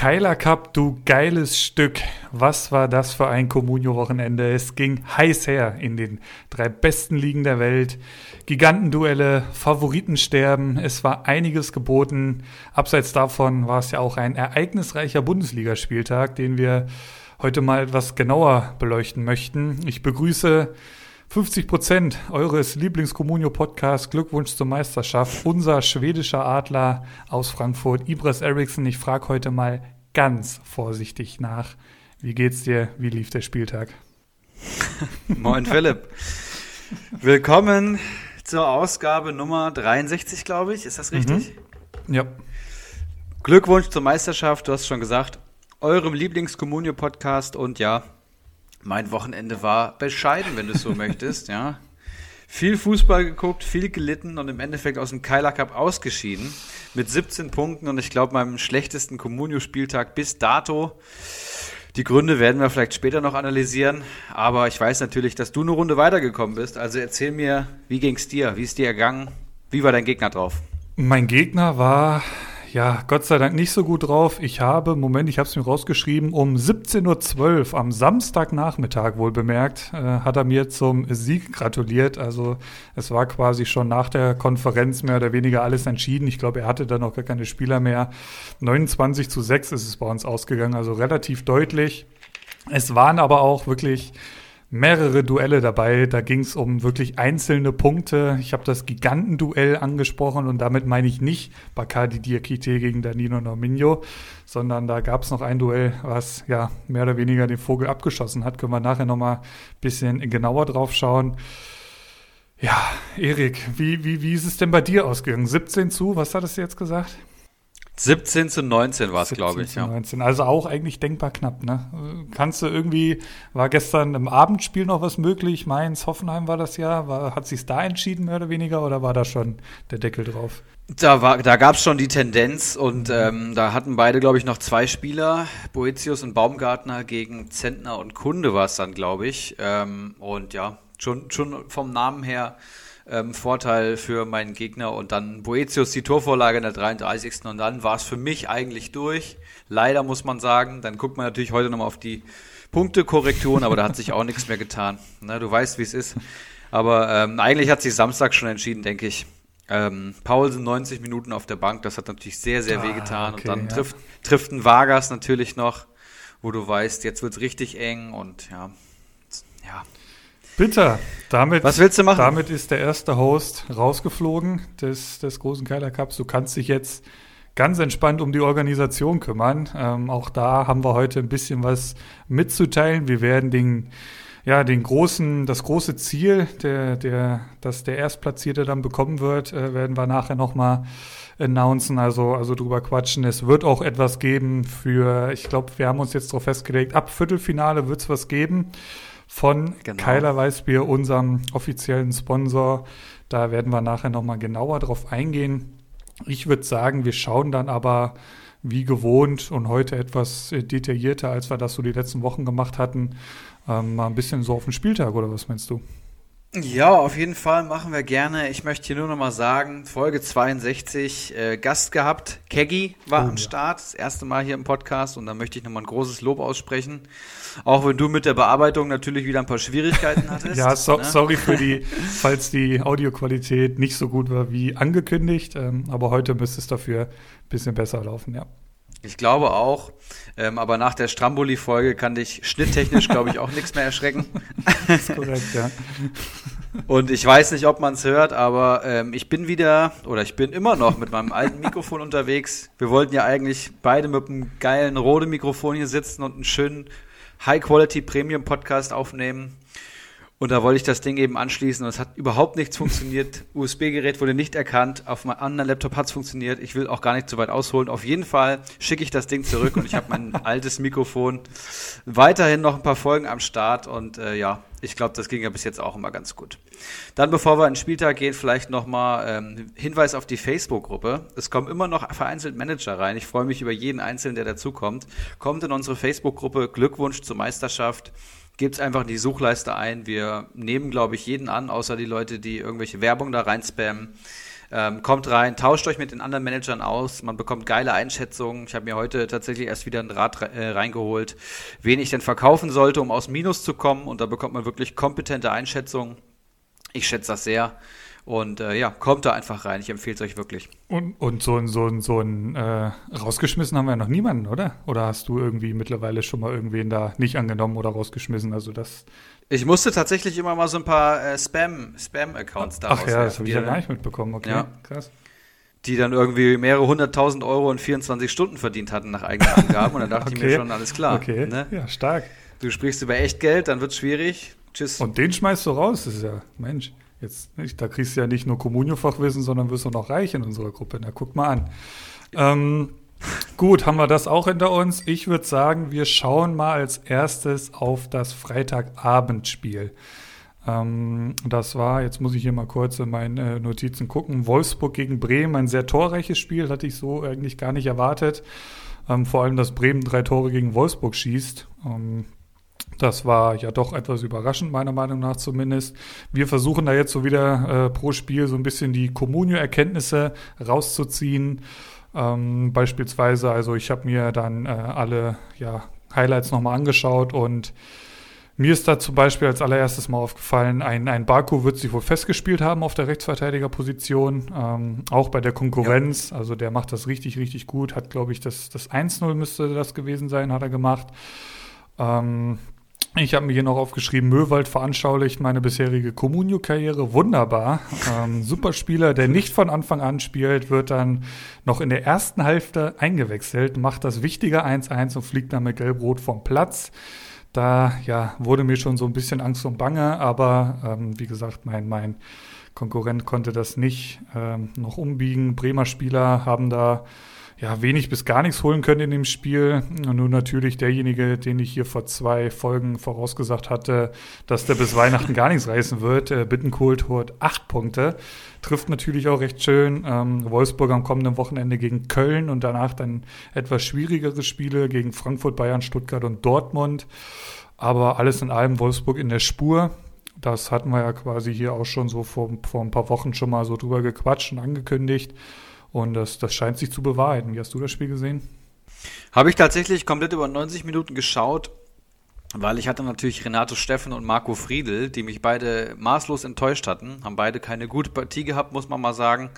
Keiler Cup, du geiles Stück. Was war das für ein Comunio-Wochenende? Es ging heiß her in den drei besten Ligen der Welt. Gigantenduelle, Favoritensterben. Es war einiges geboten. Abseits davon war es ja auch ein ereignisreicher Bundesligaspieltag, den wir heute mal etwas genauer beleuchten möchten. Ich begrüße 50 Prozent eures Lieblingskommunio-Podcasts Glückwunsch zur Meisterschaft. Unser schwedischer Adler aus Frankfurt, Ibras Eriksson. Ich frage heute mal ganz vorsichtig nach. Wie geht's dir? Wie lief der Spieltag? Moin Philipp. Willkommen zur Ausgabe Nummer 63, glaube ich. Ist das richtig? Mhm. Ja. Glückwunsch zur Meisterschaft. Du hast schon gesagt, eurem Lieblingskommunio-Podcast und ja, mein Wochenende war bescheiden, wenn du es so möchtest, ja. Viel Fußball geguckt, viel gelitten und im Endeffekt aus dem Keiler Cup ausgeschieden. Mit 17 Punkten und ich glaube meinem schlechtesten Comunio-Spieltag bis dato. Die Gründe werden wir vielleicht später noch analysieren, aber ich weiß natürlich, dass du eine Runde weitergekommen bist. Also erzähl mir, wie ging's dir? Wie ist dir ergangen? Wie war dein Gegner drauf? Mein Gegner war ja, Gott sei Dank nicht so gut drauf. Ich habe, Moment, ich habe es mir rausgeschrieben, um 17.12 Uhr am Samstagnachmittag wohl bemerkt, äh, hat er mir zum Sieg gratuliert. Also es war quasi schon nach der Konferenz mehr oder weniger alles entschieden. Ich glaube, er hatte dann noch gar keine Spieler mehr. 29 zu 6 ist es bei uns ausgegangen, also relativ deutlich. Es waren aber auch wirklich mehrere Duelle dabei. Da ging es um wirklich einzelne Punkte. Ich habe das Gigantenduell angesprochen und damit meine ich nicht Bacardi Diakite gegen Danilo Norminho, sondern da gab es noch ein Duell, was ja mehr oder weniger den Vogel abgeschossen hat. Können wir nachher nochmal ein bisschen genauer drauf schauen. Ja, Erik, wie, wie, wie ist es denn bei dir ausgegangen? 17 zu, was hattest du jetzt gesagt? 17 zu 19 war es, glaube ich. Ja. 19. Also auch eigentlich denkbar knapp. Ne? Kannst du irgendwie, war gestern im Abendspiel noch was möglich? Mainz, Hoffenheim war das ja. War, hat sich da entschieden, mehr oder weniger, oder war da schon der Deckel drauf? Da, war, da gab es schon die Tendenz und ähm, da hatten beide, glaube ich, noch zwei Spieler, Boetius und Baumgartner gegen Zentner und Kunde war es dann, glaube ich. Ähm, und ja, schon, schon vom Namen her ähm, Vorteil für meinen Gegner und dann Boetius die Torvorlage in der 33. und dann war es für mich eigentlich durch. Leider muss man sagen, dann guckt man natürlich heute nochmal auf die Punktekorrekturen, aber da hat sich auch nichts mehr getan. Ne, du weißt, wie es ist. Aber ähm, eigentlich hat sich Samstag schon entschieden, denke ich. Ähm, Paulsen 90 Minuten auf der Bank, das hat natürlich sehr, sehr ah, wehgetan. Okay, und dann ja. trifft, trifft ein Vargas natürlich noch, wo du weißt, jetzt wird es richtig eng und ja, Bitter. Damit, Was willst du machen? Damit ist der erste Host rausgeflogen des, des großen Keiler Cups. Du kannst dich jetzt ganz entspannt um die Organisation kümmern. Ähm, auch da haben wir heute ein bisschen was mitzuteilen. Wir werden den, ja, den großen, das große Ziel, der, der, dass der Erstplatzierte dann bekommen wird, äh, werden wir nachher nochmal announcen, also, also drüber quatschen. Es wird auch etwas geben für, ich glaube, wir haben uns jetzt darauf festgelegt, ab Viertelfinale wird es was geben von genau. Keiler Weißbier, unserem offiziellen Sponsor. Da werden wir nachher nochmal genauer drauf eingehen. Ich würde sagen, wir schauen dann aber wie gewohnt und heute etwas detaillierter, als wir das so die letzten Wochen gemacht hatten, ähm, mal ein bisschen so auf den Spieltag oder was meinst du? Ja, auf jeden Fall machen wir gerne. Ich möchte hier nur noch mal sagen, Folge 62, äh, Gast gehabt. Keggy war oh, am ja. Start, das erste Mal hier im Podcast und da möchte ich noch mal ein großes Lob aussprechen. Auch wenn du mit der Bearbeitung natürlich wieder ein paar Schwierigkeiten hattest. ja, so, ne? sorry für die, falls die Audioqualität nicht so gut war wie angekündigt, ähm, aber heute müsste es dafür ein bisschen besser laufen, ja. Ich glaube auch, ähm, aber nach der Stramboli-Folge kann dich schnitttechnisch, glaube ich, auch nichts mehr erschrecken. Das ist korrekt, ja. Und ich weiß nicht, ob man es hört, aber ähm, ich bin wieder oder ich bin immer noch mit meinem alten Mikrofon unterwegs. Wir wollten ja eigentlich beide mit einem geilen Rode-Mikrofon hier sitzen und einen schönen High-Quality-Premium-Podcast aufnehmen. Und da wollte ich das Ding eben anschließen und es hat überhaupt nichts funktioniert. USB-Gerät wurde nicht erkannt. Auf meinem anderen Laptop hat es funktioniert. Ich will auch gar nicht zu weit ausholen. Auf jeden Fall schicke ich das Ding zurück und ich habe mein altes Mikrofon. Weiterhin noch ein paar Folgen am Start und äh, ja, ich glaube, das ging ja bis jetzt auch immer ganz gut. Dann, bevor wir in den Spieltag gehen, vielleicht nochmal ähm, Hinweis auf die Facebook-Gruppe. Es kommen immer noch vereinzelt Manager rein. Ich freue mich über jeden Einzelnen, der dazukommt. Kommt in unsere Facebook-Gruppe. Glückwunsch zur Meisterschaft gebt es einfach in die Suchleiste ein. Wir nehmen, glaube ich, jeden an, außer die Leute, die irgendwelche Werbung da rein spammen. Ähm, kommt rein, tauscht euch mit den anderen Managern aus, man bekommt geile Einschätzungen. Ich habe mir heute tatsächlich erst wieder ein Rad äh, reingeholt, wen ich denn verkaufen sollte, um aus Minus zu kommen. Und da bekommt man wirklich kompetente Einschätzungen. Ich schätze das sehr. Und äh, ja, kommt da einfach rein. Ich empfehle es euch wirklich. Und, und so ein, so ein, so ein äh, rausgeschmissen haben wir ja noch niemanden, oder? Oder hast du irgendwie mittlerweile schon mal irgendwen da nicht angenommen oder rausgeschmissen? Also das. Ich musste tatsächlich immer mal so ein paar äh, Spam, Spam-Accounts da Ach ja, das habe ich ja gar nicht mitbekommen, okay. Ja. Krass. Die dann irgendwie mehrere hunderttausend Euro in 24 Stunden verdient hatten nach eigenen Angaben. Und dann dachte okay. ich mir schon, alles klar. Okay. Ne? Ja, stark. Du sprichst über echt Geld, dann wird es schwierig. Tschüss. Und den schmeißt du raus, das ist ja, Mensch. Jetzt, da kriegst du ja nicht nur Communio-Fachwissen, sondern wirst du noch reich in unserer Gruppe. Na, guck mal an. Ähm, gut, haben wir das auch hinter uns. Ich würde sagen, wir schauen mal als erstes auf das Freitagabendspiel. Ähm, das war, jetzt muss ich hier mal kurz in meine äh, Notizen gucken, Wolfsburg gegen Bremen, ein sehr torreiches Spiel, hatte ich so eigentlich gar nicht erwartet. Ähm, vor allem, dass Bremen drei Tore gegen Wolfsburg schießt. Ähm, das war ja doch etwas überraschend, meiner Meinung nach zumindest. Wir versuchen da jetzt so wieder äh, pro Spiel so ein bisschen die Communio-Erkenntnisse rauszuziehen. Ähm, beispielsweise, also ich habe mir dann äh, alle ja, Highlights nochmal angeschaut und mir ist da zum Beispiel als allererstes mal aufgefallen, ein, ein Baku wird sich wohl festgespielt haben auf der Rechtsverteidigerposition, ähm, auch bei der Konkurrenz. Ja. Also der macht das richtig, richtig gut. Hat, glaube ich, das, das 1-0 müsste das gewesen sein, hat er gemacht. Ähm, ich habe mir hier noch aufgeschrieben, Möwald veranschaulicht meine bisherige Comunio-Karriere. Wunderbar. Ähm, super Spieler, der nicht von Anfang an spielt, wird dann noch in der ersten Hälfte eingewechselt, macht das wichtige 1-1 und fliegt dann mit Gelb-Rot vom Platz. Da ja, wurde mir schon so ein bisschen Angst und Bange, aber ähm, wie gesagt, mein, mein Konkurrent konnte das nicht ähm, noch umbiegen. Bremer Spieler haben da ja, wenig bis gar nichts holen können in dem Spiel. Nur natürlich derjenige, den ich hier vor zwei Folgen vorausgesagt hatte, dass der bis Weihnachten gar nichts reißen wird. Äh, holt acht Punkte. Trifft natürlich auch recht schön. Ähm, Wolfsburg am kommenden Wochenende gegen Köln und danach dann etwas schwierigere Spiele gegen Frankfurt, Bayern, Stuttgart und Dortmund. Aber alles in allem Wolfsburg in der Spur. Das hatten wir ja quasi hier auch schon so vor, vor ein paar Wochen schon mal so drüber gequatscht und angekündigt. Und das, das scheint sich zu bewahrheiten. Wie hast du das Spiel gesehen? Habe ich tatsächlich komplett über 90 Minuten geschaut, weil ich hatte natürlich Renato Steffen und Marco Friedel, die mich beide maßlos enttäuscht hatten. Haben beide keine gute Partie gehabt, muss man mal sagen.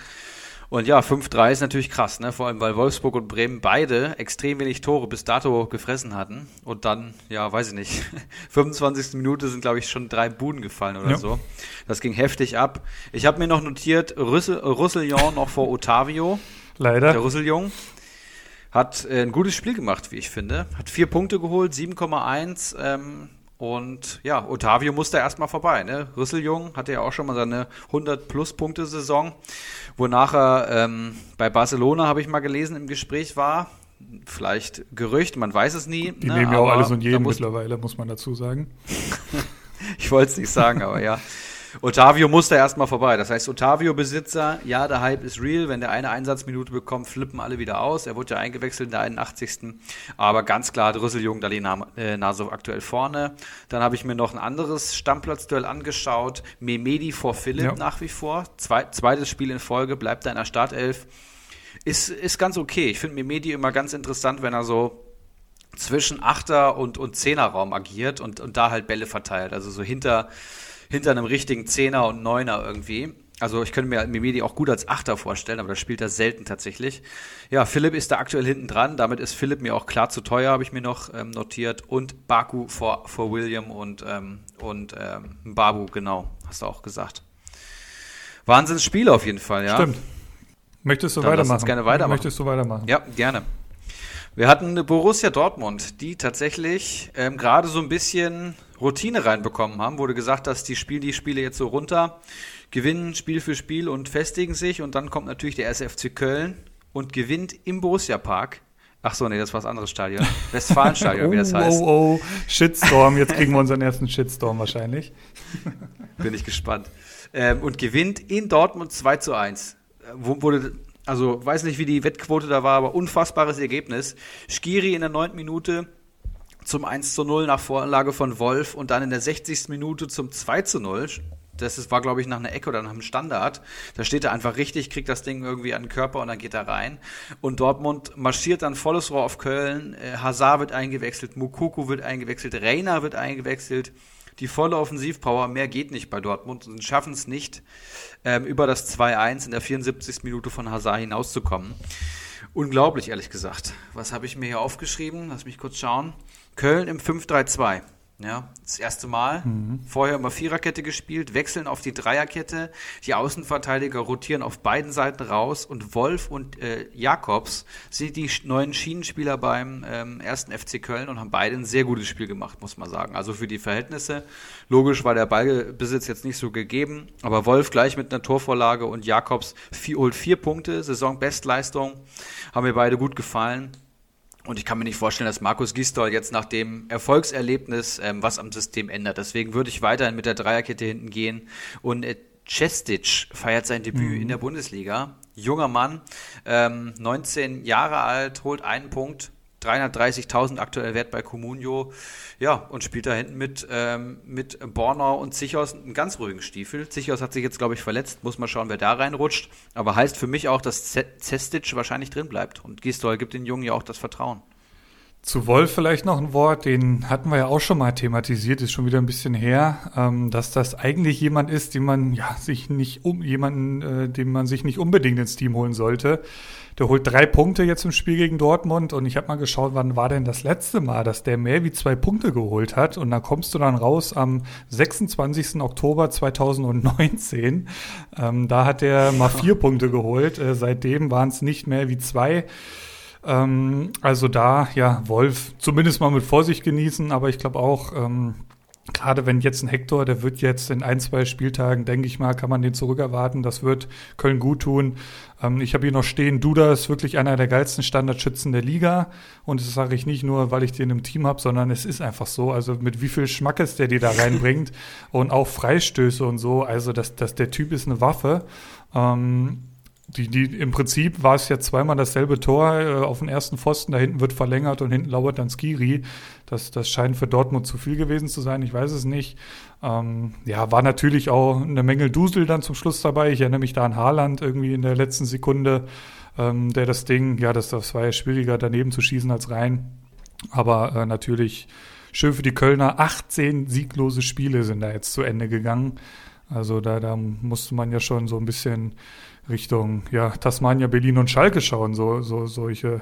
Und ja, 5-3 ist natürlich krass, ne? Vor allem, weil Wolfsburg und Bremen beide extrem wenig Tore bis dato gefressen hatten. Und dann, ja, weiß ich nicht, 25. Minute sind, glaube ich, schon drei Buden gefallen oder ja. so. Das ging heftig ab. Ich habe mir noch notiert, Roussillon noch vor Otavio. Leider. Der Roussillon. Hat äh, ein gutes Spiel gemacht, wie ich finde. Hat vier Punkte geholt, 7,1. Ähm, und ja, Otavio musste erstmal vorbei. Ne? Rüsseljung hatte ja auch schon mal seine 100-Plus-Punkte-Saison, wonach er ähm, bei Barcelona, habe ich mal gelesen, im Gespräch war. Vielleicht Gerücht, man weiß es nie. Die ne? nehmen ja auch alles und jeden mittlerweile, muss man dazu sagen. ich wollte es nicht sagen, aber ja. Otavio musste erstmal vorbei. Das heißt, Otavio-Besitzer, ja, der Hype ist real. Wenn der eine Einsatzminute bekommt, flippen alle wieder aus. Er wurde ja eingewechselt in der 81. Aber ganz klar, Drüsseljung, Dali Nase aktuell vorne. Dann habe ich mir noch ein anderes Stammplatz-Duell angeschaut. Memedi vor Philipp ja. nach wie vor. Zwei, zweites Spiel in Folge, bleibt er in der Startelf. Ist, ist ganz okay. Ich finde Memedi immer ganz interessant, wenn er so zwischen Achter- und, und Zehnerraum agiert und, und da halt Bälle verteilt. Also so hinter hinter einem richtigen Zehner und Neuner irgendwie. Also ich könnte mir Mimedi auch gut als Achter vorstellen, aber das spielt er selten tatsächlich. Ja, Philipp ist da aktuell hinten dran. Damit ist Philipp mir auch klar zu teuer, habe ich mir noch ähm, notiert. Und Baku vor, vor William und, ähm, und ähm, Babu, genau, hast du auch gesagt. Wahnsinnsspiel auf jeden Fall, ja. Stimmt. Möchtest du Dann weitermachen? gerne weitermachen. Möchtest du weitermachen? Ja, gerne. Wir hatten eine Borussia Dortmund, die tatsächlich ähm, gerade so ein bisschen Routine reinbekommen haben. Wurde gesagt, dass die spielen die Spiele jetzt so runter, gewinnen Spiel für Spiel und festigen sich. Und dann kommt natürlich der SFC Köln und gewinnt im Borussia Park. Ach so, nee, das war das andere Stadion. Westfalenstadion, oh, wie das heißt. Oh, oh, Shitstorm. Jetzt kriegen wir unseren ersten Shitstorm wahrscheinlich. Bin ich gespannt. Ähm, und gewinnt in Dortmund 2 zu 1. Wo wurde, also weiß nicht, wie die Wettquote da war, aber unfassbares Ergebnis. Skiri in der neunten Minute zum 1 zu 0 nach Vorlage von Wolf und dann in der 60. Minute zum 2 zu 0 das war, glaube ich, nach einer Ecke oder nach einem Standard. Da steht er einfach richtig, kriegt das Ding irgendwie an den Körper und dann geht er rein. Und Dortmund marschiert dann volles Rohr auf Köln. Äh, Hazard wird eingewechselt, Mukuku wird eingewechselt, Reiner wird eingewechselt. Die volle Offensivpower, mehr geht nicht bei Dortmund und schaffen es nicht, ähm, über das 2-1 in der 74. Minute von Hazard hinauszukommen. Unglaublich, ehrlich gesagt. Was habe ich mir hier aufgeschrieben? Lass mich kurz schauen. Köln im 5-3-2. Ja, das erste Mal. Mhm. Vorher immer Viererkette gespielt, wechseln auf die Dreierkette. Die Außenverteidiger rotieren auf beiden Seiten raus und Wolf und äh, Jakobs sind die neuen Schienenspieler beim ähm, ersten FC Köln und haben beide ein sehr gutes Spiel gemacht, muss man sagen. Also für die Verhältnisse. Logisch war der Ballbesitz jetzt nicht so gegeben, aber Wolf gleich mit einer Torvorlage und Jakobs vier, holt vier Punkte, Saisonbestleistung. Haben mir beide gut gefallen. Und ich kann mir nicht vorstellen, dass Markus Gisdol jetzt nach dem Erfolgserlebnis ähm, was am System ändert. Deswegen würde ich weiterhin mit der Dreierkette hinten gehen. Und äh, Cestic feiert sein Debüt mhm. in der Bundesliga. Junger Mann, ähm, 19 Jahre alt, holt einen Punkt 330.000 aktuell Wert bei Comunio. Ja, und spielt da hinten mit, ähm, mit Bornau und Zichos einen ganz ruhigen Stiefel. Zichos hat sich jetzt, glaube ich, verletzt. Muss mal schauen, wer da reinrutscht. Aber heißt für mich auch, dass Zestic wahrscheinlich drin bleibt. Und Gistol gibt den Jungen ja auch das Vertrauen. Zu Wolf vielleicht noch ein Wort, den hatten wir ja auch schon mal thematisiert, ist schon wieder ein bisschen her, ähm, dass das eigentlich jemand ist, den man ja sich nicht um jemanden, äh, den man sich nicht unbedingt ins Team holen sollte. Der holt drei Punkte jetzt im Spiel gegen Dortmund und ich habe mal geschaut, wann war denn das letzte Mal, dass der mehr wie zwei Punkte geholt hat und da kommst du dann raus am 26. Oktober 2019. Ähm, da hat er mal vier Punkte geholt. Äh, seitdem waren es nicht mehr wie zwei. Ähm, also da, ja, Wolf zumindest mal mit Vorsicht genießen, aber ich glaube auch, ähm, Gerade wenn jetzt ein Hector, der wird jetzt in ein, zwei Spieltagen, denke ich mal, kann man den zurückerwarten. Das wird Köln gut tun. Ähm, ich habe hier noch stehen, Duda ist wirklich einer der geilsten Standardschützen der Liga. Und das sage ich nicht nur, weil ich den im Team habe, sondern es ist einfach so. Also mit wie viel Schmackes der die da reinbringt und auch Freistöße und so. Also das, das, der Typ ist eine Waffe. Ähm, die, die, Im Prinzip war es ja zweimal dasselbe Tor äh, auf den ersten Pfosten, da hinten wird verlängert und hinten lauert dann Skiri. Das, das scheint für Dortmund zu viel gewesen zu sein, ich weiß es nicht. Ähm, ja, war natürlich auch eine Menge Dusel dann zum Schluss dabei. Ich erinnere mich da an Haaland irgendwie in der letzten Sekunde, ähm, der das Ding, ja, das, das war ja schwieriger daneben zu schießen als rein. Aber äh, natürlich schön für die Kölner. 18 sieglose Spiele sind da jetzt zu Ende gegangen. Also da, da musste man ja schon so ein bisschen Richtung ja, Tasmania, Berlin und Schalke schauen. So, so solche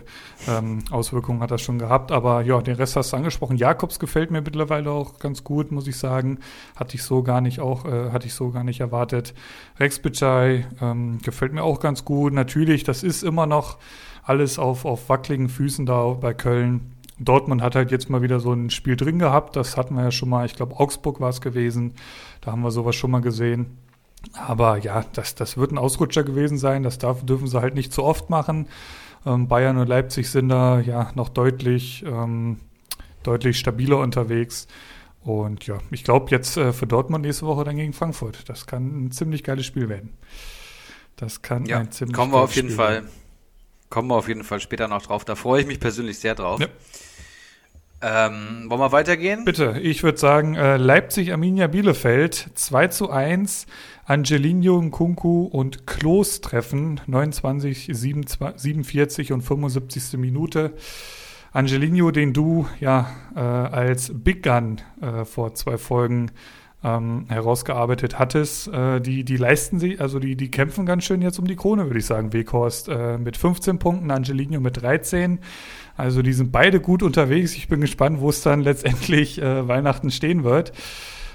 ähm, Auswirkungen hat das schon gehabt. Aber ja, den Rest hast du angesprochen. Jakobs gefällt mir mittlerweile auch ganz gut, muss ich sagen. Hatte ich so gar nicht auch, äh, hatte ich so gar nicht erwartet. Rex Bitschei ähm, gefällt mir auch ganz gut. Natürlich, das ist immer noch alles auf, auf wackeligen Füßen da bei Köln. Dortmund hat halt jetzt mal wieder so ein Spiel drin gehabt. Das hatten wir ja schon mal. Ich glaube, Augsburg war es gewesen. Da haben wir sowas schon mal gesehen. Aber ja, das, das wird ein Ausrutscher gewesen sein. Das darf, dürfen sie halt nicht zu oft machen. Ähm, Bayern und Leipzig sind da ja noch deutlich, ähm, deutlich stabiler unterwegs. Und ja, ich glaube jetzt äh, für Dortmund nächste Woche dann gegen Frankfurt. Das kann ein ziemlich geiles Spiel werden. Das kann ja, ein ziemlich kommen wir auf jeden Spiel Fall. Werden. Kommen wir auf jeden Fall später noch drauf. Da freue ich mich persönlich sehr drauf. Ja. Ähm, wollen wir weitergehen? Bitte, ich würde sagen, äh, Leipzig, Arminia Bielefeld, 2 zu 1. Angelino, Nkunku und Klos treffen, 29, 47 und 75. Minute. Angelino, den du ja äh, als Big Gun äh, vor zwei Folgen ähm, herausgearbeitet hattest, äh, die, die leisten sie, also die, die kämpfen ganz schön jetzt um die Krone, würde ich sagen, Weghorst. Äh, mit 15 Punkten, Angelino mit 13. Also die sind beide gut unterwegs. Ich bin gespannt, wo es dann letztendlich äh, Weihnachten stehen wird.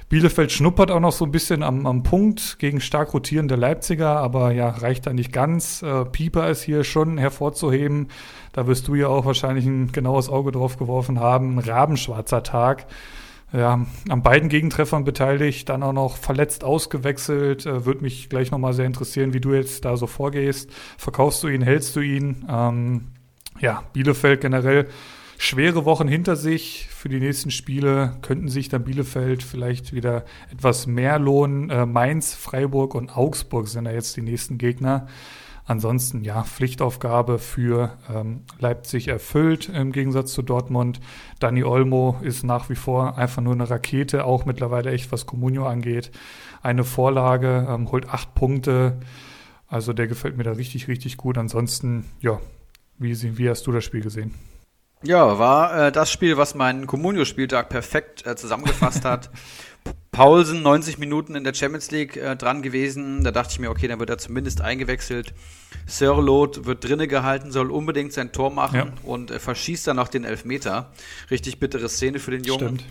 Bielefeld schnuppert auch noch so ein bisschen am, am Punkt gegen stark rotierende Leipziger, aber ja, reicht da nicht ganz. Äh, Pieper ist hier schon hervorzuheben. Da wirst du ja auch wahrscheinlich ein genaues Auge drauf geworfen haben. Rabenschwarzer Tag. Ja, an beiden Gegentreffern beteiligt, dann auch noch verletzt ausgewechselt. Äh, Würde mich gleich nochmal sehr interessieren, wie du jetzt da so vorgehst. Verkaufst du ihn, hältst du ihn? Ähm, ja, Bielefeld generell schwere Wochen hinter sich. Für die nächsten Spiele könnten sich dann Bielefeld vielleicht wieder etwas mehr lohnen. Äh, Mainz, Freiburg und Augsburg sind da jetzt die nächsten Gegner. Ansonsten ja, Pflichtaufgabe für ähm, Leipzig erfüllt im Gegensatz zu Dortmund. Dani Olmo ist nach wie vor einfach nur eine Rakete, auch mittlerweile echt, was Comunio angeht. Eine Vorlage, ähm, holt acht Punkte. Also der gefällt mir da richtig, richtig gut. Ansonsten, ja, wie, wie hast du das Spiel gesehen? Ja, war äh, das Spiel, was meinen Comunio-Spieltag perfekt äh, zusammengefasst hat. Paulsen 90 Minuten in der Champions League äh, dran gewesen. Da dachte ich mir, okay, dann wird er zumindest eingewechselt. Sirlot wird drinnen gehalten, soll unbedingt sein Tor machen ja. und äh, verschießt dann noch den Elfmeter. Richtig bittere Szene für den Jungen.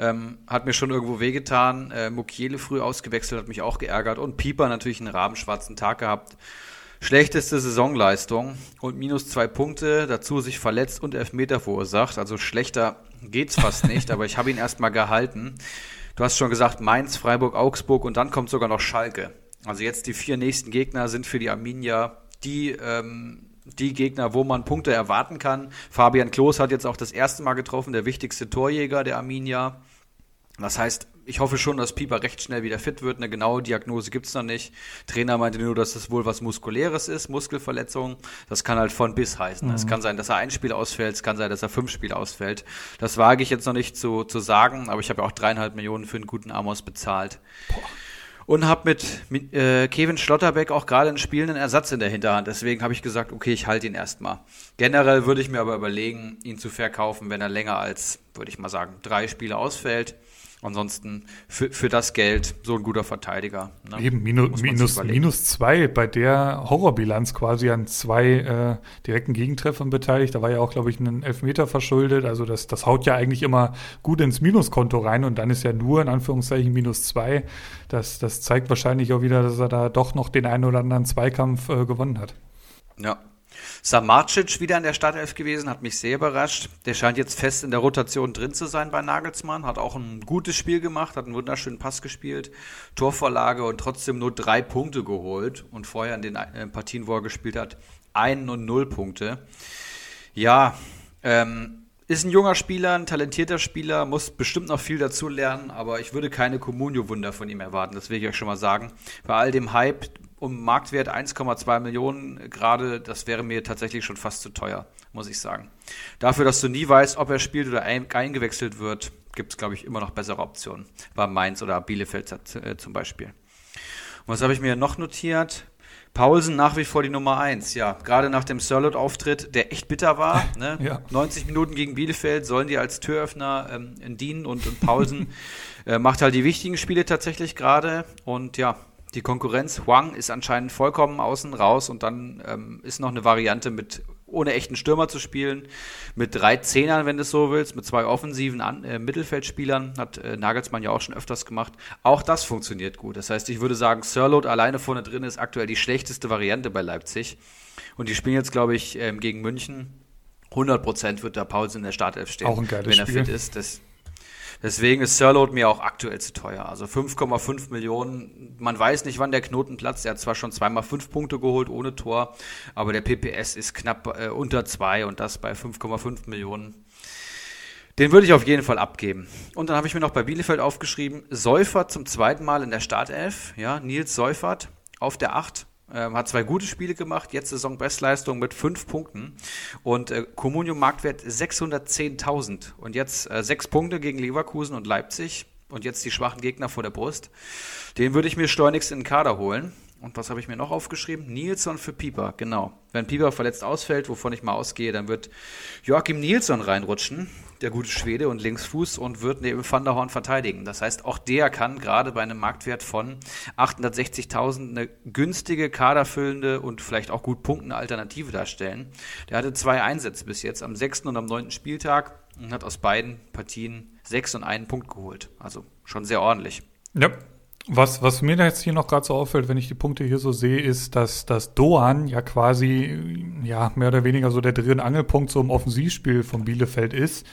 Ähm, hat mir schon irgendwo wehgetan. Äh, Mukiele früh ausgewechselt, hat mich auch geärgert. Und Pieper natürlich einen rabenschwarzen Tag gehabt. Schlechteste Saisonleistung und minus zwei Punkte, dazu sich verletzt und Elfmeter verursacht. Also schlechter geht's fast nicht, aber ich habe ihn erstmal gehalten. Du hast schon gesagt, Mainz, Freiburg, Augsburg und dann kommt sogar noch Schalke. Also jetzt die vier nächsten Gegner sind für die Arminia die, ähm, die Gegner, wo man Punkte erwarten kann. Fabian Klos hat jetzt auch das erste Mal getroffen, der wichtigste Torjäger der Arminia. Das heißt, ich hoffe schon, dass Pieper recht schnell wieder fit wird. Eine genaue Diagnose gibt's noch nicht. Trainer meinte nur, dass das wohl was Muskuläres ist, Muskelverletzung. Das kann halt von bis heißen. Es mhm. kann sein, dass er ein Spiel ausfällt, es kann sein, dass er fünf Spiele ausfällt. Das wage ich jetzt noch nicht zu, zu sagen, aber ich habe ja auch dreieinhalb Millionen für einen guten Amos bezahlt. Boah. Und habe mit, mit äh, Kevin Schlotterbeck auch gerade einen spielenden Ersatz in der Hinterhand. Deswegen habe ich gesagt, okay, ich halte ihn erstmal. Generell würde ich mir aber überlegen, ihn zu verkaufen, wenn er länger als, würde ich mal sagen, drei Spiele ausfällt. Ansonsten für, für das Geld so ein guter Verteidiger. Ne? Eben, minus, minus, minus zwei bei der Horrorbilanz quasi an zwei äh, direkten Gegentreffern beteiligt. Da war ja auch, glaube ich, ein Elfmeter verschuldet. Also das, das haut ja eigentlich immer gut ins Minuskonto rein und dann ist ja nur in Anführungszeichen minus zwei. Das, das zeigt wahrscheinlich auch wieder, dass er da doch noch den einen oder anderen Zweikampf äh, gewonnen hat. Ja, Samarcic wieder in der Startelf gewesen, hat mich sehr überrascht. Der scheint jetzt fest in der Rotation drin zu sein bei Nagelsmann, hat auch ein gutes Spiel gemacht, hat einen wunderschönen Pass gespielt, Torvorlage und trotzdem nur drei Punkte geholt und vorher in den äh, Partien, wo er gespielt hat, ein und null Punkte. Ja, ähm, ist ein junger Spieler, ein talentierter Spieler, muss bestimmt noch viel dazu lernen, aber ich würde keine Comunio-Wunder von ihm erwarten, das will ich euch schon mal sagen. Bei all dem Hype, um Marktwert 1,2 Millionen gerade, das wäre mir tatsächlich schon fast zu teuer, muss ich sagen. Dafür, dass du nie weißt, ob er spielt oder eingewechselt wird, gibt es, glaube ich, immer noch bessere Optionen. Bei Mainz oder Bielefeld äh, zum Beispiel. Und was habe ich mir noch notiert? Paulsen nach wie vor die Nummer 1, ja. Gerade nach dem Sörlot-Auftritt, der echt bitter war. Ne? ja. 90 Minuten gegen Bielefeld sollen die als Türöffner ähm, dienen und, und Paulsen äh, macht halt die wichtigen Spiele tatsächlich gerade. Und ja, die Konkurrenz Huang ist anscheinend vollkommen außen raus und dann ähm, ist noch eine Variante mit ohne echten Stürmer zu spielen, mit drei Zehnern, wenn du es so willst, mit zwei offensiven An äh, Mittelfeldspielern, hat äh, Nagelsmann ja auch schon öfters gemacht. Auch das funktioniert gut. Das heißt, ich würde sagen, Sirlot alleine vorne drin ist aktuell die schlechteste Variante bei Leipzig. Und die spielen jetzt, glaube ich, ähm, gegen München. 100% wird da Paulsen in der Startelf stehen, wenn er Spiel. fit ist. Das, Deswegen ist Sirload mir auch aktuell zu teuer. Also 5,5 Millionen. Man weiß nicht, wann der Knoten platzt. Er hat zwar schon zweimal fünf Punkte geholt ohne Tor, aber der PPS ist knapp äh, unter zwei und das bei 5,5 Millionen. Den würde ich auf jeden Fall abgeben. Und dann habe ich mir noch bei Bielefeld aufgeschrieben, Seufert zum zweiten Mal in der Startelf. Ja, Nils Seufert auf der 8. Ähm, hat zwei gute Spiele gemacht, jetzt Saisonbestleistung mit fünf Punkten. Und äh, Comunio Marktwert 610.000. Und jetzt äh, sechs Punkte gegen Leverkusen und Leipzig. Und jetzt die schwachen Gegner vor der Brust. Den würde ich mir schleunigst in den Kader holen. Und was habe ich mir noch aufgeschrieben? Nilsson für Pieper, genau. Wenn Pieper verletzt ausfällt, wovon ich mal ausgehe, dann wird Joachim Nilsson reinrutschen, der gute Schwede und Linksfuß, und wird neben Van verteidigen. Das heißt, auch der kann gerade bei einem Marktwert von 860.000 eine günstige, kaderfüllende und vielleicht auch gut punktende Alternative darstellen. Der hatte zwei Einsätze bis jetzt, am sechsten und am neunten Spieltag, und hat aus beiden Partien sechs und einen Punkt geholt. Also schon sehr ordentlich. Ja, was, was mir jetzt hier noch gerade so auffällt, wenn ich die Punkte hier so sehe, ist, dass, dass Doan ja quasi ja mehr oder weniger so der Dreh- und Angelpunkt so im Offensivspiel von Bielefeld ist.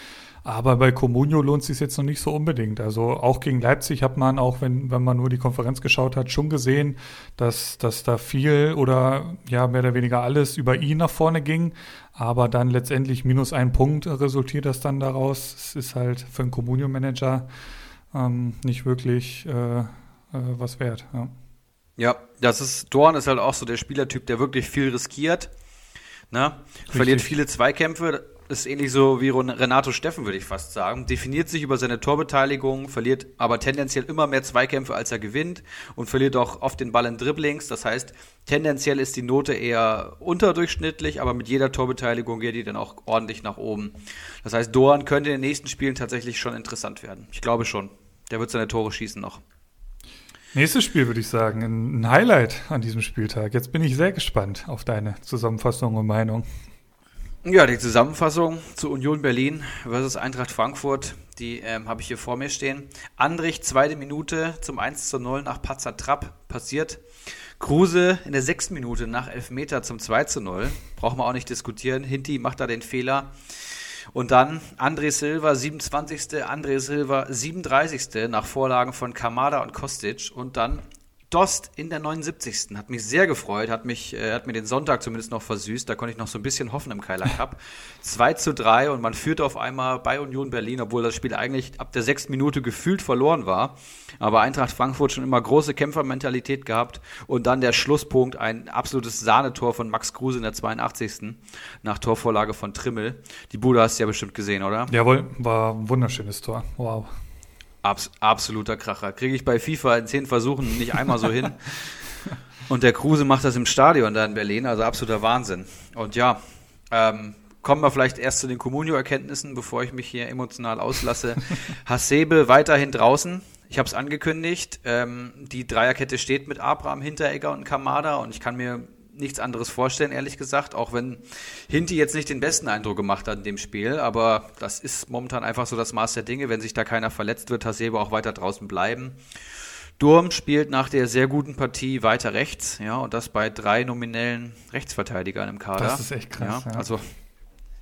Aber bei Comunio lohnt es sich jetzt noch nicht so unbedingt. Also auch gegen Leipzig hat man, auch wenn, wenn man nur die Konferenz geschaut hat, schon gesehen, dass, dass da viel oder ja mehr oder weniger alles über ihn nach vorne ging. Aber dann letztendlich minus ein Punkt resultiert das dann daraus. Es ist halt für einen Comunio-Manager ähm, nicht wirklich äh, äh, was wert. Ja. ja, das ist, Dorn ist halt auch so der Spielertyp, der wirklich viel riskiert. Ne? Verliert viele Zweikämpfe, ist ähnlich so wie Renato Steffen, würde ich fast sagen. Definiert sich über seine Torbeteiligung, verliert aber tendenziell immer mehr Zweikämpfe, als er gewinnt und verliert auch oft den Ball in Dribblings. Das heißt, tendenziell ist die Note eher unterdurchschnittlich, aber mit jeder Torbeteiligung geht die dann auch ordentlich nach oben. Das heißt, Doan könnte in den nächsten Spielen tatsächlich schon interessant werden. Ich glaube schon. Der wird seine Tore schießen noch. Nächstes Spiel würde ich sagen, ein Highlight an diesem Spieltag. Jetzt bin ich sehr gespannt auf deine Zusammenfassung und Meinung. Ja, die Zusammenfassung zu Union Berlin versus Eintracht Frankfurt, die ähm, habe ich hier vor mir stehen. Andrich, zweite Minute zum 1 zu 0 nach Patzer Trapp passiert. Kruse in der sechsten Minute nach Elfmeter zum 2 zu 0. Brauchen wir auch nicht diskutieren. Hinti macht da den Fehler. Und dann André Silva, 27. André Silva, 37. nach Vorlagen von Kamada und Kostic. Und dann Dost in der 79. Hat mich sehr gefreut, hat mich, äh, hat mir den Sonntag zumindest noch versüßt. Da konnte ich noch so ein bisschen hoffen im Keiler Cup. 2 zu 3 und man führte auf einmal bei Union Berlin, obwohl das Spiel eigentlich ab der sechsten Minute gefühlt verloren war. Aber Eintracht Frankfurt schon immer große Kämpfermentalität gehabt und dann der Schlusspunkt, ein absolutes Sahnetor von Max Kruse in der 82. nach Torvorlage von Trimmel. Die Bude hast du ja bestimmt gesehen, oder? Jawohl, war ein wunderschönes Tor. Wow. Abs absoluter Kracher. Kriege ich bei FIFA in zehn Versuchen nicht einmal so hin. Und der Kruse macht das im Stadion da in Berlin, also absoluter Wahnsinn. Und ja, ähm, kommen wir vielleicht erst zu den Comunio-Erkenntnissen, bevor ich mich hier emotional auslasse. Hasebe weiterhin draußen. Ich habe es angekündigt. Ähm, die Dreierkette steht mit Abraham, Hinteregger und Kamada und ich kann mir nichts anderes vorstellen, ehrlich gesagt. Auch wenn Hinti jetzt nicht den besten Eindruck gemacht hat in dem Spiel. Aber das ist momentan einfach so das Maß der Dinge. Wenn sich da keiner verletzt wird, Hasebe auch weiter draußen bleiben. Durm spielt nach der sehr guten Partie weiter rechts, ja, und das bei drei nominellen Rechtsverteidigern im Kader. Das ist echt krass. Ja, ja. Also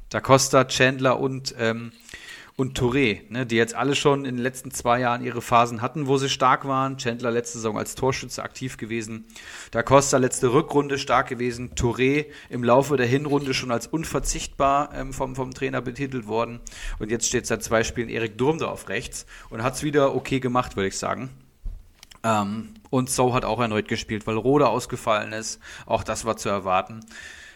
Da Costa, Chandler und ähm, und Touré, ne, die jetzt alle schon in den letzten zwei Jahren ihre Phasen hatten, wo sie stark waren. Chandler letzte Saison als Torschütze aktiv gewesen. Da Costa letzte Rückrunde stark gewesen. Touré im Laufe der Hinrunde schon als unverzichtbar ähm, vom, vom Trainer betitelt worden. Und jetzt steht seit zwei Spielen Erik Durm da auf rechts und hat es wieder okay gemacht, würde ich sagen. Ähm, und So hat auch erneut gespielt, weil Rode ausgefallen ist. Auch das war zu erwarten.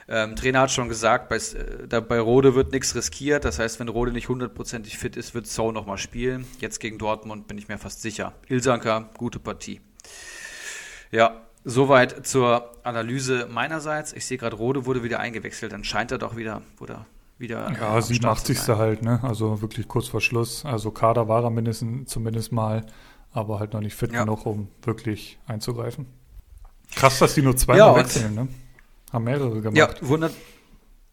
Ähm, Trainer hat schon gesagt, bei, äh, bei Rode wird nichts riskiert. Das heißt, wenn Rode nicht hundertprozentig fit ist, wird So nochmal spielen. Jetzt gegen Dortmund bin ich mir fast sicher. Ilsanka, gute Partie. Ja, soweit zur Analyse meinerseits. Ich sehe gerade, Rode wurde wieder eingewechselt. Dann scheint er doch wieder, oder wieder. Ja, 87. halt, ne? Also wirklich kurz vor Schluss. Also Kader war er mindestens, zumindest mal, aber halt noch nicht fit ja. genug, um wirklich einzugreifen. Krass, dass die nur zweimal ja, wechseln, ne? Haben mehrere gemacht. Ja, wundert,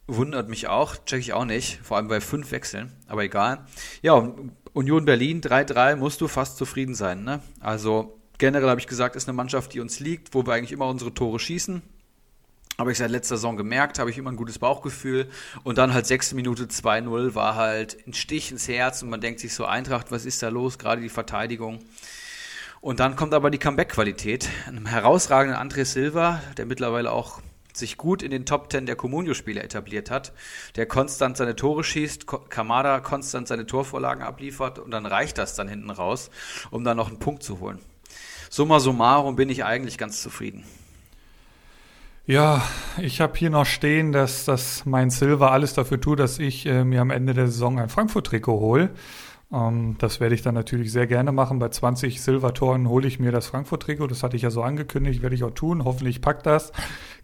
wundert mich auch. Check ich auch nicht. Vor allem bei fünf Wechseln. Aber egal. Ja, Union Berlin 3-3 musst du fast zufrieden sein. Ne? Also generell habe ich gesagt, ist eine Mannschaft, die uns liegt, wo wir eigentlich immer unsere Tore schießen. Habe ich seit letzter Saison gemerkt, habe ich immer ein gutes Bauchgefühl. Und dann halt sechste Minute 2-0 war halt ein Stich ins Herz und man denkt sich so, Eintracht, was ist da los? Gerade die Verteidigung. Und dann kommt aber die Comeback-Qualität. Einem herausragenden André Silva, der mittlerweile auch sich gut in den Top Ten der Comunio-Spieler etabliert hat, der konstant seine Tore schießt, Kamada konstant seine Torvorlagen abliefert und dann reicht das dann hinten raus, um dann noch einen Punkt zu holen. Summa summarum bin ich eigentlich ganz zufrieden. Ja, ich habe hier noch stehen, dass, dass mein Silver alles dafür tut, dass ich äh, mir am Ende der Saison ein Frankfurt-Trikot hole. Ähm, das werde ich dann natürlich sehr gerne machen. Bei 20 Silbertoren hole ich mir das Frankfurt-Trikot. Das hatte ich ja so angekündigt, werde ich auch tun. Hoffentlich packt das.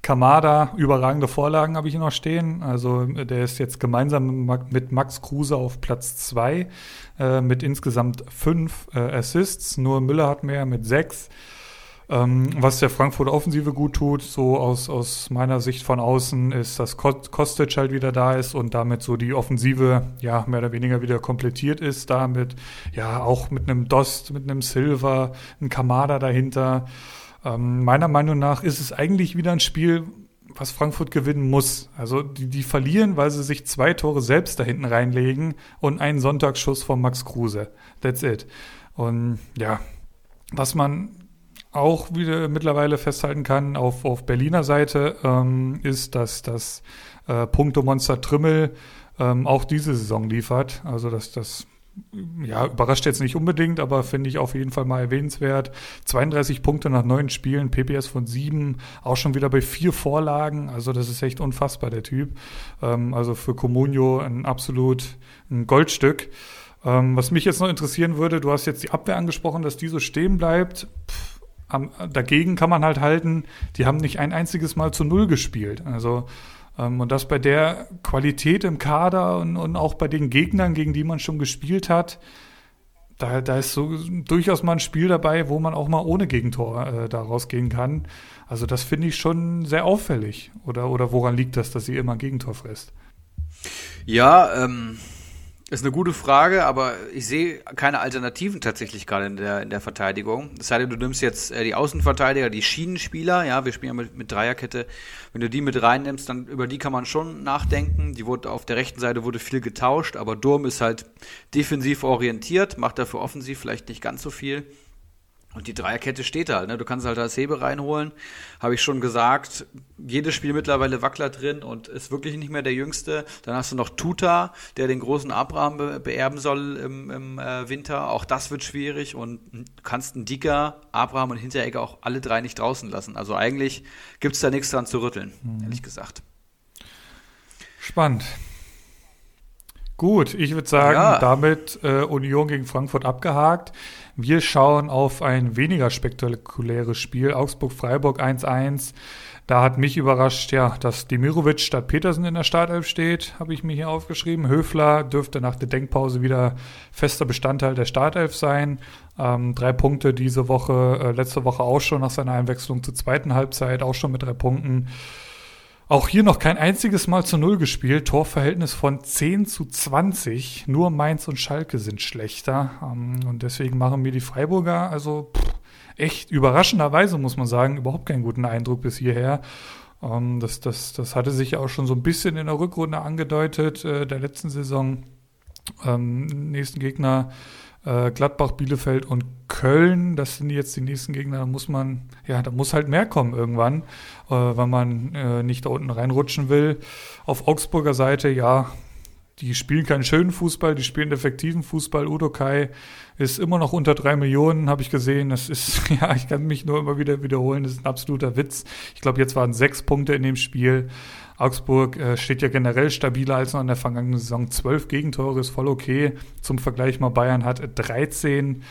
Kamada, überragende Vorlagen habe ich noch stehen. Also der ist jetzt gemeinsam mit Max Kruse auf Platz 2 äh, mit insgesamt fünf äh, Assists. Nur Müller hat mehr mit sechs. Ähm, was der Frankfurter Offensive gut tut, so aus, aus meiner Sicht von außen, ist, dass Kostic halt wieder da ist und damit so die Offensive ja mehr oder weniger wieder komplettiert ist. Damit ja auch mit einem Dost, mit einem Silver, einem Kamada dahinter. Ähm, meiner Meinung nach ist es eigentlich wieder ein Spiel, was Frankfurt gewinnen muss. Also die, die verlieren, weil sie sich zwei Tore selbst da hinten reinlegen und einen Sonntagsschuss von Max Kruse. That's it. Und ja, was man auch wieder mittlerweile festhalten kann auf, auf Berliner Seite, ähm, ist, dass das äh, Punktemonster Trimmel ähm, auch diese Saison liefert. Also dass das ja, überrascht jetzt nicht unbedingt, aber finde ich auf jeden Fall mal erwähnenswert. 32 Punkte nach neun Spielen, PPS von sieben, auch schon wieder bei vier Vorlagen. Also das ist echt unfassbar, der Typ. Ähm, also für Comunio ein absolut ein Goldstück. Ähm, was mich jetzt noch interessieren würde, du hast jetzt die Abwehr angesprochen, dass die so stehen bleibt. Pff, am, dagegen kann man halt halten, die haben nicht ein einziges Mal zu Null gespielt. Also ähm, und das bei der Qualität im Kader und, und auch bei den Gegnern, gegen die man schon gespielt hat, da, da ist so durchaus mal ein Spiel dabei, wo man auch mal ohne Gegentor äh, da rausgehen kann. Also das finde ich schon sehr auffällig. Oder, oder woran liegt das, dass sie immer Gegentor frisst? Ja, ähm, ist eine gute Frage, aber ich sehe keine Alternativen tatsächlich gerade in der, in der Verteidigung. Sei denn, du nimmst jetzt äh, die Außenverteidiger, die Schienenspieler, ja, wir spielen ja mit, mit Dreierkette. Wenn du die mit reinnimmst, dann über die kann man schon nachdenken. Die wurde auf der rechten Seite wurde viel getauscht, aber Durm ist halt defensiv orientiert, macht dafür offensiv vielleicht nicht ganz so viel. Und die Dreierkette steht halt, ne? Du kannst halt als Hebe reinholen. Habe ich schon gesagt. Jedes Spiel mittlerweile Wackler drin und ist wirklich nicht mehr der Jüngste. Dann hast du noch Tuta, der den großen Abraham be beerben soll im, im äh, Winter. Auch das wird schwierig und du kannst einen Dicker, Abraham und Hinteregger auch alle drei nicht draußen lassen. Also eigentlich gibt's da nichts dran zu rütteln, mhm. ehrlich gesagt. Spannend. Gut, ich würde sagen, ja. damit äh, Union gegen Frankfurt abgehakt. Wir schauen auf ein weniger spektakuläres Spiel. Augsburg-Freiburg 1-1. Da hat mich überrascht, ja, dass Demirovic statt Petersen in der Startelf steht, habe ich mir hier aufgeschrieben. Höfler dürfte nach der Denkpause wieder fester Bestandteil der Startelf sein. Ähm, drei Punkte diese Woche, äh, letzte Woche auch schon nach seiner Einwechslung zur zweiten Halbzeit, auch schon mit drei Punkten. Auch hier noch kein einziges Mal zu Null gespielt. Torverhältnis von 10 zu 20. Nur Mainz und Schalke sind schlechter. Ähm, und deswegen machen mir die Freiburger, also echt überraschenderweise, muss man sagen, überhaupt keinen guten Eindruck bis hierher. Ähm, das, das, das hatte sich auch schon so ein bisschen in der Rückrunde angedeutet, äh, der letzten Saison. Ähm, nächsten Gegner äh, Gladbach, Bielefeld und Köln, das sind jetzt die nächsten Gegner, da muss man, ja, da muss halt mehr kommen irgendwann, äh, wenn man äh, nicht da unten reinrutschen will. Auf Augsburger Seite, ja, die spielen keinen schönen Fußball, die spielen effektiven Fußball. Udo Kai ist immer noch unter drei Millionen, habe ich gesehen. Das ist, ja, ich kann mich nur immer wieder wiederholen, das ist ein absoluter Witz. Ich glaube, jetzt waren sechs Punkte in dem Spiel. Augsburg äh, steht ja generell stabiler als noch in der vergangenen Saison. Zwölf Gegentore ist voll okay. Zum Vergleich mal Bayern hat 13.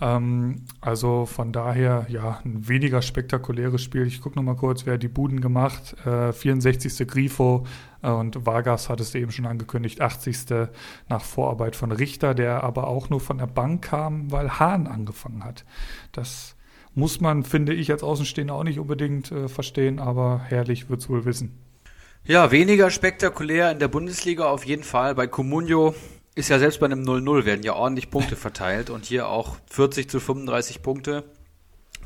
Ähm, also von daher, ja, ein weniger spektakuläres Spiel. Ich gucke nochmal kurz, wer hat die Buden gemacht. Äh, 64. Grifo äh, und Vargas hat es eben schon angekündigt. 80. nach Vorarbeit von Richter, der aber auch nur von der Bank kam, weil Hahn angefangen hat. Das muss man, finde ich, als Außenstehender auch nicht unbedingt äh, verstehen, aber herrlich wird es wohl wissen. Ja, weniger spektakulär in der Bundesliga auf jeden Fall. Bei Comunio ist ja selbst bei einem 0-0 werden ja ordentlich Punkte verteilt und hier auch 40 zu 35 Punkte.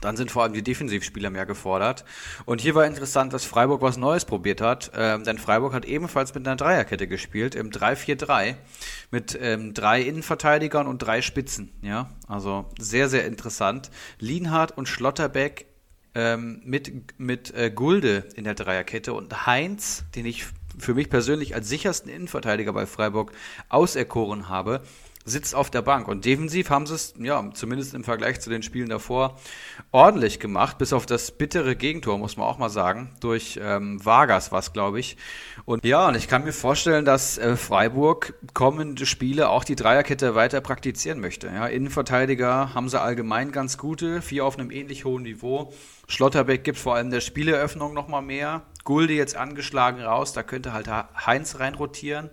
Dann sind vor allem die Defensivspieler mehr gefordert. Und hier war interessant, dass Freiburg was Neues probiert hat, ähm, denn Freiburg hat ebenfalls mit einer Dreierkette gespielt, im 3-4-3, mit ähm, drei Innenverteidigern und drei Spitzen. Ja, also sehr, sehr interessant. Lienhardt und Schlotterbeck ähm, mit, mit äh, Gulde in der Dreierkette und Heinz, den ich für mich persönlich als sichersten Innenverteidiger bei Freiburg auserkoren habe, sitzt auf der Bank. Und defensiv haben sie es, ja, zumindest im Vergleich zu den Spielen davor, ordentlich gemacht, bis auf das bittere Gegentor, muss man auch mal sagen, durch ähm, Vargas was, glaube ich. Und ja, und ich kann mir vorstellen, dass äh, Freiburg kommende Spiele auch die Dreierkette weiter praktizieren möchte. Ja, Innenverteidiger haben sie allgemein ganz gute, vier auf einem ähnlich hohen Niveau. Schlotterbeck gibt vor allem der Spieleröffnung nochmal mehr. Gulde jetzt angeschlagen raus, da könnte halt Heinz reinrotieren.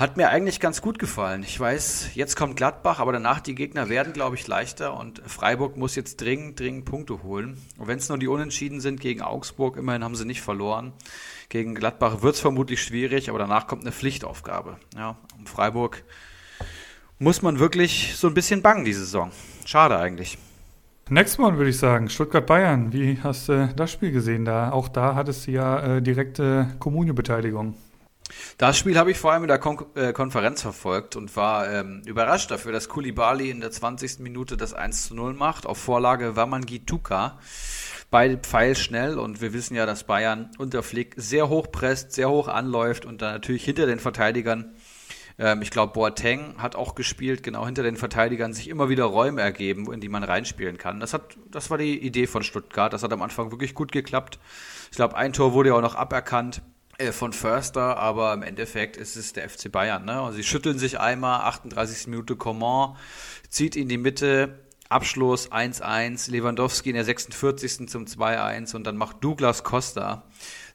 Hat mir eigentlich ganz gut gefallen. Ich weiß, jetzt kommt Gladbach, aber danach die Gegner werden, glaube ich, leichter und Freiburg muss jetzt dringend, dringend Punkte holen. Und wenn es nur die Unentschieden sind gegen Augsburg, immerhin haben sie nicht verloren. Gegen Gladbach wird es vermutlich schwierig, aber danach kommt eine Pflichtaufgabe. Ja, um Freiburg muss man wirklich so ein bisschen bangen diese Saison. Schade eigentlich. Next One würde ich sagen, Stuttgart-Bayern. Wie hast du das Spiel gesehen? Da, auch da hattest du ja äh, direkte Kommunio-Beteiligung. Das Spiel habe ich vor allem in der Kon äh, Konferenz verfolgt und war ähm, überrascht dafür, dass Kulibali in der 20. Minute das 1 zu 0 macht, auf Vorlage Wamangi Tuka. Beide pfeilschnell und wir wissen ja, dass Bayern unter Flick sehr hoch presst, sehr hoch anläuft und dann natürlich hinter den Verteidigern ähm, ich glaube, Boateng hat auch gespielt, genau hinter den Verteidigern sich immer wieder Räume ergeben, in die man reinspielen kann. Das, hat, das war die Idee von Stuttgart. Das hat am Anfang wirklich gut geklappt. Ich glaube, ein Tor wurde ja auch noch aberkannt. Äh, von Förster, aber im Endeffekt ist es der FC Bayern. Ne? Also sie schütteln sich einmal, 38. Minute Coman, zieht in die Mitte, Abschluss 1-1, Lewandowski in der 46. zum 2-1 und dann macht Douglas Costa,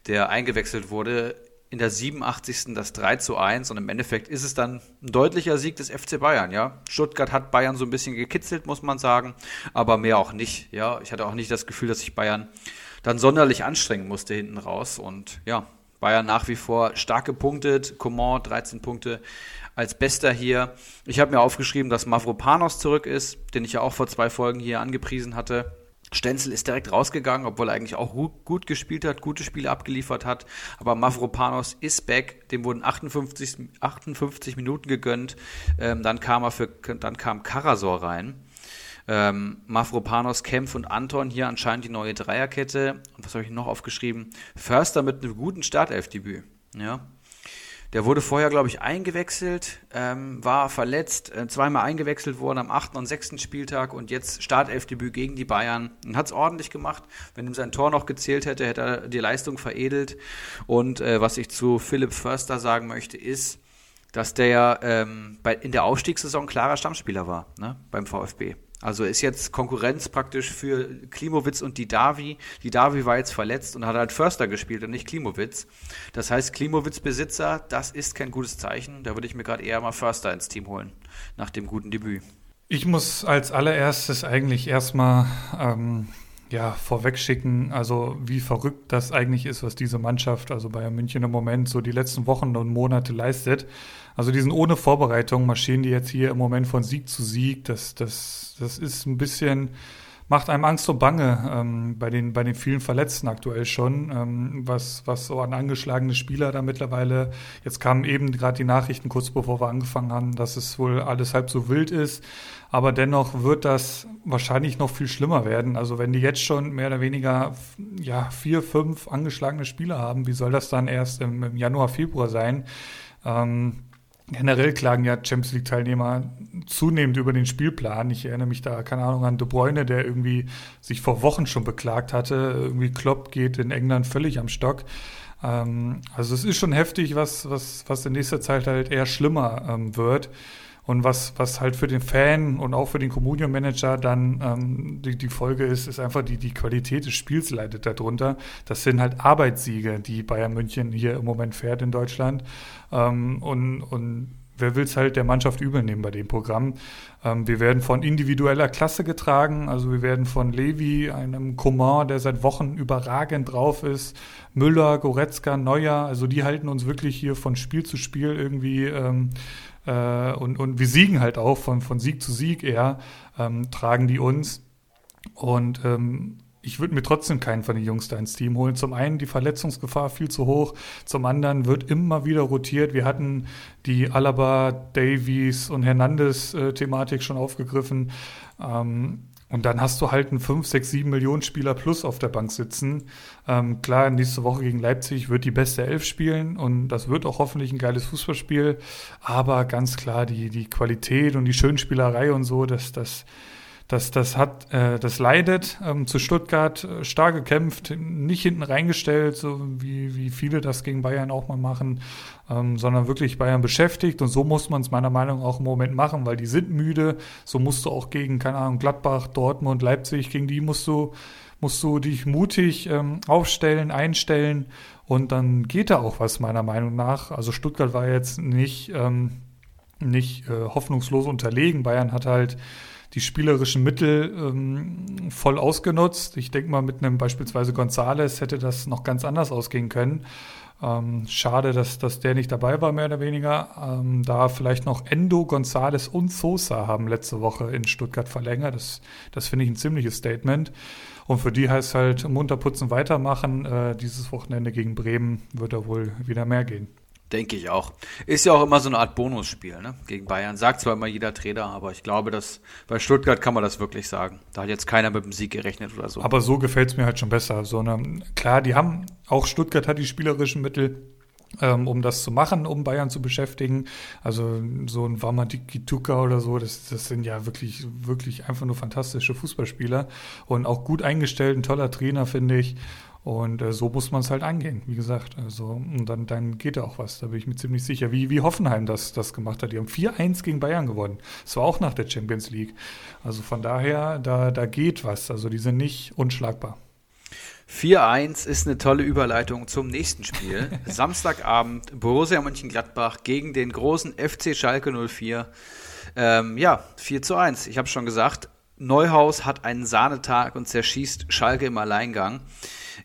der eingewechselt wurde, in der 87. das 3 1 und im Endeffekt ist es dann ein deutlicher Sieg des FC Bayern, ja. Stuttgart hat Bayern so ein bisschen gekitzelt, muss man sagen, aber mehr auch nicht, ja. Ich hatte auch nicht das Gefühl, dass sich Bayern dann sonderlich anstrengen musste hinten raus und ja, Bayern nach wie vor stark gepunktet. Coman 13 Punkte als Bester hier. Ich habe mir aufgeschrieben, dass Mavropanos zurück ist, den ich ja auch vor zwei Folgen hier angepriesen hatte. Stenzel ist direkt rausgegangen, obwohl er eigentlich auch gut, gespielt hat, gute Spiele abgeliefert hat. Aber Mavropanos ist back, dem wurden 58, 58 Minuten gegönnt. Ähm, dann kam er für, dann kam Karasor rein. Ähm, Mafropanos, Kempf und Anton hier anscheinend die neue Dreierkette. Und was habe ich noch aufgeschrieben? Förster mit einem guten Startelfdebüt. Ja. Der wurde vorher, glaube ich, eingewechselt, ähm, war verletzt, äh, zweimal eingewechselt worden am 8. und 6. Spieltag und jetzt Startelfdebüt gegen die Bayern und hat es ordentlich gemacht. Wenn ihm sein Tor noch gezählt hätte, hätte er die Leistung veredelt. Und äh, was ich zu Philipp Förster sagen möchte, ist, dass der ähm, bei, in der Aufstiegssaison klarer Stammspieler war ne, beim VfB. Also ist jetzt Konkurrenz praktisch für Klimowitz und die Davi. Die Davi war jetzt verletzt und hat halt Förster gespielt und nicht Klimowitz. Das heißt, Klimowitz-Besitzer, das ist kein gutes Zeichen. Da würde ich mir gerade eher mal Förster ins Team holen, nach dem guten Debüt. Ich muss als allererstes eigentlich erstmal ähm, ja, vorweg schicken, also wie verrückt das eigentlich ist, was diese Mannschaft, also Bayern München im Moment so die letzten Wochen und Monate leistet. Also die sind ohne Vorbereitung, marschieren die jetzt hier im Moment von Sieg zu Sieg. Das, das, das ist ein bisschen, macht einem Angst und Bange ähm, bei, den, bei den vielen Verletzten aktuell schon, ähm, was, was so an angeschlagene Spieler da mittlerweile, jetzt kamen eben gerade die Nachrichten kurz bevor wir angefangen haben, dass es wohl alles halb so wild ist. Aber dennoch wird das wahrscheinlich noch viel schlimmer werden. Also wenn die jetzt schon mehr oder weniger ja, vier, fünf angeschlagene Spieler haben, wie soll das dann erst im, im Januar, Februar sein? Ähm, Generell klagen ja Champions League-Teilnehmer zunehmend über den Spielplan. Ich erinnere mich da, keine Ahnung, an De Bruyne, der irgendwie sich vor Wochen schon beklagt hatte. Irgendwie Klopp geht in England völlig am Stock. Ähm, also es ist schon heftig, was, was, was in nächster Zeit halt eher schlimmer ähm, wird. Und was, was halt für den Fan und auch für den Communion Manager dann ähm, die, die Folge ist, ist einfach die, die Qualität des Spiels leidet darunter. Das sind halt Arbeitssiege, die Bayern München hier im Moment fährt in Deutschland. Ähm, und, und wer will es halt der Mannschaft übel nehmen bei dem Programm? Ähm, wir werden von individueller Klasse getragen, also wir werden von Levi, einem Coman, der seit Wochen überragend drauf ist, Müller, Goretzka, Neuer, also die halten uns wirklich hier von Spiel zu Spiel irgendwie ähm, äh, und, und wir siegen halt auch von, von Sieg zu Sieg eher, ähm, tragen die uns. Und ähm, ich würde mir trotzdem keinen von den Jungs da ins Team holen. Zum einen die Verletzungsgefahr viel zu hoch, zum anderen wird immer wieder rotiert. Wir hatten die Alaba, Davies und Hernandez-Thematik schon aufgegriffen. Ähm, Und dann hast du halt einen 5, 6, 7 Millionen Spieler plus auf der Bank sitzen. Ähm, klar, nächste Woche gegen Leipzig wird die beste Elf spielen und das wird auch hoffentlich ein geiles Fußballspiel. Aber ganz klar, die, die Qualität und die Schönspielerei und so, das, das, das, das hat, äh, das leidet. Ähm, zu Stuttgart äh, stark gekämpft, nicht hinten reingestellt, so wie, wie viele das gegen Bayern auch mal machen, ähm, sondern wirklich Bayern beschäftigt. Und so muss man es meiner Meinung nach auch im Moment machen, weil die sind müde. So musst du auch gegen, keine Ahnung, Gladbach, Dortmund, Leipzig, gegen die musst du, musst du dich mutig ähm, aufstellen, einstellen. Und dann geht da auch was, meiner Meinung nach. Also Stuttgart war jetzt nicht, ähm, nicht äh, hoffnungslos unterlegen. Bayern hat halt die spielerischen Mittel ähm, voll ausgenutzt. Ich denke mal, mit einem beispielsweise Gonzales hätte das noch ganz anders ausgehen können. Ähm, schade, dass, dass der nicht dabei war, mehr oder weniger. Ähm, da vielleicht noch Endo, Gonzales und Sosa haben letzte Woche in Stuttgart verlängert. Das, das finde ich ein ziemliches Statement. Und für die heißt halt munter putzen, weitermachen. Äh, dieses Wochenende gegen Bremen wird da wohl wieder mehr gehen. Denke ich auch. Ist ja auch immer so eine Art Bonusspiel, ne? Gegen Bayern. Sagt zwar immer jeder Trainer, aber ich glaube, dass bei Stuttgart kann man das wirklich sagen. Da hat jetzt keiner mit dem Sieg gerechnet oder so. Aber so gefällt es mir halt schon besser. So eine, klar, die haben, auch Stuttgart hat die spielerischen Mittel, ähm, um das zu machen, um Bayern zu beschäftigen. Also so ein Wamadiki-Tuka oder so, das, das sind ja wirklich, wirklich einfach nur fantastische Fußballspieler und auch gut eingestellt, ein toller Trainer, finde ich. Und äh, so muss man es halt angehen, wie gesagt. Also, und dann, dann geht da auch was, da bin ich mir ziemlich sicher. Wie, wie Hoffenheim das, das gemacht hat. Die haben 4-1 gegen Bayern gewonnen. Das war auch nach der Champions League. Also von daher, da, da geht was. Also die sind nicht unschlagbar. 4-1 ist eine tolle Überleitung zum nächsten Spiel. Samstagabend Borussia Mönchengladbach gegen den großen FC Schalke 04. Ähm, ja, 4 zu 1. Ich habe schon gesagt, Neuhaus hat einen Sahnetag und zerschießt Schalke im Alleingang.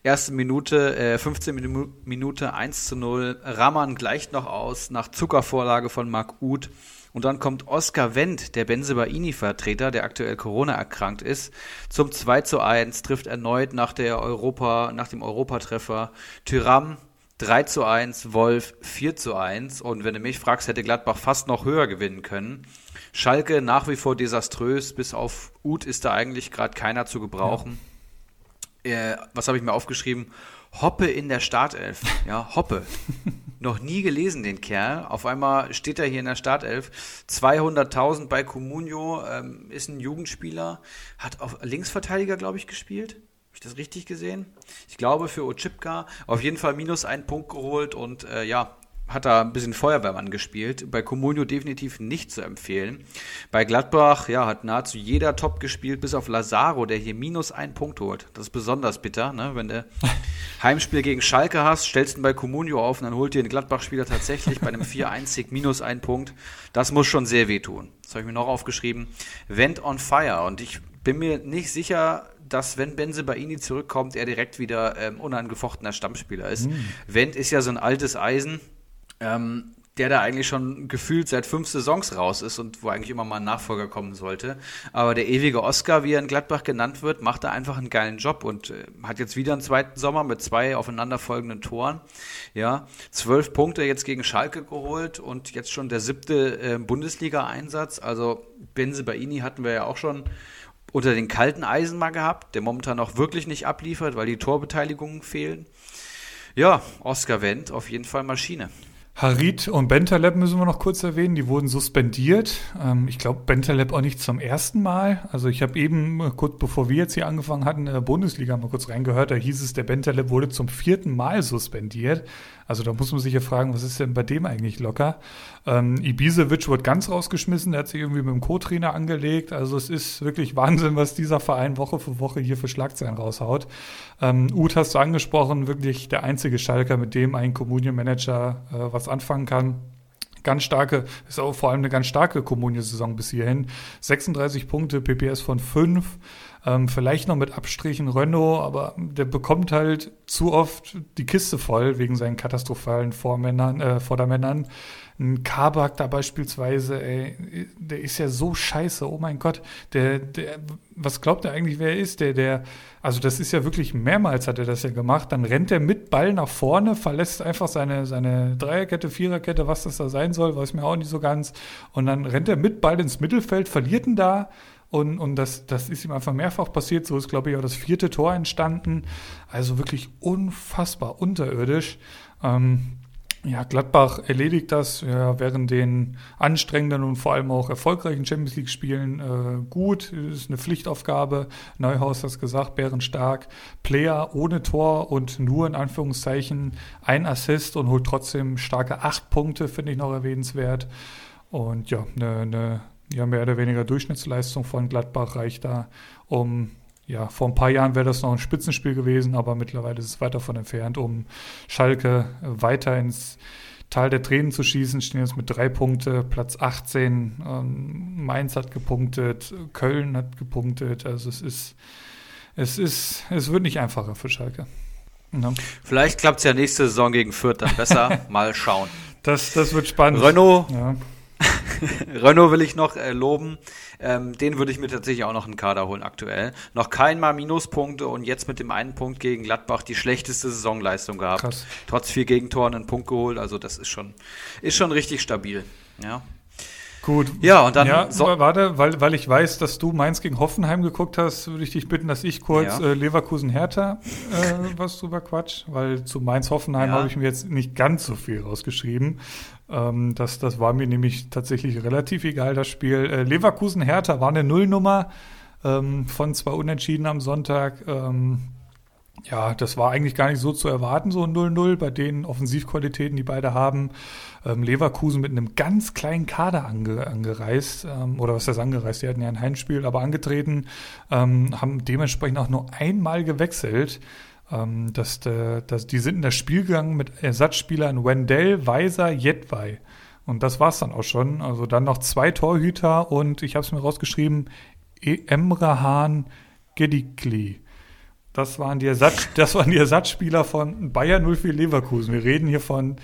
Erste Minute, äh, 15 Minu Minute 1 zu 0. Raman gleicht noch aus nach Zuckervorlage von Marc Uth. Und dann kommt Oskar Wendt, der Benzebaini-Vertreter, der aktuell Corona erkrankt ist, zum 2 zu 1, trifft erneut nach der Europa, nach dem Europatreffer Tyram 3 zu 1, Wolf 4 zu 1. Und wenn du mich fragst, hätte Gladbach fast noch höher gewinnen können. Schalke nach wie vor desaströs, bis auf Uth ist da eigentlich gerade keiner zu gebrauchen. Ja äh, was habe ich mir aufgeschrieben? Hoppe in der Startelf. Ja, Hoppe. Noch nie gelesen, den Kerl. Auf einmal steht er hier in der Startelf. 200.000 bei Comunio, ähm, ist ein Jugendspieler, hat auf Linksverteidiger, glaube ich, gespielt. Habe ich das richtig gesehen? Ich glaube für Ochipka auf jeden Fall minus einen Punkt geholt und äh, ja, hat da ein bisschen Feuerwehrmann gespielt. Bei Comunio definitiv nicht zu empfehlen. Bei Gladbach, ja, hat nahezu jeder top gespielt, bis auf Lazaro, der hier minus einen Punkt holt. Das ist besonders bitter, ne? Wenn du Heimspiel gegen Schalke hast, stellst du bei Comunio auf und dann holt dir ein Gladbach-Spieler tatsächlich bei einem 4-1 minus einen Punkt. Das muss schon sehr wehtun. Das habe ich mir noch aufgeschrieben. Vent on fire. Und ich bin mir nicht sicher, dass wenn Benze Baini zurückkommt, er direkt wieder ähm, unangefochtener Stammspieler ist. Mm. Wendt ist ja so ein altes Eisen ähm, der da eigentlich schon gefühlt seit fünf Saisons raus ist und wo eigentlich immer mal ein Nachfolger kommen sollte. Aber der ewige Oscar, wie er in Gladbach genannt wird, macht da einfach einen geilen Job und äh, hat jetzt wieder einen zweiten Sommer mit zwei aufeinanderfolgenden Toren. Ja, zwölf Punkte jetzt gegen Schalke geholt und jetzt schon der siebte äh, Bundesliga-Einsatz. Also Benze Baini hatten wir ja auch schon unter den kalten Eisen mal gehabt, der momentan auch wirklich nicht abliefert, weil die Torbeteiligungen fehlen. Ja, Oscar Wendt, auf jeden Fall Maschine. Harit und Bentaleb müssen wir noch kurz erwähnen, die wurden suspendiert. Ähm, ich glaube, Bentaleb auch nicht zum ersten Mal. Also ich habe eben, äh, kurz bevor wir jetzt hier angefangen hatten, in der Bundesliga mal kurz reingehört, da hieß es, der Bentaleb wurde zum vierten Mal suspendiert. Also da muss man sich ja fragen, was ist denn bei dem eigentlich locker? Ähm, Ibisevic wurde ganz rausgeschmissen, der hat sich irgendwie mit dem Co-Trainer angelegt. Also es ist wirklich Wahnsinn, was dieser Verein Woche für Woche hier für Schlagzeilen raushaut. Ähm, Uth hast du angesprochen, wirklich der einzige Schalker, mit dem ein Communion-Manager äh, was anfangen kann ganz starke, ist auch vor allem eine ganz starke Kommunie-Saison bis hierhin. 36 Punkte, PPS von 5. Ähm, vielleicht noch mit Abstrichen Renault, aber der bekommt halt zu oft die Kiste voll wegen seinen katastrophalen Vormännern, äh, Vordermännern. Ein Kabak da beispielsweise, ey, der ist ja so scheiße, oh mein Gott. Der, der, was glaubt er eigentlich, wer er ist? Der, der, also das ist ja wirklich mehrmals hat er das ja gemacht. Dann rennt er mit Ball nach vorne, verlässt einfach seine, seine Dreierkette, Viererkette, was das da sein soll, weiß mir auch nicht so ganz. Und dann rennt er mit Ball ins Mittelfeld, verliert ihn da Und, und das, das ist ihm einfach mehrfach passiert. So ist, glaube ich, auch das vierte Tor entstanden. Also wirklich unfassbar unterirdisch. Ähm, ja, Gladbach erledigt das ja, während den anstrengenden und vor allem auch erfolgreichen Champions League-Spielen äh, gut. Ist eine Pflichtaufgabe. Neuhaus hat es gesagt, bärenstark. Player ohne Tor und nur in Anführungszeichen ein Assist und holt trotzdem starke acht Punkte, finde ich noch erwähnenswert. Und ja, eine, eine ja, mehr oder weniger Durchschnittsleistung von Gladbach reicht da, um ja, vor ein paar Jahren wäre das noch ein Spitzenspiel gewesen, aber mittlerweile ist es weit davon entfernt, um Schalke weiter ins Tal der Tränen zu schießen. Stehen jetzt mit drei Punkte, Platz 18. Ähm, Mainz hat gepunktet, Köln hat gepunktet. Also es ist, es ist, es wird nicht einfacher für Schalke. Ja. Vielleicht klappt es ja nächste Saison gegen Fürth dann besser. Mal schauen. Das, das wird spannend. Renault, ja. Renault will ich noch äh, loben. Ähm, den würde ich mir tatsächlich auch noch einen Kader holen aktuell. Noch kein Mal Minuspunkte und jetzt mit dem einen Punkt gegen Gladbach die schlechteste Saisonleistung gehabt. Krass. Trotz vier Gegentoren einen Punkt geholt. Also das ist schon, ist schon richtig stabil. Ja. Gut. Ja, und dann. Ja, so warte, weil, weil ich weiß, dass du Mainz gegen Hoffenheim geguckt hast, würde ich dich bitten, dass ich kurz ja. äh, Leverkusen-Hertha äh, was drüber quatsch, weil zu Mainz-Hoffenheim ja. habe ich mir jetzt nicht ganz so viel rausgeschrieben. Ähm, das, das war mir nämlich tatsächlich relativ egal, das Spiel. Äh, Leverkusen-Hertha war eine Nullnummer ähm, von zwei Unentschieden am Sonntag. Ähm, ja, das war eigentlich gar nicht so zu erwarten, so ein 0-0 bei den Offensivqualitäten, die beide haben. Ähm, Leverkusen mit einem ganz kleinen Kader ange, angereist, ähm, oder was heißt angereist, die hatten ja ein Heimspiel, aber angetreten, ähm, haben dementsprechend auch nur einmal gewechselt. Ähm, das, das, die sind in das Spiel gegangen mit Ersatzspielern Wendell, Weiser, Jedwai. Und das war's dann auch schon. Also dann noch zwei Torhüter und ich habe es mir rausgeschrieben, e-, Emre Hahn Gedikli. Das waren die, Ersatz, das waren die Ersatzspieler von Bayern 04 Leverkusen. Wir reden hier von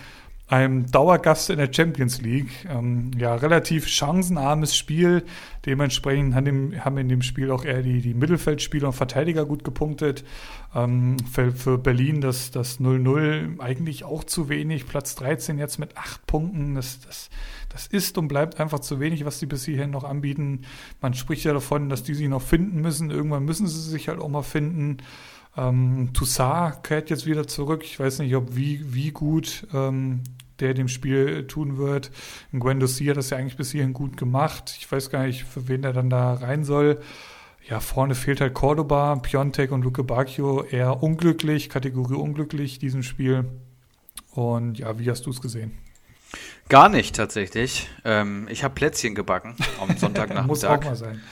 einem Dauergast in der Champions League. Ähm, ja, relativ chancenarmes Spiel. Dementsprechend haben, haben in dem Spiel auch eher die, die Mittelfeldspieler und Verteidiger gut gepunktet. Ähm, für, für, Berlin das 0-0 eigentlich auch zu wenig. Platz 13 jetzt mit acht Punkten. Das, das, das ist und bleibt einfach zu wenig, was die bis hierhin noch anbieten. Man spricht ja davon, dass die sich noch finden müssen. Irgendwann müssen sie sich halt auch mal finden. Ähm, Toussaint kehrt jetzt wieder zurück. Ich weiß nicht, ob wie, wie gut ähm, der dem Spiel tun wird. Gwendouzi hat das ja eigentlich bis hierhin gut gemacht. Ich weiß gar nicht, für wen der dann da rein soll. Ja, vorne fehlt halt Cordoba, Piontek und Luke Bacchio eher unglücklich, Kategorie unglücklich, diesem Spiel. Und ja, wie hast du es gesehen? Gar nicht tatsächlich. Ähm, ich habe Plätzchen gebacken am Sonntagnachmittag. Muss auch mal sein.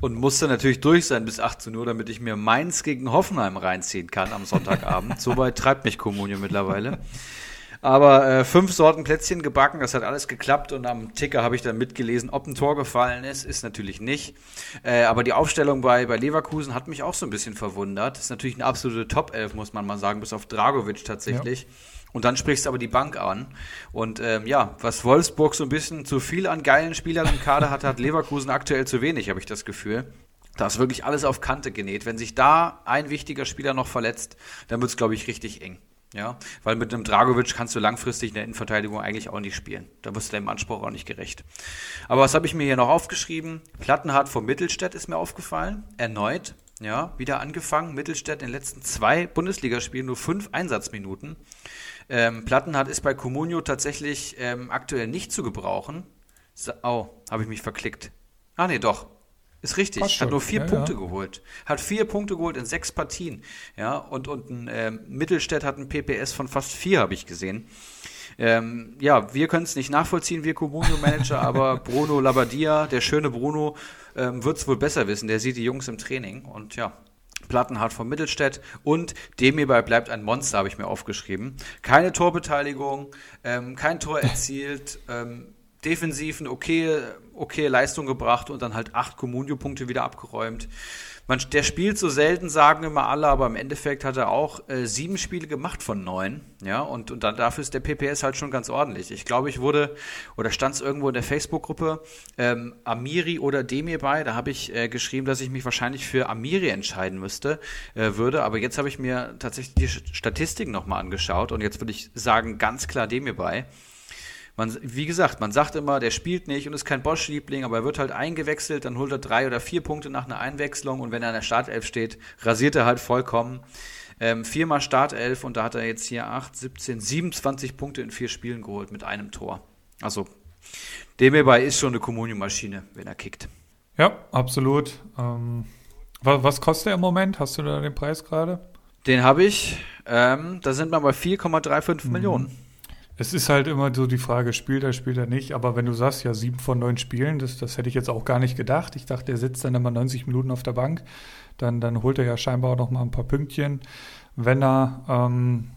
Und musste natürlich durch sein bis 18 Uhr, damit ich mir Mainz gegen Hoffenheim reinziehen kann am Sonntagabend. Soweit treibt mich Kommunio mittlerweile. Aber äh, fünf Sorten Plätzchen gebacken, das hat alles geklappt und am Ticker habe ich dann mitgelesen, ob ein Tor gefallen ist, ist natürlich nicht. Äh, aber die Aufstellung bei, bei Leverkusen hat mich auch so ein bisschen verwundert. Das ist natürlich eine absolute Top-11, muss man mal sagen, bis auf Dragovic tatsächlich. Ja. Und dann sprichst du aber die Bank an. Und ähm, ja, was Wolfsburg so ein bisschen zu viel an geilen Spielern im Kader hat, hat Leverkusen aktuell zu wenig, habe ich das Gefühl. Da ist wirklich alles auf Kante genäht. Wenn sich da ein wichtiger Spieler noch verletzt, dann wird es, glaube ich, richtig eng. Ja, weil mit einem Dragovic kannst du langfristig in der Innenverteidigung eigentlich auch nicht spielen. Da wirst du deinem Anspruch auch nicht gerecht. Aber was habe ich mir hier noch aufgeschrieben? Plattenhardt vor Mittelstädt ist mir aufgefallen. Erneut. Ja, wieder angefangen. Mittelstädt in den letzten zwei Bundesligaspielen nur fünf Einsatzminuten. Ähm, Plattenhardt ist bei Comunio tatsächlich ähm, aktuell nicht zu gebrauchen. So, oh, habe ich mich verklickt. Ah, nee, doch. Ist richtig. Hat nur vier ja, Punkte ja. geholt. Hat vier Punkte geholt in sechs Partien. Ja, und, und ein äh, Mittelstädt hat ein PPS von fast vier, habe ich gesehen. Ähm, ja, wir können es nicht nachvollziehen, wir Comunio-Manager, aber Bruno Labadia, der schöne Bruno, ähm, wird es wohl besser wissen. Der sieht die Jungs im Training und ja, Plattenhardt vom Mittelstädt und dem hierbei bleibt ein Monster, habe ich mir aufgeschrieben. Keine Torbeteiligung, ähm, kein Tor erzielt, ähm, defensiv eine okay, okay Leistung gebracht und dann halt acht Comunio-Punkte wieder abgeräumt. Man, der spielt so selten, sagen immer alle, aber im Endeffekt hat er auch äh, sieben Spiele gemacht von neun. Ja, und, und dann dafür ist der PPS halt schon ganz ordentlich. Ich glaube, ich wurde, oder stand es irgendwo in der Facebook-Gruppe, ähm, Amiri oder Demir bei. Da habe ich äh, geschrieben, dass ich mich wahrscheinlich für Amiri entscheiden müsste, äh, würde. Aber jetzt habe ich mir tatsächlich die Statistiken nochmal angeschaut und jetzt würde ich sagen, ganz klar Demir bei man, wie gesagt, man sagt immer, der spielt nicht und ist kein Bosch-Liebling, aber er wird halt eingewechselt, dann holt er drei oder vier Punkte nach einer Einwechslung und wenn er in der Startelf steht, rasiert er halt vollkommen. Ähm, viermal Startelf und da hat er jetzt hier 8, 17, 27 Punkte in vier Spielen geholt mit einem Tor. Also dem hierbei ist schon eine Kommunium-Maschine, wenn er kickt. Ja, absolut. Ähm, was, was, kostet er im Moment? Hast du da den Preis gerade? Den habe ich. Ähm, da sind wir bei 4,35 mhm. Millionen. Es ist halt immer so die Frage, spielt er, spielt er nicht. Aber wenn du sagst, ja, sieben von neun Spielen, das, das hätte ich jetzt auch gar nicht gedacht. Ich dachte, er sitzt dann immer 90 Minuten auf der Bank. Dann, dann holt er ja scheinbar auch noch mal ein paar Pünktchen. Wenn er ähm,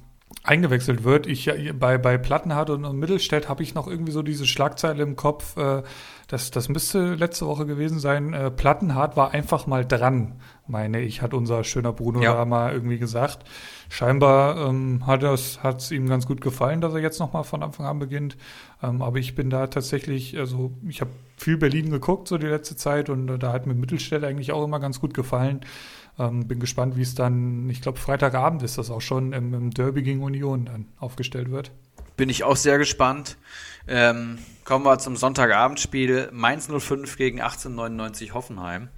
eingewechselt wird. Ich bei, bei Plattenhardt und, und Mittelstädt habe ich noch irgendwie so diese Schlagzeile im Kopf. Äh, das, das müsste letzte Woche gewesen sein. Äh, Plattenhardt war einfach mal dran, meine ich, hat unser schöner Bruno ja. da mal irgendwie gesagt. Scheinbar ähm, hat es ihm ganz gut gefallen, dass er jetzt noch mal von Anfang an beginnt. Ähm, aber ich bin da tatsächlich, also ich habe viel Berlin geguckt so die letzte Zeit und äh, da hat mir Mittelstädt eigentlich auch immer ganz gut gefallen. Ähm, bin gespannt, wie es dann, ich glaube, Freitagabend ist das auch schon im, im, Derby gegen Union dann aufgestellt wird. Bin ich auch sehr gespannt. Ähm, kommen wir zum Sonntagabendspiel. Mainz 05 gegen 1899 Hoffenheim.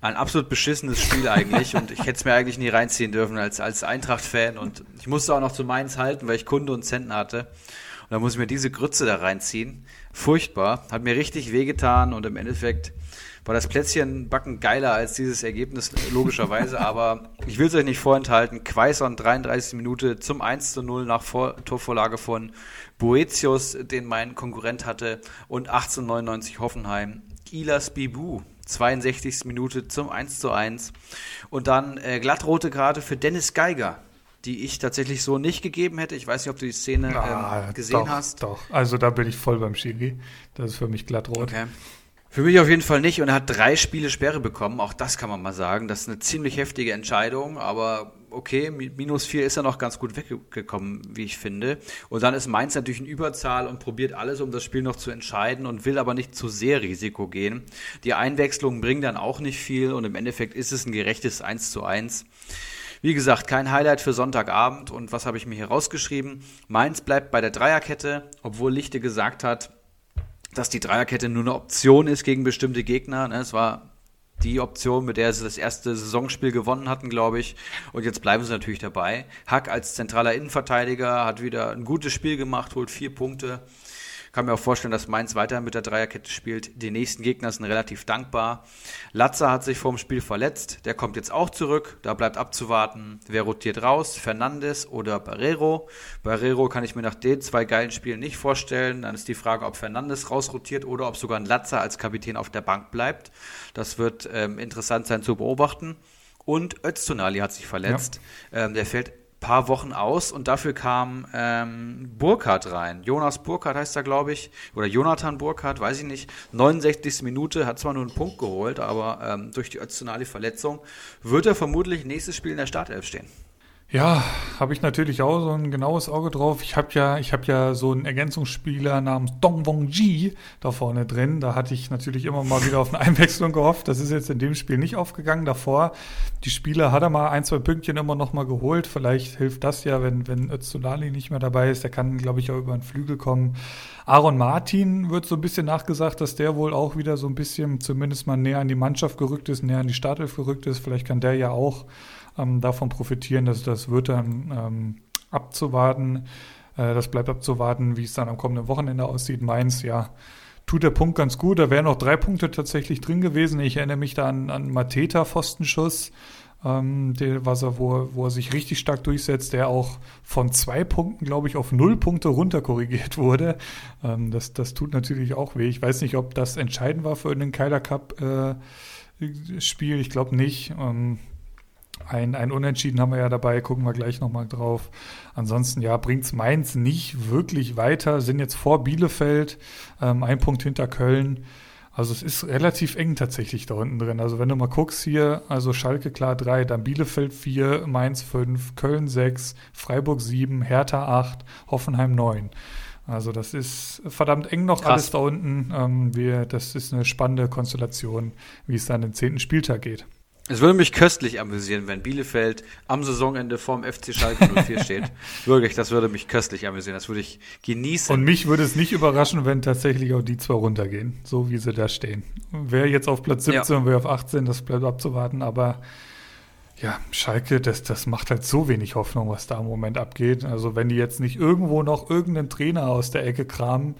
Ein absolut beschissenes Spiel eigentlich und ich hätte es mir eigentlich nie reinziehen dürfen als, als Eintracht-Fan und ich musste auch noch zu Mainz halten, weil ich Kunde und Zentner hatte. Und da muss ich mir diese Grütze da reinziehen. Furchtbar. Hat mir richtig wehgetan und im Endeffekt war das Plätzchen backen geiler als dieses Ergebnis, logischerweise. aber ich will es euch nicht vorenthalten. Quaison 33 Minute zum 1 zu 0 nach Vor Torvorlage von Boetius, den mein Konkurrent hatte. Und 1899 Hoffenheim. Ilas Bibu 62. Minute zum 1 zu 1. Und dann äh, glattrote Karte für Dennis Geiger, die ich tatsächlich so nicht gegeben hätte. Ich weiß nicht, ob du die Szene ah, ähm, gesehen doch, hast. Doch, also da bin ich voll beim Schiri. Das ist für mich glattrot. Okay. Für mich auf jeden Fall nicht und er hat drei Spiele Sperre bekommen. Auch das kann man mal sagen. Das ist eine ziemlich heftige Entscheidung, aber okay, minus vier ist er noch ganz gut weggekommen, wie ich finde. Und dann ist Mainz natürlich in Überzahl und probiert alles, um das Spiel noch zu entscheiden und will aber nicht zu sehr Risiko gehen. Die Einwechslungen bringen dann auch nicht viel und im Endeffekt ist es ein gerechtes 1 zu 1. Wie gesagt, kein Highlight für Sonntagabend und was habe ich mir hier rausgeschrieben? Mainz bleibt bei der Dreierkette, obwohl Lichte gesagt hat, dass die Dreierkette nur eine Option ist gegen bestimmte Gegner. Ne? Es war die Option, mit der sie das erste Saisonspiel gewonnen hatten, glaube ich. Und jetzt bleiben sie natürlich dabei. Hack als zentraler Innenverteidiger hat wieder ein gutes Spiel gemacht, holt vier Punkte. Kann mir auch vorstellen, dass Mainz weiter mit der Dreierkette spielt. Die nächsten Gegner sind relativ dankbar. Latzer hat sich vor dem Spiel verletzt. Der kommt jetzt auch zurück. Da bleibt abzuwarten, wer rotiert raus. Fernandes oder Barrero. Barrero kann ich mir nach den zwei geilen Spielen nicht vorstellen. Dann ist die Frage, ob Fernandes rausrotiert oder ob sogar ein Latzer als Kapitän auf der Bank bleibt. Das wird ähm, interessant sein zu beobachten. Und Öztunali hat sich verletzt. Ja. Ähm, der fällt paar Wochen aus und dafür kam ähm, Burkhardt rein. Jonas Burkhardt heißt er, glaube ich, oder Jonathan Burkhardt, weiß ich nicht. 69. Minute, hat zwar nur einen Punkt geholt, aber ähm, durch die optionale Verletzung wird er vermutlich nächstes Spiel in der Startelf stehen. Ja, habe ich natürlich auch so ein genaues Auge drauf. Ich habe ja, ich habe ja so einen Ergänzungsspieler namens Dong Wong Ji da vorne drin. Da hatte ich natürlich immer mal wieder auf eine Einwechslung gehofft. Das ist jetzt in dem Spiel nicht aufgegangen. Davor die Spieler hat er mal ein, zwei Pünktchen immer noch mal geholt. Vielleicht hilft das ja, wenn wenn Öztulali nicht mehr dabei ist. Der kann, glaube ich, auch über den Flügel kommen. Aaron Martin wird so ein bisschen nachgesagt, dass der wohl auch wieder so ein bisschen zumindest mal näher an die Mannschaft gerückt ist, näher an die Startelf gerückt ist. Vielleicht kann der ja auch ähm, davon profitieren. dass das wird dann ähm, abzuwarten. Äh, das bleibt abzuwarten, wie es dann am kommenden Wochenende aussieht. Mainz, ja, tut der Punkt ganz gut. Da wären noch drei Punkte tatsächlich drin gewesen. Ich erinnere mich da an, an Mateta Pfostenschuss, ähm, der, was er, wo, wo er sich richtig stark durchsetzt, der auch von zwei Punkten, glaube ich, auf null Punkte runterkorrigiert wurde. Ähm, das, das tut natürlich auch weh. Ich weiß nicht, ob das entscheidend war für den Keiler Cup äh, Spiel. Ich glaube nicht. Ähm, ein, ein Unentschieden haben wir ja dabei, gucken wir gleich nochmal drauf. Ansonsten, ja, bringt es Mainz nicht wirklich weiter, sind jetzt vor Bielefeld, ähm, ein Punkt hinter Köln. Also es ist relativ eng tatsächlich da unten drin. Also wenn du mal guckst hier, also Schalke klar 3, dann Bielefeld 4, Mainz 5, Köln 6, Freiburg 7, Hertha 8, Hoffenheim 9. Also das ist verdammt eng noch Krass. alles da unten. Ähm, wir, das ist eine spannende Konstellation, wie es dann den zehnten Spieltag geht. Es würde mich köstlich amüsieren, wenn Bielefeld am Saisonende vorm FC Schalke 04 steht. Wirklich, das würde mich köstlich amüsieren. Das würde ich genießen. Und mich würde es nicht überraschen, wenn tatsächlich auch die zwei runtergehen, so wie sie da stehen. Wer jetzt auf Platz 17 ja. und wer auf 18, das bleibt abzuwarten, aber ja, Schalke, das, das macht halt so wenig Hoffnung, was da im Moment abgeht. Also wenn die jetzt nicht irgendwo noch irgendeinen Trainer aus der Ecke kramen,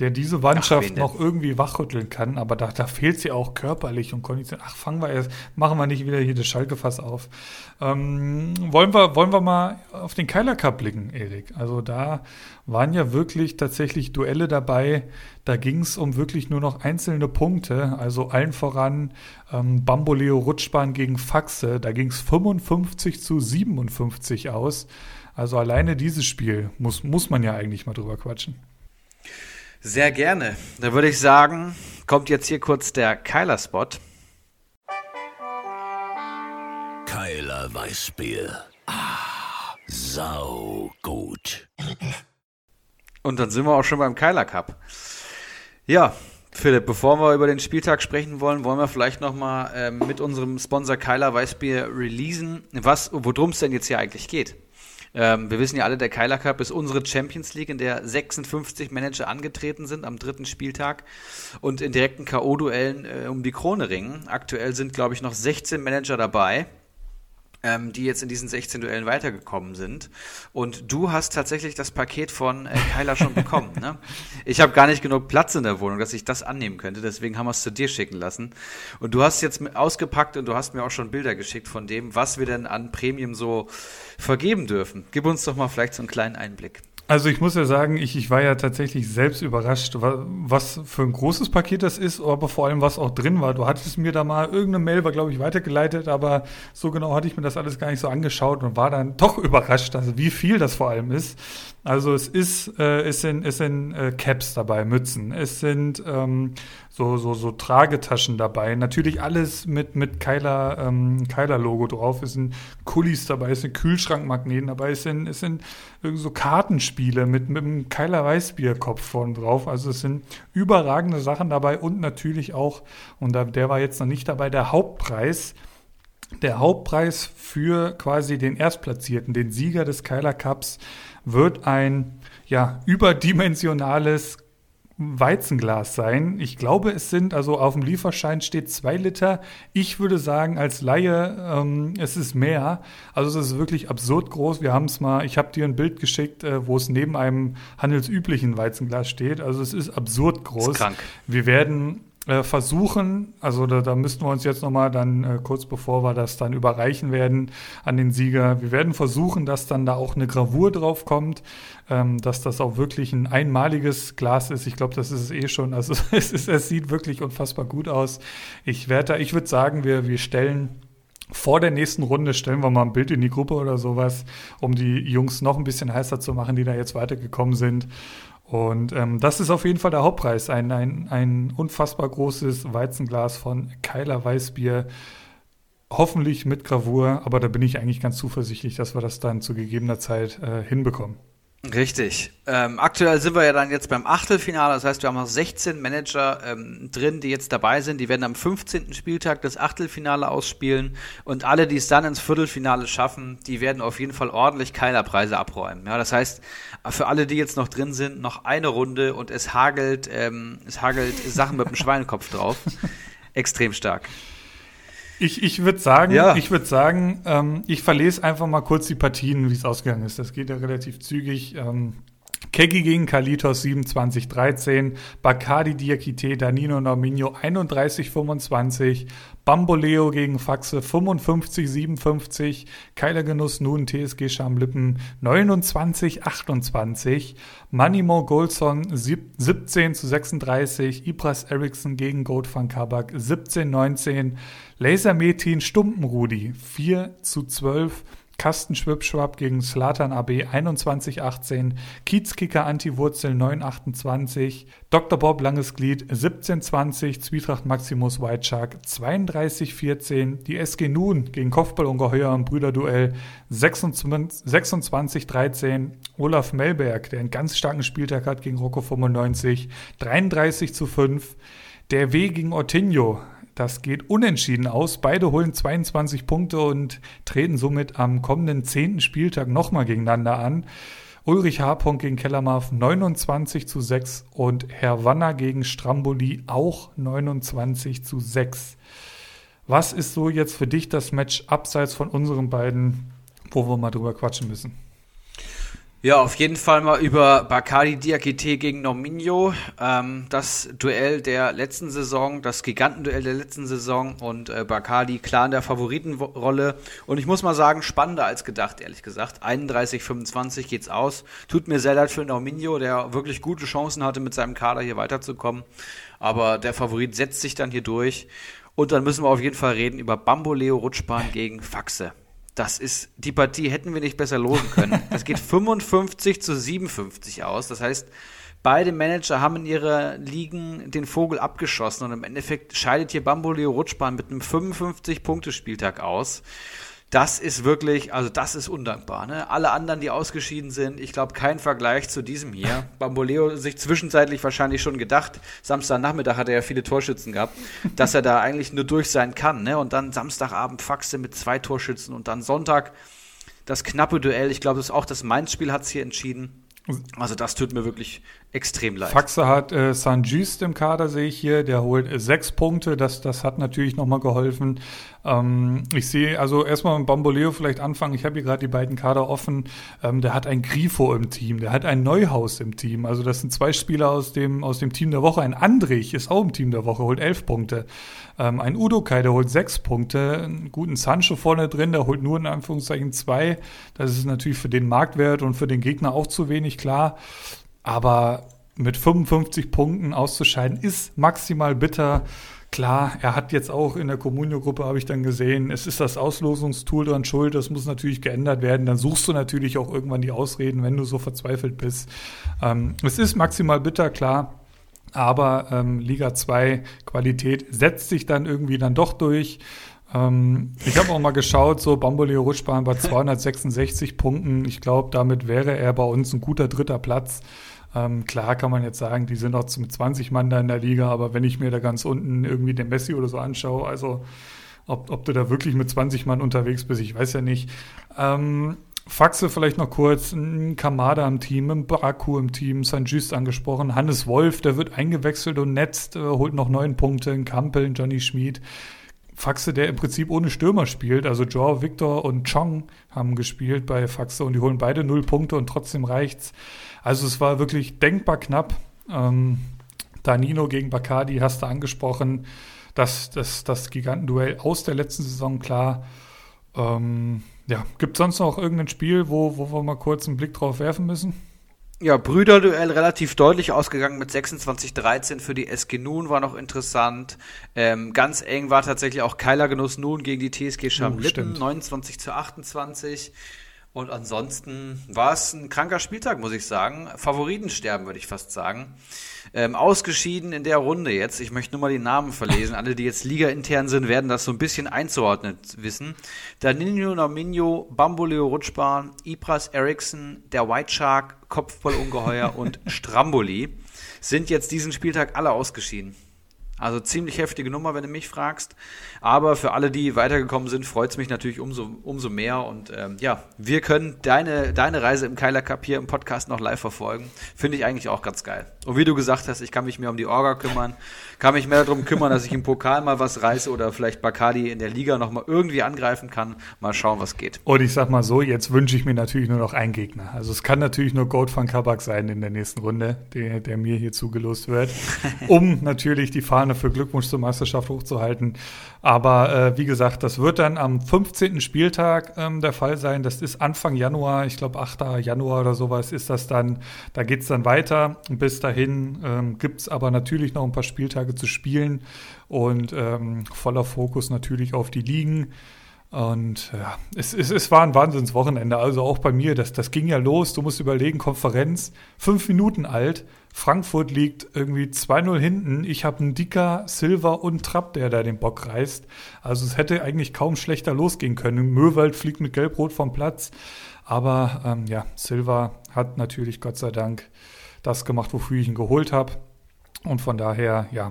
der diese Mannschaft Ach, noch irgendwie wachrütteln kann, aber da, da fehlt sie auch körperlich und Kondition. Ach, fangen wir erst, machen wir nicht wieder hier das Schalke-Fass auf. Ähm, wollen, wir, wollen wir mal auf den Keiler Cup blicken, Erik? Also da waren ja wirklich tatsächlich Duelle dabei. Da ging es um wirklich nur noch einzelne Punkte. Also allen voran ähm, Bamboleo Rutschbahn gegen Faxe. Da ging es 55 zu 57 aus. Also alleine dieses Spiel muss, muss man ja eigentlich mal drüber quatschen. Sehr gerne. Da würde ich sagen, kommt jetzt hier kurz der Keiler-Spot. Keiler Weißbier. Ah, sau gut. Und dann sind wir auch schon beim Keiler Cup. Ja, Philipp, bevor wir über den Spieltag sprechen wollen, wollen wir vielleicht nochmal ähm, mit unserem Sponsor Keiler Weißbier releasen, was, worum es denn jetzt hier eigentlich geht. Ähm, wir wissen ja alle, der Keiler Cup ist unsere Champions League, in der 56 Manager angetreten sind am dritten Spieltag und in direkten K.O.-Duellen äh, um die Krone ringen. Aktuell sind, glaube ich, noch 16 Manager dabei ähm, die jetzt in diesen 16 Duellen weitergekommen sind. Und du hast tatsächlich das Paket von äh, Kyla schon bekommen. Ne? Ich habe gar nicht genug Platz in der Wohnung, dass ich das annehmen könnte. Deswegen haben wir es zu dir schicken lassen. Und du hast jetzt ausgepackt und du hast mir auch schon Bilder geschickt von dem, was wir denn an Premium so vergeben dürfen. Gib uns doch mal vielleicht so einen kleinen Einblick. Also ich muss ja sagen, ich, ich war ja tatsächlich selbst überrascht, was für ein großes Paket das ist, aber vor allem, was auch drin war. Du hattest mir da mal irgendeine Mail, war glaube ich weitergeleitet, aber so genau hatte ich mir das alles gar nicht so angeschaut und war dann doch überrascht, also wie viel das vor allem ist. Also es ist, äh, es sind, es sind äh, Caps dabei, Mützen, es sind ähm, so, so, so Tragetaschen dabei. Natürlich alles mit, mit Keiler, ähm, Keiler-Logo drauf. Es sind Kulis dabei, es sind Kühlschrankmagneten dabei, es sind, es sind so Kartenspiele mit, mit einem Keiler Weißbierkopf vorne drauf. Also es sind überragende Sachen dabei und natürlich auch, und da, der war jetzt noch nicht dabei, der Hauptpreis. Der Hauptpreis für quasi den Erstplatzierten, den Sieger des Keiler Cups, wird ein ja, überdimensionales Weizenglas sein. Ich glaube, es sind, also auf dem Lieferschein steht zwei Liter. Ich würde sagen, als Laie, ähm, es ist mehr. Also es ist wirklich absurd groß. Wir haben es mal, ich habe dir ein Bild geschickt, äh, wo es neben einem handelsüblichen Weizenglas steht. Also es ist absurd groß. Ist krank. Wir werden äh, versuchen, also da, da müssten wir uns jetzt nochmal dann äh, kurz bevor wir das dann überreichen werden an den Sieger, wir werden versuchen, dass dann da auch eine Gravur drauf kommt, ähm, dass das auch wirklich ein einmaliges Glas ist. Ich glaube, das ist es eh schon. Also es, ist, es sieht wirklich unfassbar gut aus. Ich werde da, ich würde sagen, wir, wir stellen vor der nächsten Runde stellen wir mal ein Bild in die Gruppe oder sowas, um die Jungs noch ein bisschen heißer zu machen, die da jetzt weitergekommen sind. Und ähm, das ist auf jeden Fall der Hauptpreis. Ein, ein, ein unfassbar großes Weizenglas von Keiler Weißbier. Hoffentlich mit Gravur, aber da bin ich eigentlich ganz zuversichtlich, dass wir das dann zu gegebener Zeit äh, hinbekommen. Richtig. Ähm, aktuell sind wir ja dann jetzt beim Achtelfinale. Das heißt, wir haben noch 16 Manager ähm, drin, die jetzt dabei sind. Die werden am 15. Spieltag das Achtelfinale ausspielen. Und alle, die es dann ins Viertelfinale schaffen, die werden auf jeden Fall ordentlich Keilerpreise abräumen. Ja, das heißt, für alle, die jetzt noch drin sind, noch eine Runde und es hagelt, ähm, es hagelt Sachen mit dem Schweinekopf drauf. Extrem stark. Ich, ich würde sagen, ja. ich würde sagen, ähm, ich verlese einfach mal kurz die Partien, wie es ausgegangen ist. Das geht ja relativ zügig. Ähm, Kegi gegen Kalitos 27-13, Bacardi Diakite, Danino Norminho 31-25, Bamboleo gegen Faxe 55-57, Keiler Genuss nun TSG Schamlippen 29-28, Manimo Golson 17 36, Ibras Eriksson gegen Gold van Kabak 17-19, Laser Metin Stumpenrudi 4 zu 12, Kasten Schwibschwab gegen Slatan AB 2118, Kiezkicker Antiwurzel 928, Dr. Bob Langes Glied 1720, Zwietracht Maximus White Shark 3214, die SG Nun gegen Kopfball Ungeheuer im Brüderduell 2613, Olaf Melberg, der einen ganz starken Spieltag hat gegen Rocco 95, 33 zu 5, der W gegen Ortinho Das geht unentschieden aus. Beide holen 22 Punkte und treten somit am kommenden 10. Spieltag nochmal gegeneinander an. Ulrich H. gegen Kellermarf 29 zu 6 und Herr Wanner gegen Stramboli auch 29 zu 6. Was ist so jetzt für dich das Match abseits von unseren beiden, wo wir mal drüber quatschen müssen? Ja, auf jeden Fall mal über Bakari Diakite gegen Nominio. Ähm, das Duell der letzten Saison, das Gigantenduell der letzten Saison und äh, Bakari klar in der Favoritenrolle. Und ich muss mal sagen, spannender als gedacht, ehrlich gesagt. 31-25 geht's aus. Tut mir sehr leid für Nominio, der wirklich gute Chancen hatte, mit seinem Kader hier weiterzukommen. Aber der Favorit setzt sich dann hier durch. Und dann müssen wir auf jeden Fall reden über Bamboleo Rutschbahn gegen Faxe. Das ist, die Partie hätten wir nicht besser losen können. Das geht 55 zu 57 aus. Das heißt, beide Manager haben in ihrer Ligen den Vogel abgeschossen und im Endeffekt scheidet hier Bamboleo Rutschbahn mit einem 55-Punkte-Spieltag aus das ist wirklich, also das ist undankbar. Ne? Alle anderen, die ausgeschieden sind, ich glaube, kein Vergleich zu diesem hier. Bamboleo sich zwischenzeitlich wahrscheinlich schon gedacht, Samstagnachmittag hat er ja viele Torschützen gehabt, dass er da eigentlich nur durch sein kann. Ne? Und dann Samstagabend Faxe mit zwei Torschützen und dann Sonntag das knappe Duell. Ich glaube, das ist auch das Mainz-Spiel hat es hier entschieden. Also das tut mir wirklich extrem leid. Faxe hat äh, San Just im Kader, sehe ich hier. Der holt äh, sechs Punkte. Das, das hat natürlich nochmal geholfen. Ähm, ich sehe, also erstmal mit Bamboleo vielleicht anfangen. Ich habe hier gerade die beiden Kader offen. Ähm, der hat ein Grifo im Team. Der hat ein Neuhaus im Team. Also das sind zwei Spieler aus dem, aus dem Team der Woche. Ein Andrich ist auch im Team der Woche, holt elf Punkte. Ähm, ein Udokai, der holt sechs Punkte. Einen guten Sancho vorne drin, der holt nur in Anführungszeichen zwei. Das ist natürlich für den Marktwert und für den Gegner auch zu wenig, klar. Aber mit 55 Punkten auszuscheiden, ist maximal bitter. Klar, er hat jetzt auch in der Communio-Gruppe, habe ich dann gesehen, es ist das Auslosungstool dran schuld, das muss natürlich geändert werden. Dann suchst du natürlich auch irgendwann die Ausreden, wenn du so verzweifelt bist. Ähm, es ist maximal bitter, klar. Aber ähm, Liga 2 Qualität setzt sich dann irgendwie dann doch durch. Ähm, ich habe auch mal geschaut, so Bamboleo Rutschbahn bei 266 Punkten. Ich glaube, damit wäre er bei uns ein guter dritter Platz. Ähm, klar kann man jetzt sagen, die sind auch mit 20 Mann da in der Liga, aber wenn ich mir da ganz unten irgendwie den Messi oder so anschaue, also ob, ob du da wirklich mit 20 Mann unterwegs bist, ich weiß ja nicht. Ähm, Faxe vielleicht noch kurz, ein Kamada im Team, ein Baku im Team, St. Just angesprochen, Hannes Wolf, der wird eingewechselt und netzt, äh, holt noch neun Punkte, ein Kampel, ein Johnny Schmid. Faxe, der im Prinzip ohne Stürmer spielt, also Joao Victor und Chong haben gespielt bei Faxe und die holen beide null Punkte und trotzdem reicht's. Also es war wirklich denkbar knapp. Ähm, Danino gegen Bacardi hast du angesprochen. Das, das, das Gigantenduell aus der letzten Saison, klar. Ähm, ja, gibt es sonst noch irgendein Spiel, wo, wo wir mal kurz einen Blick drauf werfen müssen? Ja, Brüderduell relativ deutlich ausgegangen mit 26-13 für die SG Nun war noch interessant. Ähm, ganz eng war tatsächlich auch Keiler Genuss Nun gegen die TSG Schamlippen, oh, 29 zu 28. Und ansonsten war es ein kranker Spieltag, muss ich sagen. Favoritensterben, würde ich fast sagen. Ähm, ausgeschieden in der Runde jetzt. Ich möchte nur mal die Namen verlesen. Alle, die jetzt Liga-intern sind, werden das so ein bisschen einzuordnet wissen. Danilo Nominio, Bamboleo Rutschbahn, Ibras Eriksson, der White Shark, Kopfballungeheuer und Stramboli sind jetzt diesen Spieltag alle ausgeschieden. Also ziemlich heftige Nummer, wenn du mich fragst. Aber für alle, die weitergekommen sind, freut es mich natürlich umso, umso mehr. Und ähm, ja, wir können deine, deine Reise im Keiler Cup hier im Podcast noch live verfolgen. Finde ich eigentlich auch ganz geil. Und wie du gesagt hast, ich kann mich mehr um die Orga kümmern, kann mich mehr darum kümmern, dass ich im Pokal mal was reiße oder vielleicht Bacardi in der Liga nochmal irgendwie angreifen kann. Mal schauen, was geht. Und ich sag mal so, jetzt wünsche ich mir natürlich nur noch einen Gegner. Also es kann natürlich nur Gold van Kabak sein in der nächsten Runde, der, der mir hier zugelost wird, um natürlich die Fahne Fahne für Glückwunsch zur Meisterschaft hochzuhalten. Aber äh, wie gesagt, das wird dann am 15. Spieltag ähm, der Fall sein. Das ist Anfang Januar, ich glaube 8. Januar oder sowas ist das dann. Da geht es dann weiter. Bis dahin ähm, gibt es aber natürlich noch ein paar Spieltage zu spielen und ähm, voller Fokus natürlich auf die Ligen. Und ja, es, es, es war ein Wahnsinnswochenende. Also auch bei mir, das, das ging ja los. Du musst überlegen, Konferenz, fünf Minuten alt. Frankfurt liegt irgendwie 2-0 hinten. Ich habe einen Dicker, Silver und Trapp, der da den Bock reißt. Also es hätte eigentlich kaum schlechter losgehen können. Möwald fliegt mit Gelb-Rot vom Platz. Aber ähm, ja, Silver hat natürlich Gott sei Dank das gemacht, wofür ich ihn geholt habe. Und von daher, ja,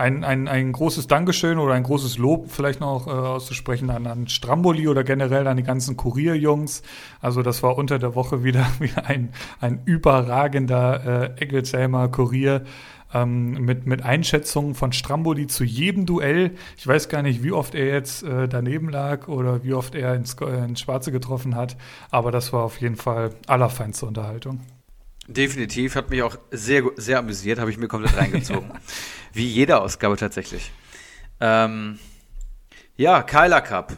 ein, ein, ein großes Dankeschön oder ein großes Lob vielleicht noch äh, auszusprechen an, an Stramboli oder generell an die ganzen Kurierjungs. Also das war unter der Woche wieder, wieder ein, ein überragender äh, Eggelsheimer Kurier ähm, mit, mit Einschätzungen von Stramboli zu jedem Duell. Ich weiß gar nicht, wie oft er jetzt äh, daneben lag oder wie oft er ins, äh, ins Schwarze getroffen hat, aber das war auf jeden Fall allerfeinste Unterhaltung. Definitiv, hat mich auch sehr, sehr amüsiert, habe ich mir komplett reingezogen. Wie jede Ausgabe tatsächlich. Ähm, ja, Kyler Cup.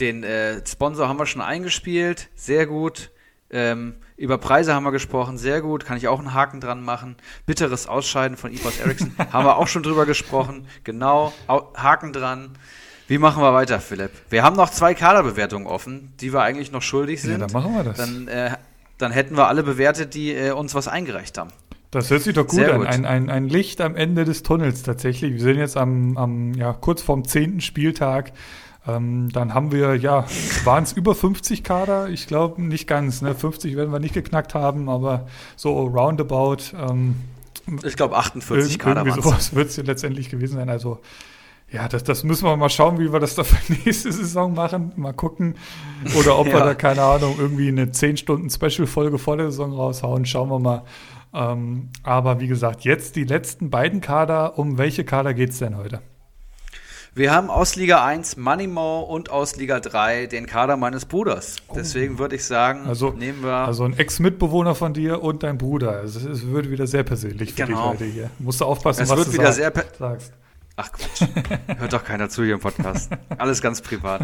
Den äh, Sponsor haben wir schon eingespielt, sehr gut. Ähm, über Preise haben wir gesprochen, sehr gut, kann ich auch einen Haken dran machen. Bitteres Ausscheiden von Ipos Ericsson haben wir auch schon drüber gesprochen, genau, Haken dran. Wie machen wir weiter, Philipp? Wir haben noch zwei Kaderbewertungen offen, die wir eigentlich noch schuldig sind. Ja, dann machen wir das. Dann, äh, dann hätten wir alle bewertet, die äh, uns was eingereicht haben. Das hört sich doch gut Sehr an. Gut. Ein, ein, ein Licht am Ende des Tunnels tatsächlich. Wir sind jetzt am, am ja, kurz vorm zehnten Spieltag. Ähm, dann haben wir, ja, waren es über 50 Kader? Ich glaube nicht ganz. Ne? 50 werden wir nicht geknackt haben, aber so roundabout. Ähm, ich glaube 48 Kader waren sowas wird es ja letztendlich gewesen sein. Also ja, das, das müssen wir mal schauen, wie wir das da für nächste Saison machen. Mal gucken. Oder ob ja. wir da, keine Ahnung, irgendwie eine 10-Stunden-Special-Folge vor der Saison raushauen. Schauen wir mal. Ähm, aber wie gesagt, jetzt die letzten beiden Kader. Um welche Kader geht es denn heute? Wir haben aus Liga 1 Moneymo und aus Liga 3 den Kader meines Bruders. Oh. Deswegen würde ich sagen, also, nehmen wir. Also ein Ex-Mitbewohner von dir und dein Bruder. Also es wird wieder sehr persönlich für genau. dich heute hier. Musst du aufpassen, es was wird du wieder sehr sagst. Ach Quatsch. Hört doch keiner zu hier im Podcast. Alles ganz privat.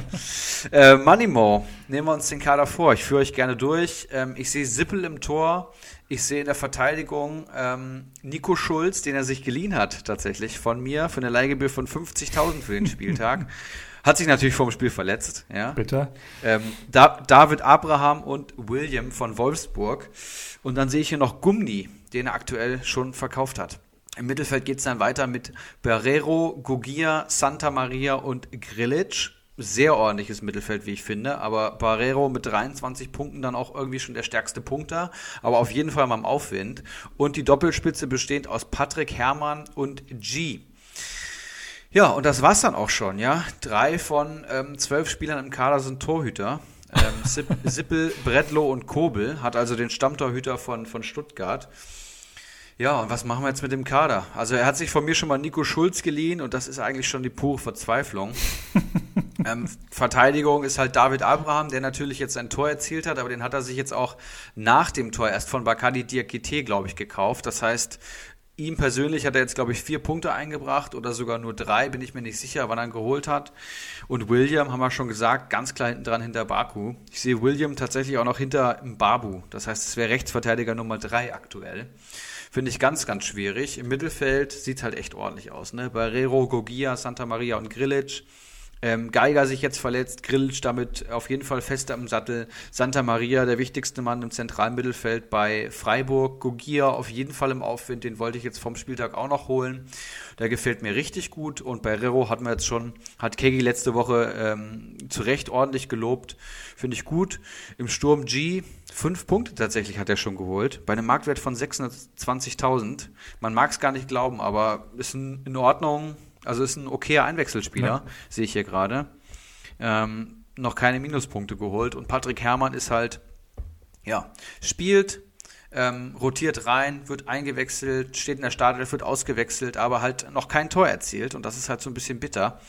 Äh, Moneymo, nehmen wir uns den Kader vor. Ich führe euch gerne durch. Ähm, ich sehe Sippel im Tor. Ich sehe in der Verteidigung ähm, Nico Schulz, den er sich geliehen hat, tatsächlich von mir, für eine Leihgebühr von 50.000 für den Spieltag. Hat sich natürlich vor dem Spiel verletzt, ja. Bitte. Ähm, da David Abraham und William von Wolfsburg. Und dann sehe ich hier noch Gumni, den er aktuell schon verkauft hat. Im Mittelfeld geht es dann weiter mit Barrero, Gogia, Santa Maria und Grilic sehr ordentliches Mittelfeld, wie ich finde. Aber Barrero mit 23 Punkten dann auch irgendwie schon der stärkste Punkter. Aber auf jeden Fall mal im Aufwind. Und die Doppelspitze besteht aus Patrick Herrmann und G. Ja, und das war's dann auch schon, ja. Drei von ähm, zwölf Spielern im Kader sind Torhüter. Ähm, Sippel, Bredlow und Kobel hat also den Stammtorhüter von, von Stuttgart. Ja, und was machen wir jetzt mit dem Kader? Also er hat sich von mir schon mal Nico Schulz geliehen und das ist eigentlich schon die pure Verzweiflung. ähm, Verteidigung ist halt David Abraham, der natürlich jetzt ein Tor erzielt hat, aber den hat er sich jetzt auch nach dem Tor erst von Bakadi Diakite, glaube ich, gekauft. Das heißt, ihm persönlich hat er jetzt, glaube ich, vier Punkte eingebracht oder sogar nur drei, bin ich mir nicht sicher, wann er ihn geholt hat. Und William, haben wir schon gesagt, ganz klar hinten dran hinter Baku. Ich sehe William tatsächlich auch noch hinter Babu. Das heißt, es wäre Rechtsverteidiger Nummer drei aktuell. Finde ich ganz, ganz schwierig. Im Mittelfeld sieht halt echt ordentlich aus. Ne? Barrero, Gogia, Santa Maria und Grilic. Ähm, Geiger sich jetzt verletzt, Grilic damit auf jeden Fall fester im Sattel. Santa Maria, der wichtigste Mann im zentralen Mittelfeld bei Freiburg. Gogia auf jeden Fall im Aufwind, den wollte ich jetzt vom Spieltag auch noch holen. Der gefällt mir richtig gut. Und bei Rero hatten wir jetzt schon, hat Kegi letzte Woche ähm, zu Recht ordentlich gelobt. Finde ich gut. Im Sturm G, fünf Punkte tatsächlich hat er schon geholt. Bei einem Marktwert von 620.000. Man mag es gar nicht glauben, aber ist in, in Ordnung. Also ist ein okayer Einwechselspieler, ja. sehe ich hier gerade. Ähm, noch keine Minuspunkte geholt. Und Patrick Herrmann ist halt, ja, spielt, ähm, rotiert rein, wird eingewechselt, steht in der Startelf, wird ausgewechselt, aber halt noch kein Tor erzielt und das ist halt so ein bisschen bitter.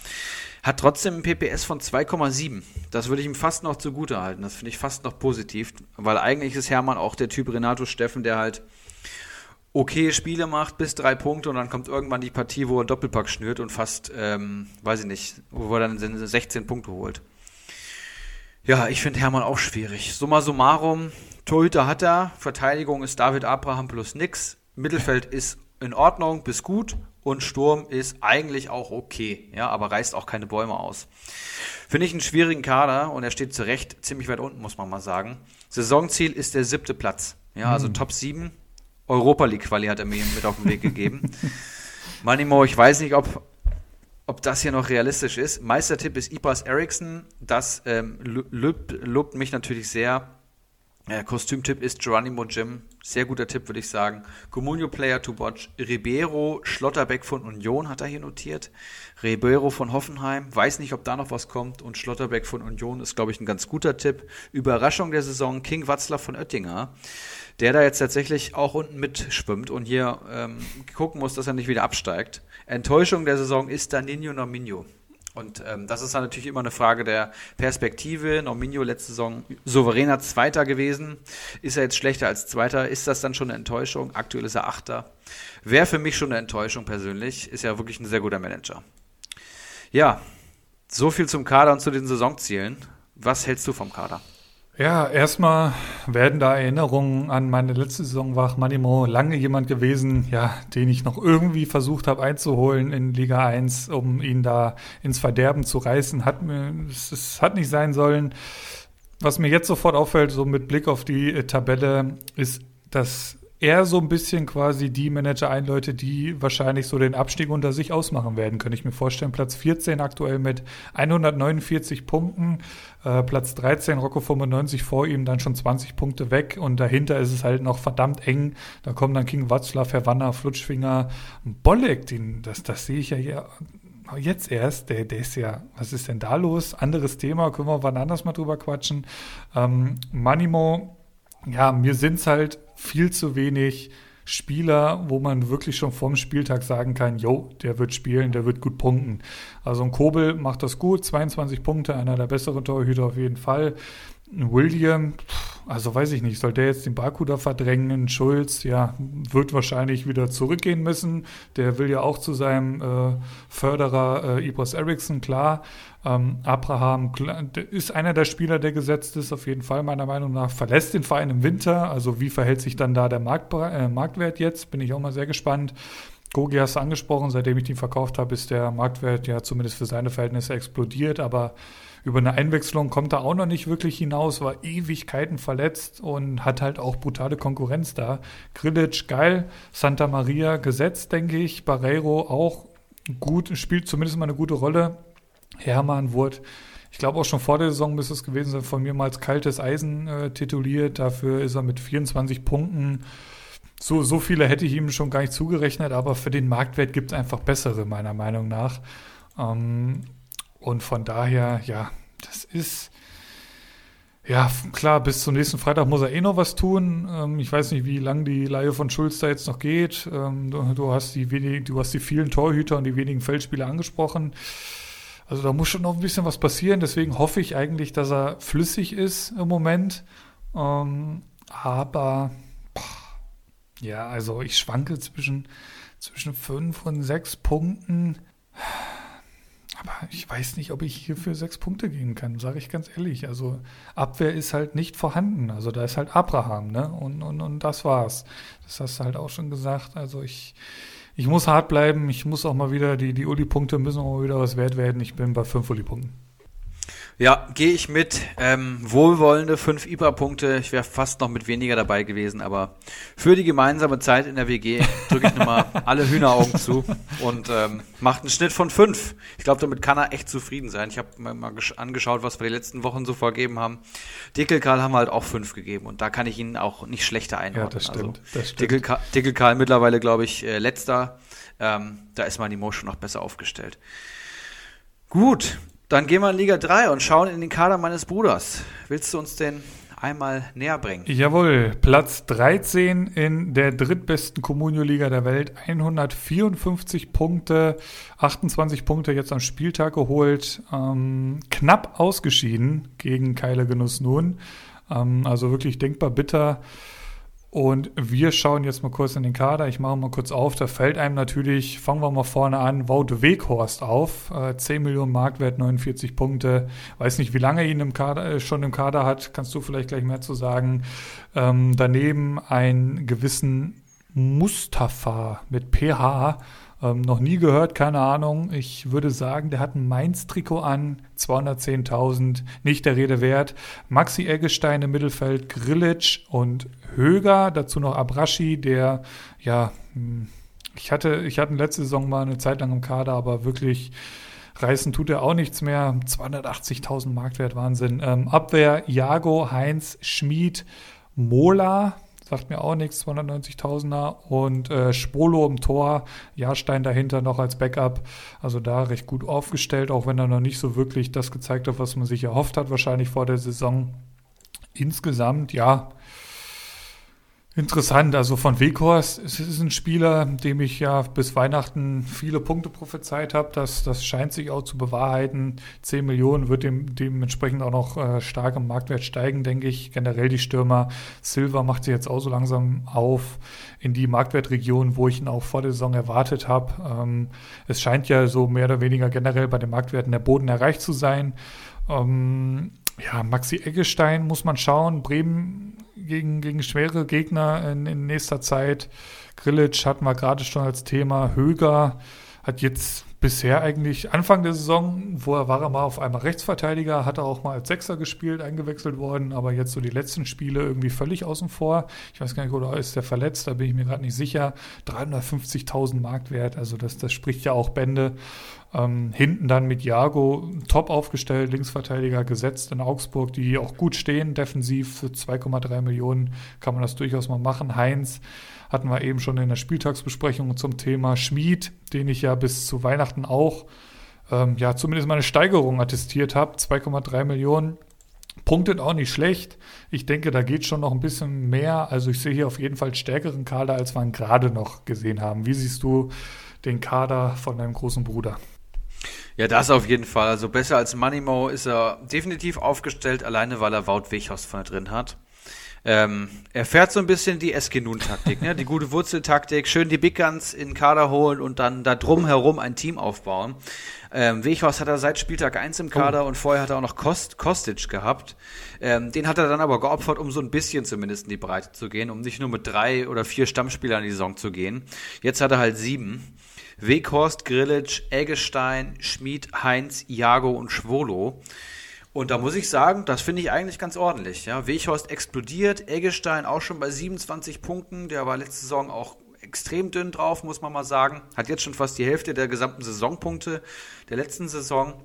Hat trotzdem ein PPS von 2,7. Das würde ich ihm fast noch zugute halten. Das finde ich fast noch positiv, weil eigentlich ist Hermann auch der Typ Renato Steffen, der halt okay Spiele macht, bis drei Punkte und dann kommt irgendwann die Partie, wo er Doppelpack schnürt und fast, ähm, weiß ich nicht, wo er dann 16 Punkte holt. Ja, ich finde Hermann auch schwierig. Summa summarum, Torhüter hat er, Verteidigung ist David Abraham plus nix, Mittelfeld ist in Ordnung bis gut und Sturm ist eigentlich auch okay, ja, aber reißt auch keine Bäume aus. Finde ich einen schwierigen Kader und er steht zu Recht ziemlich weit unten, muss man mal sagen. Saisonziel ist der siebte Platz, ja, also mhm. Top 7. Europa League Quali hat er mir mit auf den Weg gegeben. Manimo, ich weiß nicht, ob, ob das hier noch realistisch ist. Meistertipp ist Ibras Eriksson. Das ähm, lobt mich natürlich sehr. Äh, Kostümtipp ist Geronimo Jim. Sehr guter Tipp, würde ich sagen. Comunio Player to watch. Ribeiro, Schlotterbeck von Union hat er hier notiert. Ribeiro von Hoffenheim. Weiß nicht, ob da noch was kommt. Und Schlotterbeck von Union ist, glaube ich, ein ganz guter Tipp. Überraschung der Saison. King Watzlaw von Oettinger. Der da jetzt tatsächlich auch unten mitschwimmt und hier ähm, gucken muss, dass er nicht wieder absteigt. Enttäuschung der Saison ist Danino Nominio. Und ähm, das ist dann natürlich immer eine Frage der Perspektive. Norminho letzte Saison souveräner Zweiter gewesen. Ist er jetzt schlechter als Zweiter? Ist das dann schon eine Enttäuschung? Aktuell ist er Achter. Wäre für mich schon eine Enttäuschung persönlich. Ist ja wirklich ein sehr guter Manager. Ja, so viel zum Kader und zu den Saisonzielen. Was hältst du vom Kader? Ja, erstmal werden da Erinnerungen an meine letzte Saison war Manimo lange jemand gewesen, ja, den ich noch irgendwie versucht habe einzuholen in Liga 1, um ihn da ins Verderben zu reißen. Hat mir, es, es hat nicht sein sollen. Was mir jetzt sofort auffällt, so mit Blick auf die äh, Tabelle, ist, dass er so ein bisschen quasi die Manager einläutet, die wahrscheinlich so den Abstieg unter sich ausmachen werden, könnte ich mir vorstellen. Platz 14 aktuell mit 149 Punkten, äh, Platz 13 Rocco 95 vor ihm, dann schon 20 Punkte weg und dahinter ist es halt noch verdammt eng. Da kommen dann King Watzlaw, Verwanner, Flutschfinger, Bolleck, den, das, das sehe ich ja hier jetzt erst, der, der ist ja, was ist denn da los? Anderes Thema, können wir wann anders mal drüber quatschen. Ähm, Manimo, ja, mir sind es halt viel zu wenig Spieler, wo man wirklich schon vorm Spieltag sagen kann, jo, der wird spielen, der wird gut punkten. Also ein Kobel macht das gut, 22 Punkte, einer der besseren Torhüter auf jeden Fall. William, also weiß ich nicht, soll der jetzt den Baku da verdrängen? Schulz, ja, wird wahrscheinlich wieder zurückgehen müssen. Der will ja auch zu seinem äh, Förderer äh, Ibros Eriksson, klar. Ähm, Abraham ist einer der Spieler, der gesetzt ist, auf jeden Fall meiner Meinung nach. Verlässt den Verein im Winter. Also wie verhält sich dann da der Markt, äh, Marktwert jetzt? Bin ich auch mal sehr gespannt. Gogi hast du angesprochen, seitdem ich den verkauft habe, ist der Marktwert ja zumindest für seine Verhältnisse explodiert, aber über eine Einwechslung kommt er auch noch nicht wirklich hinaus, war Ewigkeiten verletzt und hat halt auch brutale Konkurrenz da. Grilic geil, Santa Maria gesetzt, denke ich, Barreiro auch gut, spielt zumindest mal eine gute Rolle. Hermann wurde, ich glaube auch schon vor der Saison müsste es gewesen sein, von mir mal als kaltes Eisen äh, tituliert. Dafür ist er mit 24 Punkten. So, so viele hätte ich ihm schon gar nicht zugerechnet, aber für den Marktwert gibt es einfach bessere, meiner Meinung nach. Ähm, und von daher, ja, das ist. Ja, klar, bis zum nächsten Freitag muss er eh noch was tun. Ähm, ich weiß nicht, wie lang die Leihe von Schulz da jetzt noch geht. Ähm, du, du, hast die wenig, du hast die vielen Torhüter und die wenigen Feldspieler angesprochen. Also da muss schon noch ein bisschen was passieren. Deswegen hoffe ich eigentlich, dass er flüssig ist im Moment. Ähm, aber ja, also ich schwanke zwischen, zwischen fünf und sechs Punkten. Aber ich weiß nicht, ob ich hier für sechs Punkte gehen kann, sage ich ganz ehrlich. Also Abwehr ist halt nicht vorhanden. Also da ist halt Abraham, ne? Und, und, und das war's. Das hast du halt auch schon gesagt. Also ich, ich muss hart bleiben. Ich muss auch mal wieder, die, die Uli-Punkte müssen auch mal wieder was wert werden. Ich bin bei fünf Uli-Punkten. Ja, gehe ich mit. Ähm, wohlwollende fünf IBA-Punkte. Ich wäre fast noch mit weniger dabei gewesen, aber für die gemeinsame Zeit in der WG drücke ich nochmal alle Hühneraugen zu und ähm, macht einen Schnitt von fünf. Ich glaube, damit kann er echt zufrieden sein. Ich habe mir mal angeschaut, was wir die letzten Wochen so vorgegeben haben. Dickelkarl haben wir halt auch fünf gegeben und da kann ich ihn auch nicht schlechter einordnen. Ja, das stimmt. Also, das stimmt. Dickelkarl, Dickelkarl mittlerweile, glaube ich, äh, letzter. Ähm, da ist Manimo schon noch besser aufgestellt. Gut, dann gehen wir in Liga 3 und schauen in den Kader meines Bruders. Willst du uns den einmal näher bringen? Jawohl, Platz 13 in der drittbesten Communio-Liga der Welt. 154 Punkte, 28 Punkte jetzt am Spieltag geholt. Ähm, knapp ausgeschieden gegen Keile Genuss nun. Ähm, also wirklich denkbar bitter. Und wir schauen jetzt mal kurz in den Kader. Ich mache mal kurz auf. Da fällt einem natürlich, fangen wir mal vorne an, Wout Weghorst auf. Äh, 10 Millionen Marktwert, 49 Punkte. Weiß nicht, wie lange er ihn im Kader, äh, schon im Kader hat. Kannst du vielleicht gleich mehr zu sagen. Ähm, daneben einen gewissen Mustafa mit PH. Ähm, noch nie gehört, keine Ahnung. Ich würde sagen, der hat ein Mainz-Trikot an, 210.000, nicht der Rede wert. Maxi Eggestein im Mittelfeld, Grillitsch und Höger, dazu noch Abraschi, der, ja, hm, ich hatte, ich hatte letzte Saison mal eine Zeit lang im Kader, aber wirklich Reißen tut er auch nichts mehr. 280.000 Marktwert, Wahnsinn. Ähm, Abwehr, Iago, Heinz, Schmid, Mola, sagt mir auch nichts, 290.000er. Und äh, Spolo im Tor, Jahrstein dahinter noch als Backup. Also da recht gut aufgestellt, auch wenn er noch nicht so wirklich das gezeigt hat, was man sich erhofft hat, wahrscheinlich vor der Saison. Insgesamt, ja, Interessant, also von Weghorst, es ist ein Spieler, dem ich ja bis Weihnachten viele Punkte prophezeit habe. Das, das scheint sich auch zu bewahrheiten. 10 Millionen wird dem, dementsprechend auch noch äh, stark im Marktwert steigen, denke ich. Generell die Stürmer. Silva macht sich jetzt auch so langsam auf in die Marktwertregion, wo ich ihn auch vor der Saison erwartet habe. Ähm, es scheint ja so mehr oder weniger generell bei den Marktwerten der Boden erreicht zu sein. Ähm, ja, Maxi Eggestein muss man schauen. Bremen gegen, gegen schwere Gegner in, in nächster Zeit. Grillitsch hatten wir gerade schon als Thema. Höger hat jetzt bisher eigentlich Anfang der Saison, wo er war er mal auf einmal Rechtsverteidiger, hat er auch mal als Sechser gespielt, eingewechselt worden, aber jetzt so die letzten Spiele irgendwie völlig außen vor. Ich weiß gar nicht, oder ist der verletzt, da bin ich mir gerade nicht sicher. 350.000 Marktwert, also das, das spricht ja auch Bände. Ähm, hinten dann mit Jago top aufgestellt, Linksverteidiger gesetzt in Augsburg, die auch gut stehen, defensiv für 2,3 Millionen kann man das durchaus mal machen. Heinz hatten wir eben schon in der Spieltagsbesprechung zum Thema Schmied, den ich ja bis zu Weihnachten auch ähm, ja zumindest mal eine Steigerung attestiert habe, 2,3 Millionen. Punktet auch nicht schlecht. Ich denke, da geht schon noch ein bisschen mehr. Also ich sehe hier auf jeden Fall stärkeren Kader, als wir ihn gerade noch gesehen haben. Wie siehst du den Kader von deinem großen Bruder? Ja, das auf jeden Fall. Also besser als Moneymo ist er definitiv aufgestellt, alleine weil er Wout Weghorst vorne drin hat. Ähm, er fährt so ein bisschen die Eskenun-Taktik, ne? die gute Wurzeltaktik, schön die Big Guns in den Kader holen und dann da drumherum ein Team aufbauen. Ähm, Weghorst hat er seit Spieltag 1 im Kader oh. und vorher hat er auch noch Kost, Kostic gehabt. Ähm, den hat er dann aber geopfert, um so ein bisschen zumindest in die Breite zu gehen, um nicht nur mit drei oder vier Stammspielern in die Saison zu gehen. Jetzt hat er halt sieben. Weghorst, Grillitsch, Eggestein, Schmid, Heinz, Iago und Schwolo. Und da muss ich sagen, das finde ich eigentlich ganz ordentlich. Ja. Weghorst explodiert, Eggestein auch schon bei 27 Punkten. Der war letzte Saison auch extrem dünn drauf, muss man mal sagen. Hat jetzt schon fast die Hälfte der gesamten Saisonpunkte der letzten Saison.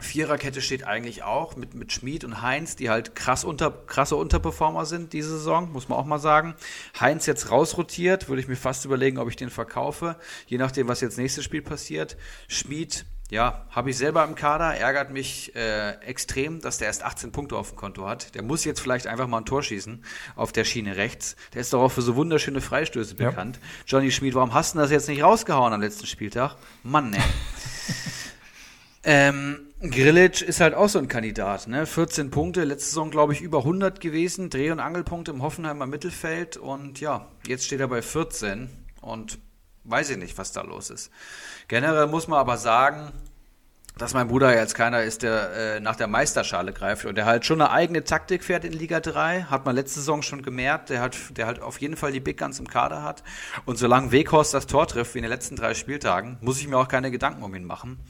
Viererkette steht eigentlich auch mit, mit Schmid und Heinz, die halt krass unter, krasse Unterperformer sind diese Saison, muss man auch mal sagen. Heinz jetzt rausrotiert, würde ich mir fast überlegen, ob ich den verkaufe, je nachdem, was jetzt nächstes Spiel passiert. Schmid, ja, habe ich selber im Kader, ärgert mich äh, extrem, dass der erst 18 Punkte auf dem Konto hat. Der muss jetzt vielleicht einfach mal ein Tor schießen auf der Schiene rechts. Der ist doch auch für so wunderschöne Freistöße ja. bekannt. Johnny Schmid, warum hast du das jetzt nicht rausgehauen am letzten Spieltag? Mann, ey. ähm, Grillitsch ist halt auch so ein Kandidat, ne? 14 Punkte, letzte Saison glaube ich über 100 gewesen, Dreh- und Angelpunkte im Hoffenheimer Mittelfeld und ja, jetzt steht er bei 14 und weiß ich nicht, was da los ist. Generell muss man aber sagen, dass mein Bruder jetzt keiner ist, der äh, nach der Meisterschale greift und der halt schon eine eigene Taktik fährt in Liga 3, hat man letzte Saison schon gemerkt, der hat, der halt auf jeden Fall die Big Guns im Kader hat und solange Weghorst das Tor trifft, wie in den letzten drei Spieltagen, muss ich mir auch keine Gedanken um ihn machen.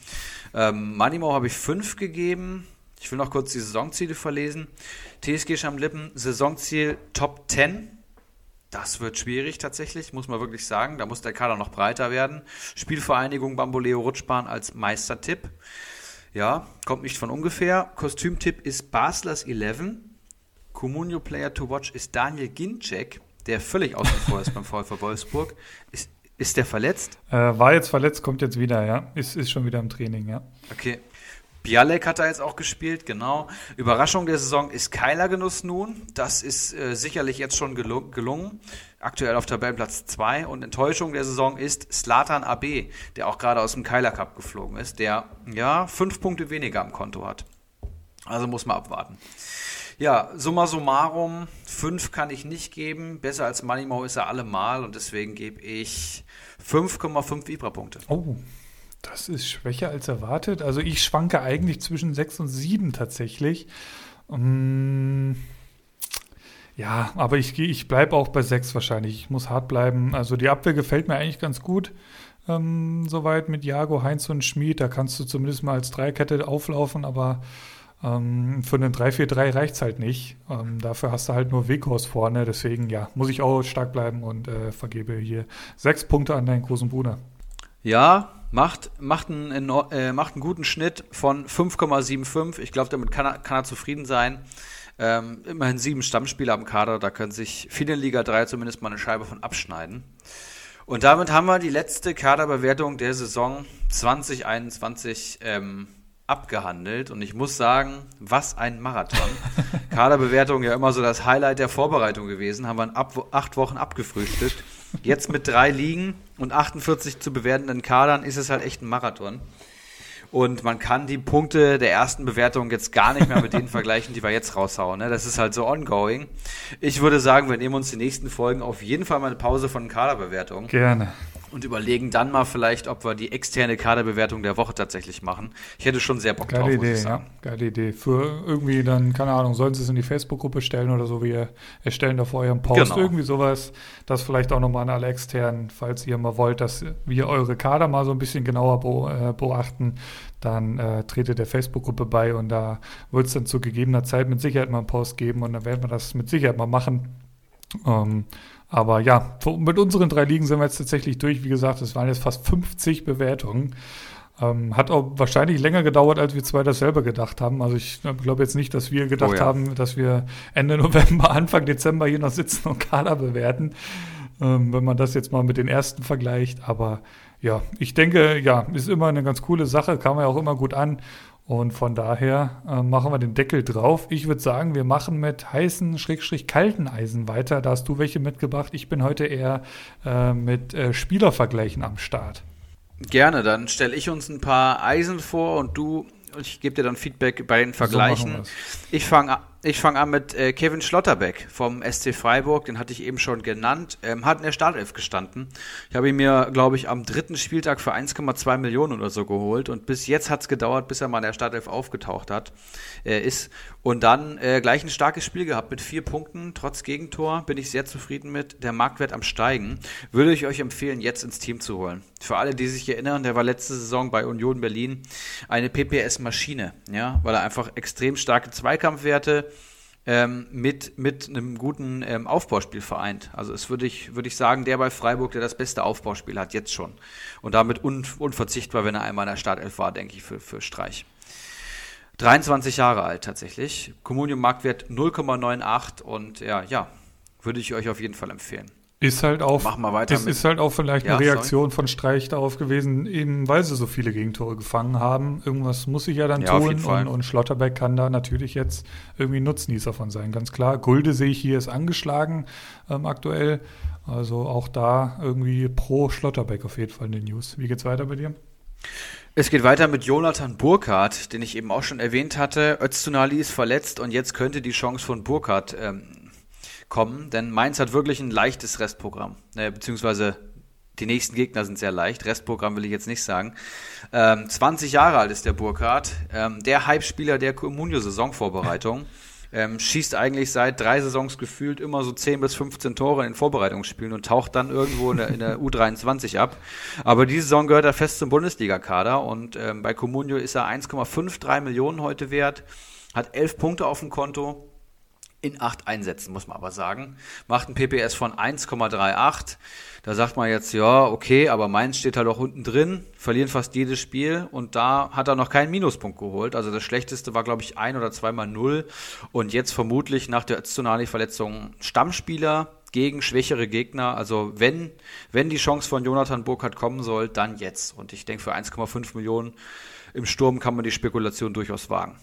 Ähm, Manimo habe ich fünf gegeben, ich will noch kurz die Saisonziele verlesen. TSG Schamlippen, Saisonziel Top 10, das wird schwierig tatsächlich, muss man wirklich sagen. Da muss der Kader noch breiter werden. Spielvereinigung Bamboleo Rutschbahn als Meistertipp. Ja, kommt nicht von ungefähr. Kostümtipp ist Baslers 11. Comunio Player to Watch ist Daniel Ginczek, der völlig außen vor ist beim VfL Wolfsburg. Ist, ist der verletzt? Äh, war jetzt verletzt, kommt jetzt wieder, ja. Ist, ist schon wieder im Training, ja. Okay. Bialek hat er jetzt auch gespielt, genau. Überraschung der Saison ist Keiler Genuss nun. Das ist äh, sicherlich jetzt schon gelu gelungen. Aktuell auf Tabellenplatz 2. Und Enttäuschung der Saison ist Slatan AB, der auch gerade aus dem Keiler Cup geflogen ist, der ja fünf Punkte weniger am Konto hat. Also muss man abwarten. Ja, summa summarum, fünf kann ich nicht geben. Besser als Moneymo ist er allemal und deswegen gebe ich 5,5 Vibra-Punkte. Oh, das ist schwächer als erwartet. Also ich schwanke eigentlich zwischen 6 und 7 tatsächlich. Um, mm, ja, aber ich, ich bleibe auch bei 6 wahrscheinlich. Ich muss hart bleiben. Also die Abwehr gefällt mir eigentlich ganz gut. Ähm, soweit mit Jago, Heinz und Schmid. Da kannst du zumindest mal als Dreikette auflaufen, aber ähm, für einen 3-4-3 reicht es halt nicht. Ähm, dafür hast du halt nur Weghorst vorne. Deswegen, ja, muss ich auch stark bleiben und äh, vergebe hier sechs Punkte an deinen großen Bruder. Ja, macht, macht, einen, äh, macht einen guten Schnitt von 5,75. Ich glaube, damit kann er, kann er zufrieden sein. Ähm, immerhin sieben Stammspieler am Kader, da können sich viele in Liga 3 zumindest mal eine Scheibe von abschneiden. Und damit haben wir die letzte Kaderbewertung der Saison 2021 ähm, abgehandelt. Und ich muss sagen, was ein Marathon. Kaderbewertung ja immer so das Highlight der Vorbereitung gewesen. Haben wir in acht Wochen abgefrühstückt. Jetzt mit drei Ligen und 48 zu bewertenden Kadern ist es halt echt ein Marathon. Und man kann die Punkte der ersten Bewertung jetzt gar nicht mehr mit denen vergleichen, die wir jetzt raushauen. Ne? Das ist halt so ongoing. Ich würde sagen, wir nehmen uns die nächsten Folgen auf jeden Fall mal eine Pause von Kaderbewertung. Gerne und überlegen dann mal vielleicht, ob wir die externe Kaderbewertung der Woche tatsächlich machen. Ich hätte schon sehr Bock Geile drauf, Idee, muss ich sagen. Ja, geile Idee. Für irgendwie dann, keine Ahnung, sollen Sie es in die Facebook-Gruppe stellen oder so, wir erstellen da vor eurem Post genau. irgendwie sowas. Das vielleicht auch nochmal an alle externen, falls ihr mal wollt, dass wir eure Kader mal so ein bisschen genauer äh, beobachten, dann äh, tretet der Facebook-Gruppe bei und da wird es dann zu gegebener Zeit mit Sicherheit mal einen Post geben und dann werden wir das mit Sicherheit mal machen. Ähm, aber ja, mit unseren drei Ligen sind wir jetzt tatsächlich durch. Wie gesagt, es waren jetzt fast 50 Bewertungen. Ähm, hat auch wahrscheinlich länger gedauert, als wir zwei das selber gedacht haben. Also ich glaube jetzt nicht, dass wir gedacht oh ja. haben, dass wir Ende November, Anfang Dezember hier noch sitzen und Kader bewerten, ähm, wenn man das jetzt mal mit den ersten vergleicht. Aber ja, ich denke, ja, ist immer eine ganz coole Sache, kam ja auch immer gut an. Und von daher äh, machen wir den Deckel drauf. Ich würde sagen, wir machen mit heißen, schrägstrich kalten Eisen weiter. Da hast du welche mitgebracht. Ich bin heute eher äh, mit äh, Spielervergleichen am Start. Gerne, dann stelle ich uns ein paar Eisen vor und du, ich gebe dir dann Feedback bei den Vergleichen. So ich fange ich fange an mit äh, Kevin Schlotterbeck vom SC Freiburg, den hatte ich eben schon genannt. Ähm, hat in der Startelf gestanden. Ich habe ihn mir, glaube ich, am dritten Spieltag für 1,2 Millionen oder so geholt und bis jetzt hat es gedauert, bis er mal in der Startelf aufgetaucht hat, äh, ist. Und dann äh, gleich ein starkes Spiel gehabt mit vier Punkten, trotz Gegentor. Bin ich sehr zufrieden mit. Der Marktwert am Steigen. Würde ich euch empfehlen, jetzt ins Team zu holen. Für alle, die sich erinnern, der war letzte Saison bei Union Berlin eine PPS-Maschine, ja, weil er einfach extrem starke Zweikampfwerte ähm, mit, mit einem guten ähm, Aufbauspiel vereint. Also es würde ich, würde ich sagen, der bei Freiburg, der das beste Aufbauspiel hat, jetzt schon. Und damit un, unverzichtbar, wenn er einmal in der Startelf war, denke ich, für, für Streich. 23 Jahre alt tatsächlich. Communium Marktwert 0,98 und ja, ja, würde ich euch auf jeden Fall empfehlen. Ist halt auch, Mach mal weiter das ist halt auch vielleicht ja, eine Reaktion sorry. von Streich darauf gewesen, eben weil sie so viele Gegentore gefangen haben. Irgendwas muss ich ja dann ja, tun und, und, Schlotterbeck kann da natürlich jetzt irgendwie Nutznießer von sein, ganz klar. Gulde sehe ich hier ist angeschlagen ähm, aktuell. Also auch da irgendwie pro Schlotterbeck auf jeden Fall in den News. Wie geht's weiter bei dir? Es geht weiter mit Jonathan Burkhardt, den ich eben auch schon erwähnt hatte. Öztunali ist verletzt und jetzt könnte die Chance von Burkhardt ähm, kommen, denn Mainz hat wirklich ein leichtes Restprogramm, äh, beziehungsweise die nächsten Gegner sind sehr leicht. Restprogramm will ich jetzt nicht sagen. Ähm, 20 Jahre alt ist der Burkhardt, ähm, der Hype-Spieler der Comunio-Saisonvorbereitung. Ähm, schießt eigentlich seit drei Saisons gefühlt immer so 10 bis 15 Tore in Vorbereitungsspielen und taucht dann irgendwo in der, in der U23 ab. Aber diese Saison gehört er fest zum Bundesliga-Kader und ähm, bei Comunio ist er 1,53 Millionen heute wert, hat 11 Punkte auf dem Konto, in acht Einsätzen, muss man aber sagen. Macht ein PPS von 1,38. Da sagt man jetzt, ja, okay, aber Mainz steht halt auch unten drin, verlieren fast jedes Spiel und da hat er noch keinen Minuspunkt geholt. Also das schlechteste war, glaube ich, ein oder zweimal null. Und jetzt vermutlich nach der Öztunali-Verletzung Stammspieler gegen schwächere Gegner. Also wenn, wenn die Chance von Jonathan Burkhardt kommen soll, dann jetzt. Und ich denke, für 1,5 Millionen im Sturm kann man die Spekulation durchaus wagen.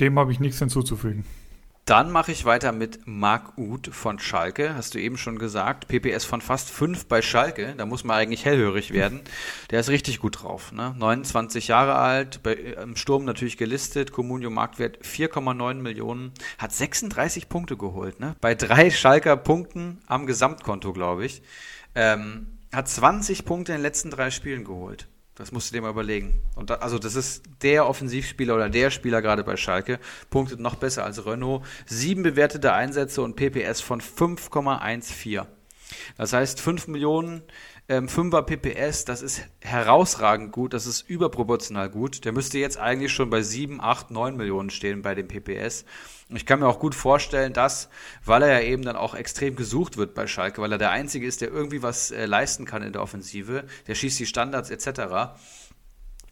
Dem habe ich nichts hinzuzufügen. Dann mache ich weiter mit Marc Uth von Schalke. Hast du eben schon gesagt. PPS von fast 5 bei Schalke. Da muss man eigentlich hellhörig werden. Der ist richtig gut drauf. Ne? 29 Jahre alt, bei, im Sturm natürlich gelistet. Comunio Marktwert 4,9 Millionen. Hat 36 Punkte geholt. Ne? Bei drei Schalker Punkten am Gesamtkonto, glaube ich. Ähm, hat 20 Punkte in den letzten drei Spielen geholt. Das musst du dir mal überlegen. Und da, also das ist der Offensivspieler oder der Spieler gerade bei Schalke. Punktet noch besser als Renault. Sieben bewertete Einsätze und PPS von 5,14. Das heißt, 5 Millionen ähm, 5er PPS, das ist herausragend gut, das ist überproportional gut. Der müsste jetzt eigentlich schon bei 7, 8, 9 Millionen stehen bei dem PPS. Ich kann mir auch gut vorstellen, dass, weil er ja eben dann auch extrem gesucht wird bei Schalke, weil er der Einzige ist, der irgendwie was äh, leisten kann in der Offensive, der schießt die Standards etc.,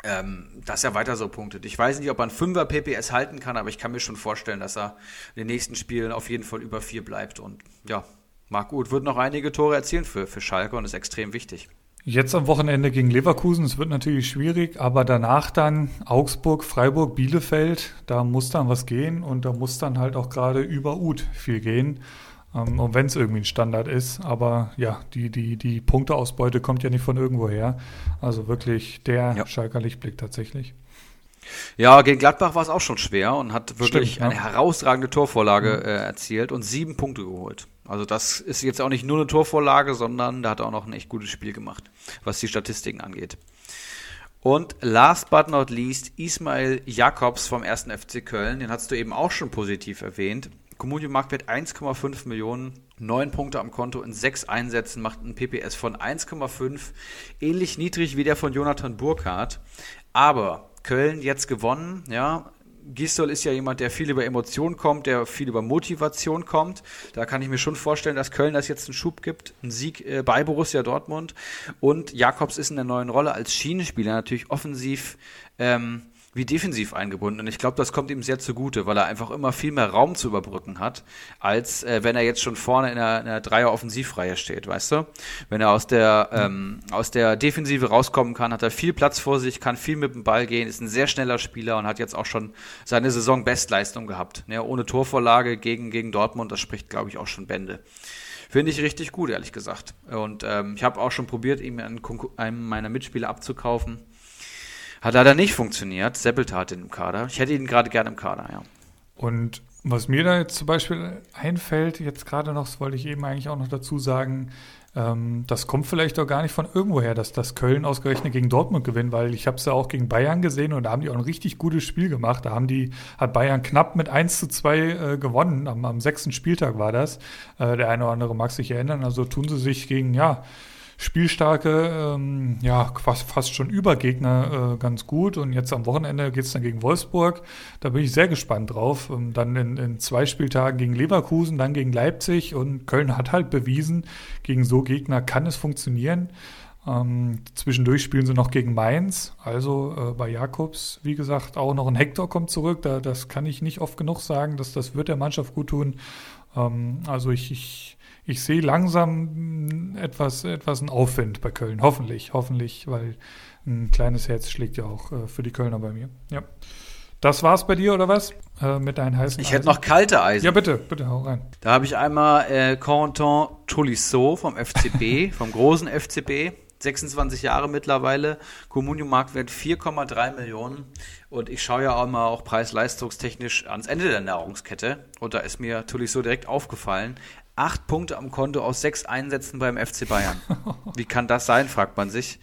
ähm, dass er weiter so punktet. Ich weiß nicht, ob ein 5er PPS halten kann, aber ich kann mir schon vorstellen, dass er in den nächsten Spielen auf jeden Fall über 4 bleibt. Und ja, Marc Uth wird noch einige Tore erzielen für, für Schalke und ist extrem wichtig. Jetzt am Wochenende gegen Leverkusen, es wird natürlich schwierig, aber danach dann Augsburg, Freiburg, Bielefeld, da muss dann was gehen und da muss dann halt auch gerade über Uth viel gehen. Ähm, und wenn es irgendwie ein Standard ist, aber ja, die, die, die Punkteausbeute kommt ja nicht von irgendwoher. Also wirklich der ja. Schalker Lichtblick tatsächlich. Ja, gegen Gladbach war es auch schon schwer und hat wirklich Stimmt, eine herausragende Torvorlage mhm. äh, erzielt und sieben Punkte geholt. Also das ist jetzt auch nicht nur eine Torvorlage, sondern da hat er auch noch ein echt gutes Spiel gemacht, was die Statistiken angeht. Und last but not least, Ismail Jakobs vom 1. FC Köln, den hast du eben auch schon positiv erwähnt. Comunio Marktwert 1,5 Millionen, 9 Punkte am Konto in 6 Einsätzen, macht ein PPS von 1,5, ähnlich niedrig wie der von Jonathan Burkhardt. Aber Köln jetzt gewonnen, ja. Gistol ist ja jemand, der viel über Emotionen kommt, der viel über Motivation kommt. Da kann ich mir schon vorstellen, dass Köln das jetzt einen Schub gibt, einen Sieg äh, bei Borussia Dortmund. Und Jakobs ist in der neuen Rolle als Schienenspieler natürlich offensiv ähm, wie defensiv eingebunden. Und ich glaube, das kommt ihm sehr zugute, weil er einfach immer viel mehr Raum zu überbrücken hat, als äh, wenn er jetzt schon vorne in einer, in einer Dreier-Offensivreihe steht, weißt du? Wenn er aus der, ähm, aus der Defensive rauskommen kann, hat er viel Platz vor sich, kann viel mit dem Ball gehen, ist ein sehr schneller Spieler und hat jetzt auch schon seine Saison-Bestleistung gehabt. Ja, ohne Torvorlage gegen, gegen Dortmund, das spricht, glaube ich, auch schon Bände. Finde ich richtig gut, ehrlich gesagt. Und ähm, ich habe auch schon probiert, ihm einen, einen meiner Mitspieler abzukaufen hat leider nicht funktioniert. Seppelt hat ihn im Kader. Ich hätte ihn gerade gerne im Kader, ja. Und was mir da jetzt zum Beispiel einfällt, jetzt gerade noch, das wollte ich eben eigentlich auch noch dazu sagen, ähm, das kommt vielleicht auch gar nicht von irgendwoher, dass das Köln ausgerechnet gegen Dortmund gewinnt, weil ich habe es ja auch gegen Bayern gesehen und da haben die auch ein richtig gutes Spiel gemacht. Da haben die, hat Bayern knapp mit 1 zu 2 äh, gewonnen. Am, am sechsten Spieltag war das. Äh, der eine oder andere mag sich erinnern. Also tun sie sich gegen, ja, spielstarke, ähm, ja, fast, schon Übergegner äh, ganz gut. Und jetzt am Wochenende geht es dann gegen Wolfsburg. Da bin ich sehr gespannt drauf. Ähm, dann in, in zwei Spieltagen gegen Leverkusen, dann gegen Leipzig. Und Köln hat halt bewiesen, gegen so Gegner kann es funktionieren. Ähm, zwischendurch spielen sie noch gegen Mainz, also äh, bei Jakobs, wie gesagt, auch noch ein Hector kommt zurück. Da, das kann ich nicht oft genug sagen, dass das wird der Mannschaft gut tun. Ähm, also ich, ich ich sehe langsam etwas, etwas einen Aufwind bei Köln. Hoffentlich, hoffentlich, weil ein kleines Herz schlägt ja auch äh, für die Kölner bei mir. Ja. Das war's bei dir oder was? Äh, mit deinen heißen Ich Eisen? hätte noch kalte Eisen. Ja, bitte, bitte, hau rein. Da habe ich einmal äh, Corentin Tolisso vom FCB, vom großen FCB. 26 Jahre mittlerweile, Communio-Marktwert 4,3 Millionen. Und ich schaue ja auch mal auch preis-leistungstechnisch ans Ende der Nahrungskette. Und da ist mir Tolisso direkt aufgefallen acht Punkte am Konto aus sechs Einsätzen beim FC Bayern. Wie kann das sein, fragt man sich.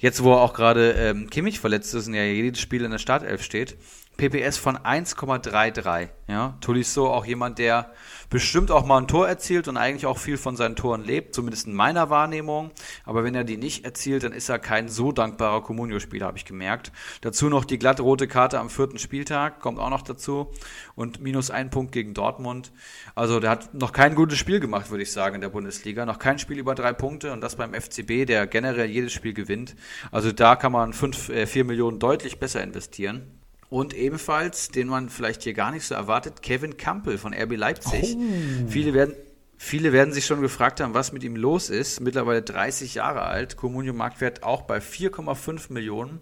Jetzt, wo auch gerade ähm, Kimmich verletzt ist und ja jedes Spiel in der Startelf steht, PPS von 1,33. Ja, Tolisso auch jemand, der bestimmt auch mal ein Tor erzielt und eigentlich auch viel von seinen Toren lebt, zumindest in meiner Wahrnehmung. Aber wenn er die nicht erzielt, dann ist er kein so dankbarer Comunio-Spieler, habe ich gemerkt. Dazu noch die glatte rote Karte am vierten Spieltag, kommt auch noch dazu. Und minus ein Punkt gegen Dortmund. Also der hat noch kein gutes Spiel gemacht, würde ich sagen, in der Bundesliga. Noch kein Spiel über drei Punkte und das beim FCB, der generell jedes Spiel gewinnt. Also da kann man fünf, äh, vier Millionen deutlich besser investieren. Und ebenfalls, den man vielleicht hier gar nicht so erwartet, Kevin Campbell von RB Leipzig. Oh. Viele werden, Viele werden sich schon gefragt haben, was mit ihm los ist. Mittlerweile 30 Jahre alt, Comunio Marktwert auch bei 4,5 Millionen,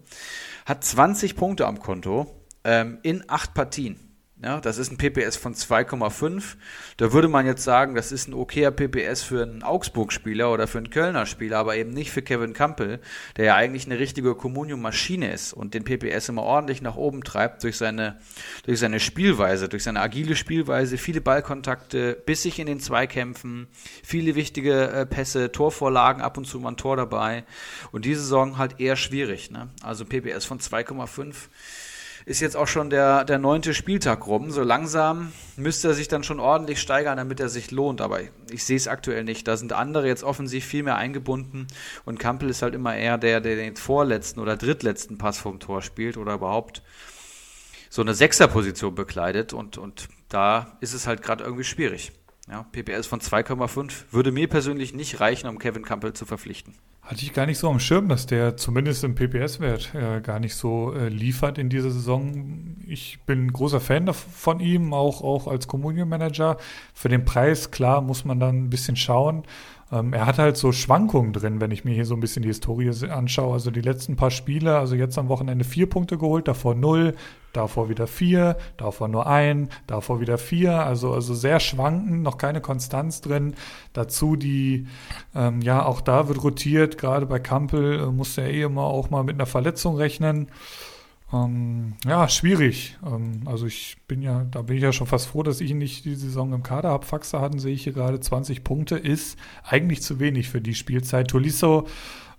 hat 20 Punkte am Konto ähm, in acht Partien. Ja, das ist ein PPS von 2,5. Da würde man jetzt sagen, das ist ein okayer PPS für einen Augsburg-Spieler oder für einen Kölner Spieler, aber eben nicht für Kevin Campbell, der ja eigentlich eine richtige Communium-Maschine ist und den PPS immer ordentlich nach oben treibt durch seine, durch seine Spielweise, durch seine agile Spielweise, viele Ballkontakte, bissig in den Zweikämpfen, viele wichtige äh, Pässe, Torvorlagen, ab und zu mal ein Tor dabei. Und diese Saison halt eher schwierig. Ne? Also PPS von 2,5 ist jetzt auch schon der, der neunte Spieltag rum. So langsam müsste er sich dann schon ordentlich steigern, damit er sich lohnt. Aber ich, ich sehe es aktuell nicht. Da sind andere jetzt offensiv viel mehr eingebunden. Und Kampel ist halt immer eher der, der den vorletzten oder drittletzten Pass vom Tor spielt oder überhaupt so eine Sechserposition bekleidet. Und, und da ist es halt gerade irgendwie schwierig. Ja, PPS von 2,5 würde mir persönlich nicht reichen, um Kevin Campbell zu verpflichten. Hatte ich gar nicht so am Schirm, dass der zumindest im PPS-Wert äh, gar nicht so äh, liefert in dieser Saison. Ich bin großer Fan von ihm, auch, auch als Communion-Manager. Für den Preis, klar, muss man dann ein bisschen schauen. Ähm, er hat halt so Schwankungen drin, wenn ich mir hier so ein bisschen die Historie anschaue. Also die letzten paar Spiele, also jetzt am Wochenende vier Punkte geholt, davor null, davor wieder vier, davor nur ein, davor wieder vier. Also, also sehr schwanken, noch keine Konstanz drin. Dazu die, ähm, ja, auch da wird rotiert. Gerade bei Kampel äh, muss er eh immer auch mal mit einer Verletzung rechnen. Ähm, ja, schwierig. Ähm, also ich bin ja, da bin ich ja schon fast froh, dass ich ihn nicht die Saison im Kader habe. Faxe hatten, sehe ich hier gerade 20 Punkte, ist eigentlich zu wenig für die Spielzeit. Tolisso,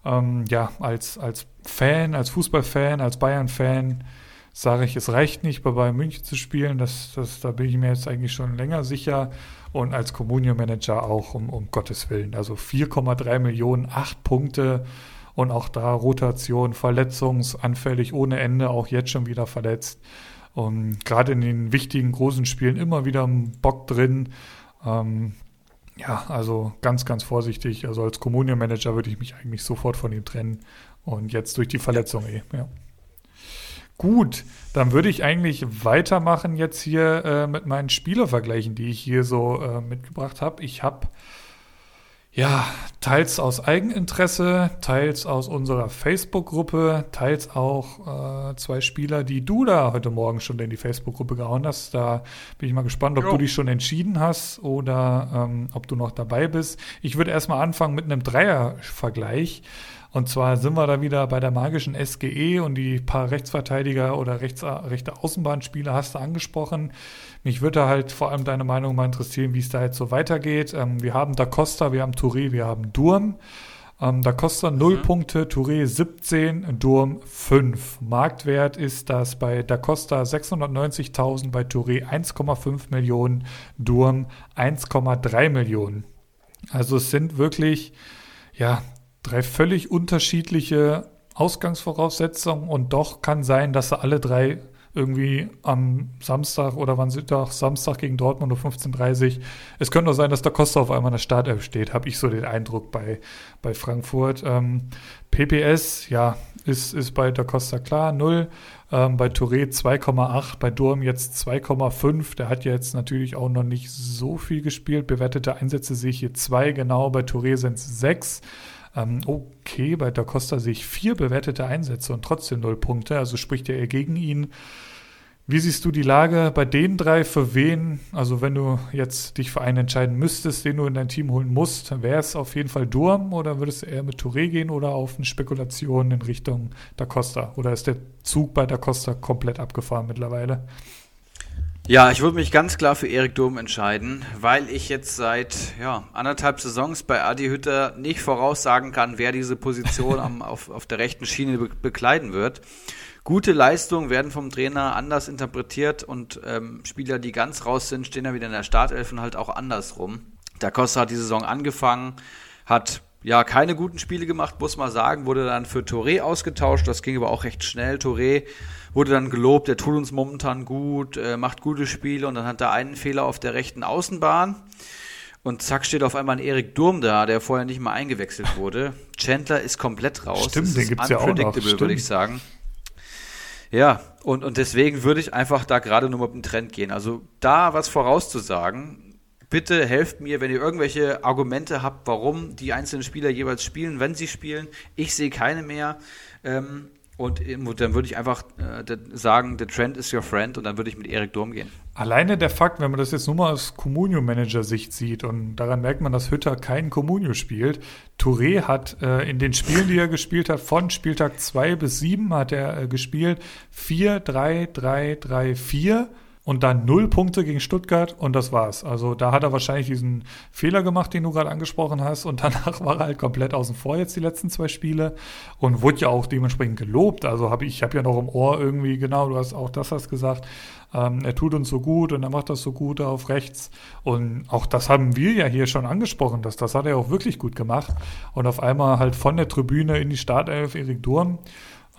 ähm, ja, als, als Fan, als Fußballfan, als Bayern-Fan, sage ich, es reicht nicht, bei Bayern München zu spielen. Das, das, da bin ich mir jetzt eigentlich schon länger sicher. Und als Communio-Manager auch, um, um Gottes Willen. Also 4,3 Millionen, 8 Punkte und auch da Rotation, verletzungsanfällig ohne Ende, auch jetzt schon wieder verletzt. Und gerade in den wichtigen großen Spielen immer wieder ein Bock drin. Ähm, ja, also ganz, ganz vorsichtig. Also als Communion-Manager würde ich mich eigentlich sofort von ihm trennen. Und jetzt durch die Verletzung eh. Ja. Gut, dann würde ich eigentlich weitermachen jetzt hier äh, mit meinen Spielervergleichen, die ich hier so äh, mitgebracht habe. Ich habe ja, teils aus Eigeninteresse, teils aus unserer Facebook-Gruppe, teils auch äh, zwei Spieler, die du da heute Morgen schon in die Facebook-Gruppe gehauen hast. Da bin ich mal gespannt, ob jo. du dich schon entschieden hast oder ähm, ob du noch dabei bist. Ich würde erstmal anfangen mit einem Dreier-Vergleich. Und zwar sind wir da wieder bei der magischen SGE und die paar Rechtsverteidiger oder rechts, rechte Außenbahnspieler hast du angesprochen. Mich würde halt vor allem deine Meinung mal interessieren, wie es da jetzt so weitergeht. Ähm, wir haben Da Costa, wir haben Touré, wir haben Durm. Ähm, da Costa 0 mhm. Punkte, Touré 17, Durm 5. Marktwert ist das bei Da Costa 690.000, bei Touré 1,5 Millionen, Durm 1,3 Millionen. Also es sind wirklich, ja, drei völlig unterschiedliche Ausgangsvoraussetzungen und doch kann sein, dass sie alle drei irgendwie am Samstag oder wann sind doch Samstag gegen Dortmund um 15.30 Uhr. Es könnte auch sein, dass der Costa auf einmal in der Startelf steht, habe ich so den Eindruck bei, bei Frankfurt. Ähm, PPS, ja, ist, ist bei der Costa klar, 0. Ähm, bei Touré 2,8, bei Durm jetzt 2,5. Der hat jetzt natürlich auch noch nicht so viel gespielt. Bewertete Einsätze sehe ich hier 2 genau, bei Touré sind es 6. Ähm, okay, bei Da Costa sehe ich vier bewertete Einsätze und trotzdem null Punkte, also spricht er eher gegen ihn. Wie siehst du die Lage bei den drei? Für wen? Also wenn du jetzt dich für einen entscheiden müsstest, den du in dein Team holen musst, wäre es auf jeden Fall Durm oder würdest du eher mit Touré gehen oder auf eine Spekulation in Richtung Da Costa? Oder ist der Zug bei Da Costa komplett abgefahren mittlerweile? Ja, ich würde mich ganz klar für Erik Durm entscheiden, weil ich jetzt seit ja, anderthalb Saisons bei Adi Hütter nicht voraussagen kann, wer diese Position am, auf, auf der rechten Schiene be bekleiden wird. Gute Leistungen werden vom Trainer anders interpretiert und ähm, Spieler, die ganz raus sind, stehen dann wieder in der Startelf und halt auch andersrum. Da Costa hat die Saison angefangen, hat ja keine guten Spiele gemacht, muss man sagen, wurde dann für Touré ausgetauscht, das ging aber auch recht schnell. Touré wurde dann gelobt, er tut uns momentan gut, äh, macht gute Spiele und dann hat er einen Fehler auf der rechten Außenbahn. Und zack steht auf einmal ein Erik Durm da, der vorher nicht mal eingewechselt wurde. Chandler ist komplett raus. Stimmt, den gibt's ja auch noch. würde ich sagen. Ja, und, und deswegen würde ich einfach da gerade nur mit dem Trend gehen. Also da was vorauszusagen, bitte helft mir, wenn ihr irgendwelche Argumente habt, warum die einzelnen Spieler jeweils spielen, wenn sie spielen. Ich sehe keine mehr. Ähm, und dann würde ich einfach äh, sagen, the trend is your friend und dann würde ich mit Erik Durm gehen. Alleine der Fakt, wenn man das jetzt nur mal aus Comunio-Manager-Sicht sieht und daran merkt man, dass Hütter keinen Comunio spielt. Touré hat äh, in den Spielen, die er gespielt hat, von Spieltag 2 bis 7 hat er äh, gespielt 4, 3, 3, 3, 4 und dann null Punkte gegen Stuttgart und das war's. Also da hat er wahrscheinlich diesen Fehler gemacht, den du gerade angesprochen hast und danach war er halt komplett außen vor jetzt die letzten zwei Spiele und wurde ja auch dementsprechend gelobt. Also habe ich, ich habe ja noch im Ohr irgendwie, genau, du hast auch das hast gesagt, ähm, er tut uns so gut und er macht das so gut auf rechts und auch das haben wir ja hier schon angesprochen, dass das hat er auch wirklich gut gemacht und auf einmal halt von der Tribüne in die Startelf Erik Durm.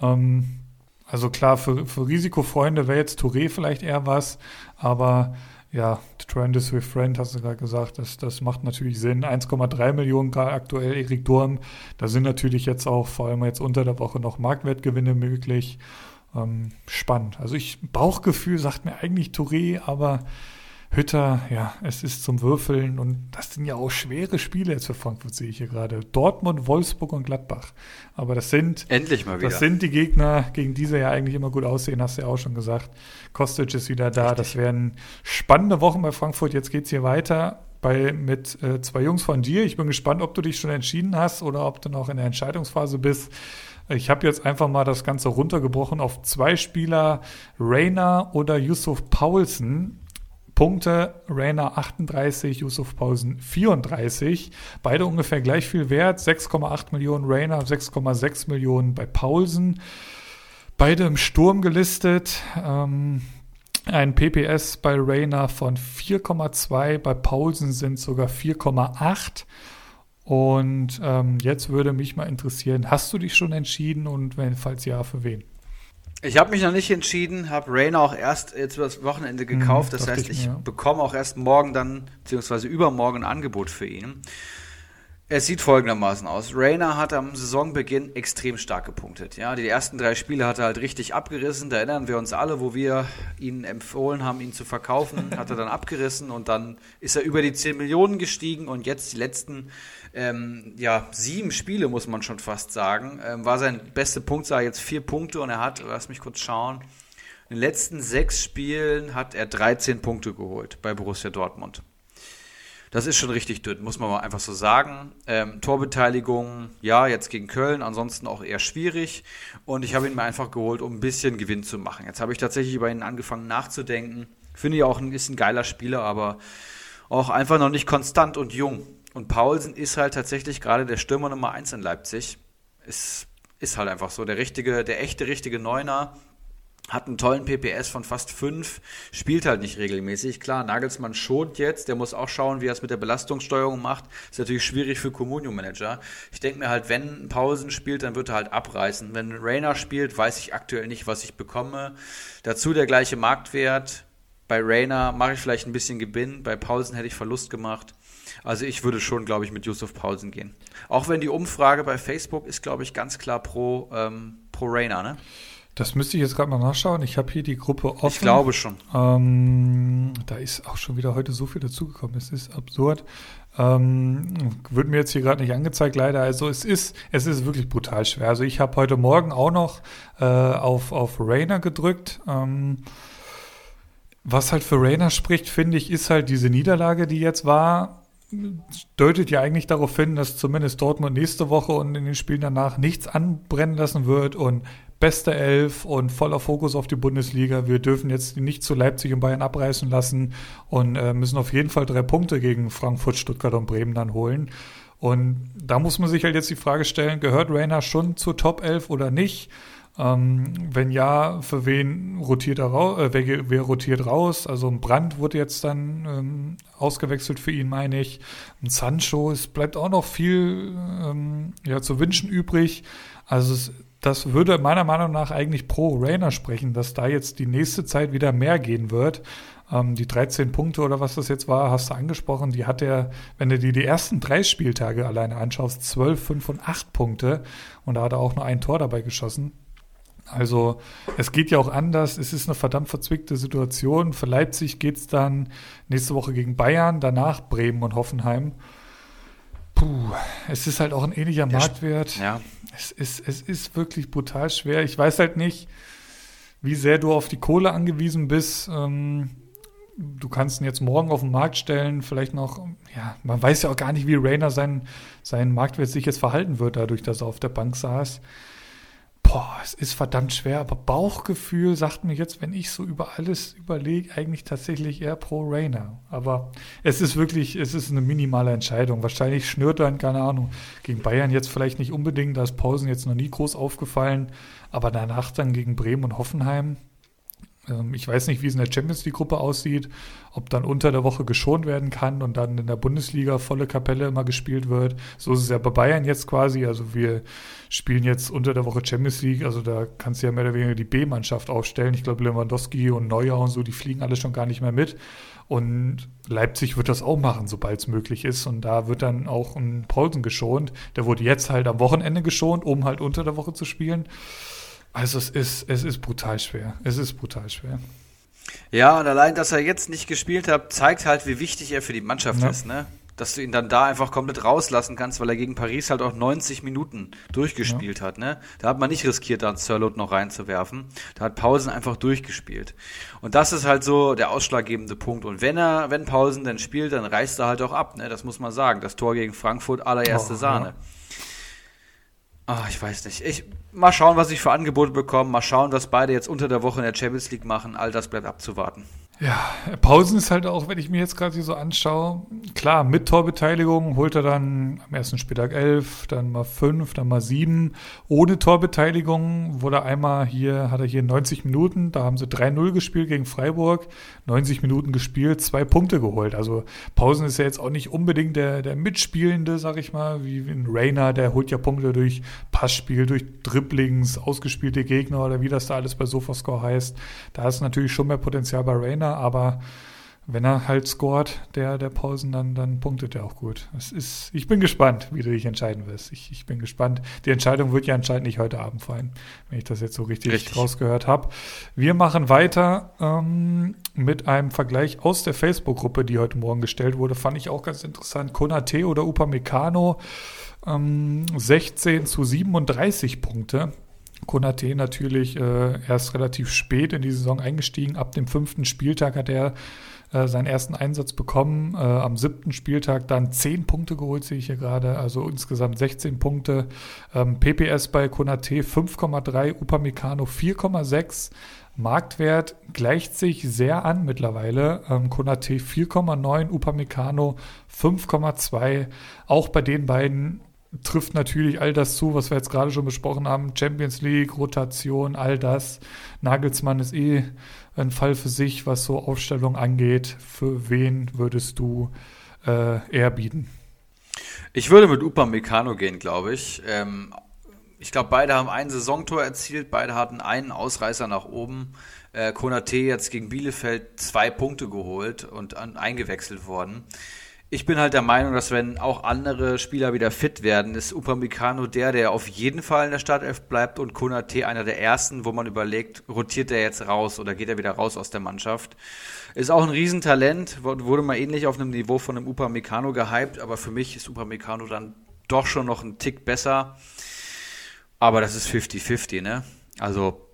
Ähm, also klar, für, für Risikofreunde wäre jetzt Touré vielleicht eher was, aber ja, Trend is with Friend, hast du gerade gesagt, das, das macht natürlich Sinn. 1,3 Millionen aktuell Erik Durm. Da sind natürlich jetzt auch vor allem jetzt unter der Woche noch Marktwertgewinne möglich. Ähm, spannend. Also ich, Bauchgefühl sagt mir eigentlich Touré, aber Hütter, ja, es ist zum Würfeln und das sind ja auch schwere Spiele jetzt für Frankfurt, sehe ich hier gerade. Dortmund, Wolfsburg und Gladbach. Aber das sind. Endlich mal wieder. Das sind die Gegner, gegen die sie ja eigentlich immer gut aussehen, hast du ja auch schon gesagt. Kostic ist wieder da. Richtig. Das werden spannende Wochen bei Frankfurt. Jetzt geht es hier weiter bei, mit äh, zwei Jungs von dir. Ich bin gespannt, ob du dich schon entschieden hast oder ob du noch in der Entscheidungsphase bist. Ich habe jetzt einfach mal das Ganze runtergebrochen auf zwei Spieler, Rainer oder Yusuf Paulsen. Punkte, Rainer 38, Yusuf Pausen 34. Beide ungefähr gleich viel wert. 6,8 Millionen Rainer, 6,6 Millionen bei Paulsen. Beide im Sturm gelistet. Ähm, ein PPS bei Rainer von 4,2, bei Paulsen sind sogar 4,8. Und ähm, jetzt würde mich mal interessieren, hast du dich schon entschieden und wenn, falls ja, für wen? Ich habe mich noch nicht entschieden, habe Rainer auch erst jetzt über das Wochenende mhm, gekauft. Mhm, das heißt, ich, ich bekomme auch erst morgen dann, beziehungsweise übermorgen ein Angebot für ihn. Es sieht folgendermaßen aus. Rainer hat am Saisonbeginn extrem stark gepunktet. Ja, die ersten drei Spiele hat er halt richtig abgerissen. Da erinnern wir uns alle, wo wir ihn empfohlen haben, ihn zu verkaufen, hat er dann abgerissen und dann ist er über die 10 Millionen gestiegen und jetzt die letzten ähm, ja, sieben Spiele, muss man schon fast sagen, ähm, war sein beste Punktzahl jetzt vier Punkte und er hat, lass mich kurz schauen, in den letzten sechs Spielen hat er 13 Punkte geholt bei Borussia Dortmund. Das ist schon richtig dünn, muss man mal einfach so sagen. Ähm, Torbeteiligung, ja, jetzt gegen Köln, ansonsten auch eher schwierig. Und ich habe ihn mir einfach geholt, um ein bisschen Gewinn zu machen. Jetzt habe ich tatsächlich über ihn angefangen nachzudenken. Finde ich auch, ein, ein geiler Spieler, aber auch einfach noch nicht konstant und jung. Und Paulsen ist halt tatsächlich gerade der Stürmer Nummer 1 in Leipzig. Ist, ist halt einfach so. Der richtige, der echte, richtige Neuner hat einen tollen PPS von fast 5, spielt halt nicht regelmäßig. Klar, Nagelsmann schont jetzt, der muss auch schauen, wie er es mit der Belastungssteuerung macht. Ist natürlich schwierig für Comunio Manager. Ich denke mir halt, wenn Pausen spielt, dann wird er halt abreißen. Wenn Rainer spielt, weiß ich aktuell nicht, was ich bekomme. Dazu der gleiche Marktwert. Bei Rainer mache ich vielleicht ein bisschen Gewinn, bei Pausen hätte ich Verlust gemacht. Also ich würde schon, glaube ich, mit Yusuf Paulsen gehen. Auch wenn die Umfrage bei Facebook ist, glaube ich, ganz klar pro, ähm, pro Rainer, ne? Das müsste ich jetzt gerade mal nachschauen. Ich habe hier die Gruppe offen. Ich glaube schon. Ähm, da ist auch schon wieder heute so viel dazugekommen. Es ist absurd. Ähm, wird mir jetzt hier gerade nicht angezeigt, leider. Also es ist, es ist wirklich brutal schwer. Also ich habe heute Morgen auch noch äh, auf, auf Rainer gedrückt. Ähm, was halt für Rainer spricht, finde ich, ist halt diese Niederlage, die jetzt war deutet ja eigentlich darauf hin, dass zumindest Dortmund nächste Woche und in den Spielen danach nichts anbrennen lassen wird und beste Elf und voller Fokus auf die Bundesliga. Wir dürfen jetzt nicht zu Leipzig und Bayern abreißen lassen und äh, müssen auf jeden Fall drei Punkte gegen Frankfurt, Stuttgart und Bremen dann holen. Und da muss man sich halt jetzt die Frage stellen, gehört Rainer schon zur Top 11 oder nicht? Ähm, wenn ja, für wen rotiert er raus, äh, wer, wer, rotiert raus? Also ein Brand wurde jetzt dann ähm, ausgewechselt für ihn, meine ich. Ein Sancho, es bleibt auch noch viel ähm, ja, zu wünschen übrig. Also es, das würde meiner Meinung nach eigentlich pro Rainer sprechen, dass da jetzt die nächste Zeit wieder mehr gehen wird. Ähm, die 13 Punkte oder was das jetzt war, hast du angesprochen, die hat er, wenn du dir die ersten drei Spieltage alleine anschaust, 12, 5 und 8 Punkte. Und da hat er auch nur ein Tor dabei geschossen. Also es geht ja auch anders. Es ist eine verdammt verzwickte Situation. Für Leipzig geht es dann nächste Woche gegen Bayern, danach Bremen und Hoffenheim. Puh, es ist halt auch ein ähnlicher Marktwert. Ja. Es ist, es ist wirklich brutal schwer. Ich weiß halt nicht, wie sehr du auf die Kohle angewiesen bist. Ähm, du kannst ihn jetzt morgen auf den Markt stellen, vielleicht noch, ja, man weiß ja auch gar nicht, wie Rainer sein, sein Marktwert sich jetzt verhalten wird, dadurch, dass er auf der Bank saß Boah, es ist verdammt schwer, aber Bauchgefühl sagt mir jetzt, wenn ich so über alles überlege, eigentlich tatsächlich eher pro Rainer. Aber es ist wirklich, es ist eine minimale Entscheidung. Wahrscheinlich schnürt dann, keine Ahnung, gegen Bayern jetzt vielleicht nicht unbedingt, da ist Pausen jetzt noch nie groß aufgefallen, aber danach dann gegen Bremen und Hoffenheim, ich weiß nicht, wie es in der Champions League-Gruppe aussieht, ob dann unter der Woche geschont werden kann und dann in der Bundesliga volle Kapelle immer gespielt wird. So ist es ja bei Bayern jetzt quasi. Also wir spielen jetzt unter der Woche Champions League, also da kannst du ja mehr oder weniger die B-Mannschaft aufstellen. Ich glaube, Lewandowski und Neuer und so, die fliegen alle schon gar nicht mehr mit. Und Leipzig wird das auch machen, sobald es möglich ist. Und da wird dann auch ein Paulsen geschont. Der wurde jetzt halt am Wochenende geschont, um halt unter der Woche zu spielen. Also es ist, es ist brutal schwer. Es ist brutal schwer. Ja, und allein, dass er jetzt nicht gespielt hat, zeigt halt, wie wichtig er für die Mannschaft Ja. ist, ne? Dass du ihn dann da einfach komplett rauslassen kannst, weil er gegen Paris halt auch 90 Minuten durchgespielt hat, ne? Da hat man nicht riskiert, dann Sirlot noch reinzuwerfen. Da hat Pausen einfach durchgespielt. Und das ist halt so der ausschlaggebende Punkt. Und wenn er, wenn Pausen denn spielt, dann reißt er halt auch ab, ne? Das muss man sagen. Das Tor gegen Frankfurt, allererste Oh, Sahne. ja. Ah, ich weiß nicht. Ich, mal schauen, was ich für Angebote bekomme. Mal schauen, was beide jetzt unter der Woche in der Champions League machen. All das bleibt abzuwarten. Ja, Pausen ist halt auch, wenn ich mir jetzt gerade hier so anschaue, klar, mit Torbeteiligung holt er dann am ersten Spieltag elf, dann mal fünf, dann mal sieben. Ohne Torbeteiligung wurde einmal hier, hat er hier 90 Minuten, da haben sie 3-0 gespielt gegen Freiburg, 90 Minuten gespielt, zwei Punkte geholt. Also Pausen ist ja jetzt auch nicht unbedingt der, der Mitspielende, sag ich mal, wie ein Rainer, der holt ja Punkte durch Passspiel, durch Dribblings, ausgespielte Gegner oder wie das da alles bei Sofascore heißt. Da ist natürlich schon mehr Potenzial bei Rainer, aber wenn er halt scoret, der, der Pausen, dann, dann punktet er auch gut. Es ist, ich bin gespannt, wie du dich entscheiden wirst. Ich, ich bin gespannt. Die Entscheidung wird ja anscheinend nicht heute Abend fallen, wenn ich das jetzt so richtig, Richtig. rausgehört habe. Wir machen weiter ähm, mit einem Vergleich aus der Facebook-Gruppe, die heute Morgen gestellt wurde. Fand ich auch ganz interessant. Konate oder Upamecano, ähm, 16 zu 37 Punkte. Konate natürlich äh, erst relativ spät in die Saison eingestiegen. Ab dem fünften Spieltag hat er äh, seinen ersten Einsatz bekommen. Äh, am siebten Spieltag dann 10 Punkte geholt, sehe ich hier gerade. Also insgesamt 16 Punkte. Ähm, PPS bei Konate 5,3, Upamecano 4,6. Marktwert gleicht sich sehr an mittlerweile. Ähm, Konate 4,9, Upamecano 5,2. Auch bei den beiden trifft natürlich all das zu, was wir jetzt gerade schon besprochen haben. Champions League, Rotation, all das. Nagelsmann ist eh ein Fall für sich, was so Aufstellung angeht. Für wen würdest du äh, eher bieten? Ich würde mit Upamecano gehen, glaube ich. Ähm, ich glaube, beide haben ein Saisontor erzielt, beide hatten einen Ausreißer nach oben. Äh, Konate jetzt gegen Bielefeld zwei Punkte geholt und an, eingewechselt worden. Ich bin halt der Meinung, dass wenn auch andere Spieler wieder fit werden, ist Upamecano der, der auf jeden Fall in der Startelf bleibt und Konate einer der ersten, wo man überlegt, rotiert er jetzt raus oder geht er wieder raus aus der Mannschaft. Ist auch ein Riesentalent, wu- wurde mal ähnlich auf einem Niveau von einem Upamecano gehypt, aber für mich ist Upamecano dann doch schon noch ein Tick besser. Aber das ist 50-50, ne? Also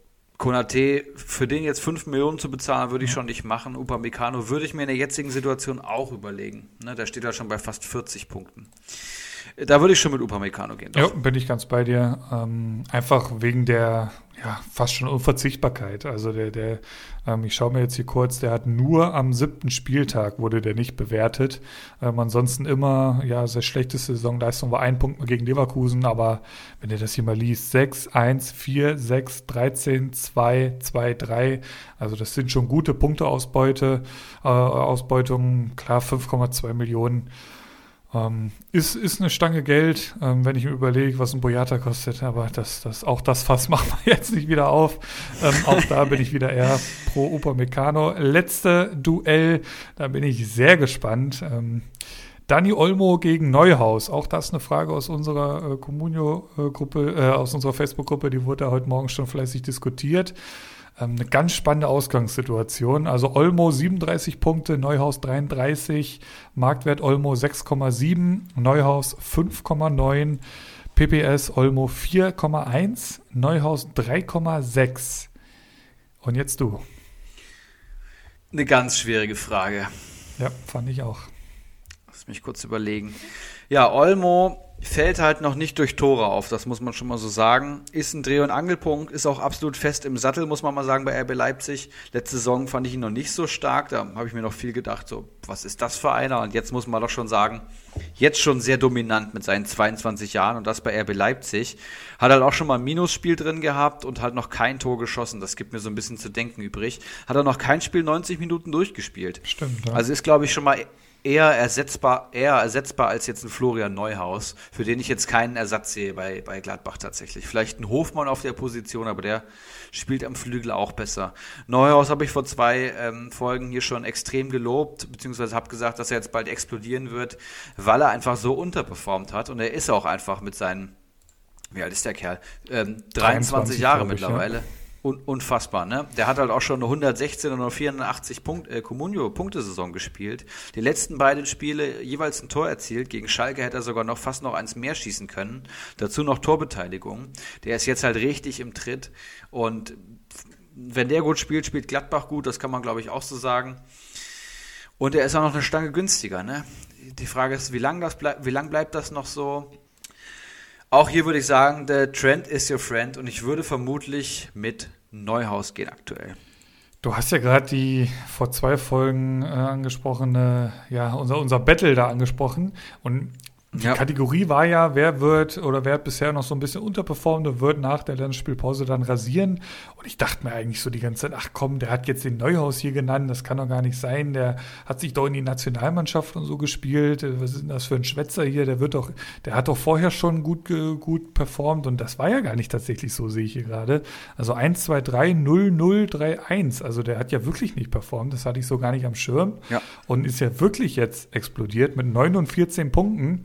Konate, für den jetzt 5 Millionen zu bezahlen, würde ich schon nicht machen. Upamecano würde ich mir in der jetzigen Situation auch überlegen. Ne, der steht ja schon bei fast 40 Punkten. Da würde ich schon mit Upamecano gehen. Ja, Doch. bin ich ganz bei dir. Ähm, einfach wegen der ja, fast schon Unverzichtbarkeit. Also der, der, ähm, ich schaue mir jetzt hier kurz, der hat nur am siebten Spieltag wurde der nicht bewertet. Ähm, ansonsten immer, ja, seine schlechteste Saisonleistung war ein Punkt gegen Leverkusen, aber wenn ihr das hier mal liest, 6, 1, 4, 6, 13, 2, 2, 3, also das sind schon gute Punkteausbeute, äh, Ausbeutungen, klar 5,2 Millionen. Ähm, ist, ist eine Stange Geld, ähm, wenn ich mir überlege, was ein Boyata kostet, aber das, das, auch das Fass machen wir jetzt nicht wieder auf. Ähm, auch da bin ich wieder eher pro Upamecano. Letzte Duell, da bin ich sehr gespannt. Ähm, Dani Olmo gegen Neuhaus. Auch das eine Frage aus unserer äh, Communio-Gruppe, äh, aus unserer Facebook-Gruppe, die wurde da heute Morgen schon fleißig diskutiert. Ähm, eine ganz spannende Ausgangssituation. Also Olmo 37 Punkte, Neuhaus 33, Marktwert Olmo 6,7, Neuhaus 5,9, PPS Olmo 4,1, Neuhaus 3,6. Und jetzt du. Eine ganz schwierige Frage. Ja, fand ich auch. Lass mich kurz überlegen. Ja, Olmo fällt halt noch nicht durch Tore auf, das muss man schon mal so sagen. Ist ein Dreh- und Angelpunkt, ist auch absolut fest im Sattel, muss man mal sagen, bei RB Leipzig. Letzte Saison fand ich ihn noch nicht so stark, da habe ich mir noch viel gedacht, so, was ist das für einer? Und jetzt muss man doch schon sagen, jetzt schon sehr dominant mit seinen 22 Jahren und das bei RB Leipzig. Hat halt auch schon mal ein Minusspiel drin gehabt und halt noch kein Tor geschossen, das gibt mir so ein bisschen zu denken übrig. Hat er noch kein Spiel 90 Minuten durchgespielt. Stimmt, ja. Also ist, glaube ich, schon mal eher ersetzbar, eher ersetzbar als jetzt ein Florian Neuhaus, für den ich jetzt keinen Ersatz sehe bei, bei Gladbach tatsächlich. Vielleicht ein Hofmann auf der Position, aber der spielt am Flügel auch besser. Neuhaus habe ich vor zwei ähm, Folgen hier schon extrem gelobt, beziehungsweise habe gesagt, dass er jetzt bald explodieren wird, weil er einfach so unterperformt hat und er ist auch einfach mit seinen, wie alt ist der Kerl? Ähm, 23, 23 Jahre mittlerweile. Ja un unfassbar, ne? Der hat halt auch schon eine 116 und eine 84 Punkt, äh, Comunio-Punktesaison gespielt. Die letzten beiden Spiele jeweils ein Tor erzielt. Gegen Schalke hätte er sogar noch fast noch eins mehr schießen können. Dazu noch Torbeteiligung. Der ist jetzt halt richtig im Tritt. Und wenn der gut spielt, spielt Gladbach gut. Das kann man, glaube ich, auch so sagen. Und er ist auch noch eine Stange günstiger, ne? Die Frage ist, wie lang das wie lang bleibt das noch so? Auch hier würde ich sagen, der Trend is your friend und ich würde vermutlich mit Neuhaus gehen aktuell. Du hast ja gerade die vor zwei Folgen äh, angesprochene, ja, unser, unser Battle da angesprochen. Und die ja. Kategorie war ja, wer wird oder wer hat bisher noch so ein bisschen unterperformt und wird nach der Länderspielpause dann rasieren. Und ich dachte mir eigentlich so die ganze Zeit, ach komm, der hat jetzt den Neuhaus hier genannt, das kann doch gar nicht sein. Der hat sich doch in die Nationalmannschaft und so gespielt. Was ist denn das für ein Schwätzer hier? Der wird doch, der hat doch vorher schon gut, gut performt und das war ja gar nicht tatsächlich so, sehe ich hier gerade. Also 1, 2, 3, 0, 0, 3, 1. Also der hat ja wirklich nicht performt, das hatte ich so gar nicht am Schirm. Ja. Und ist ja wirklich jetzt explodiert mit 9 und 14 Punkten.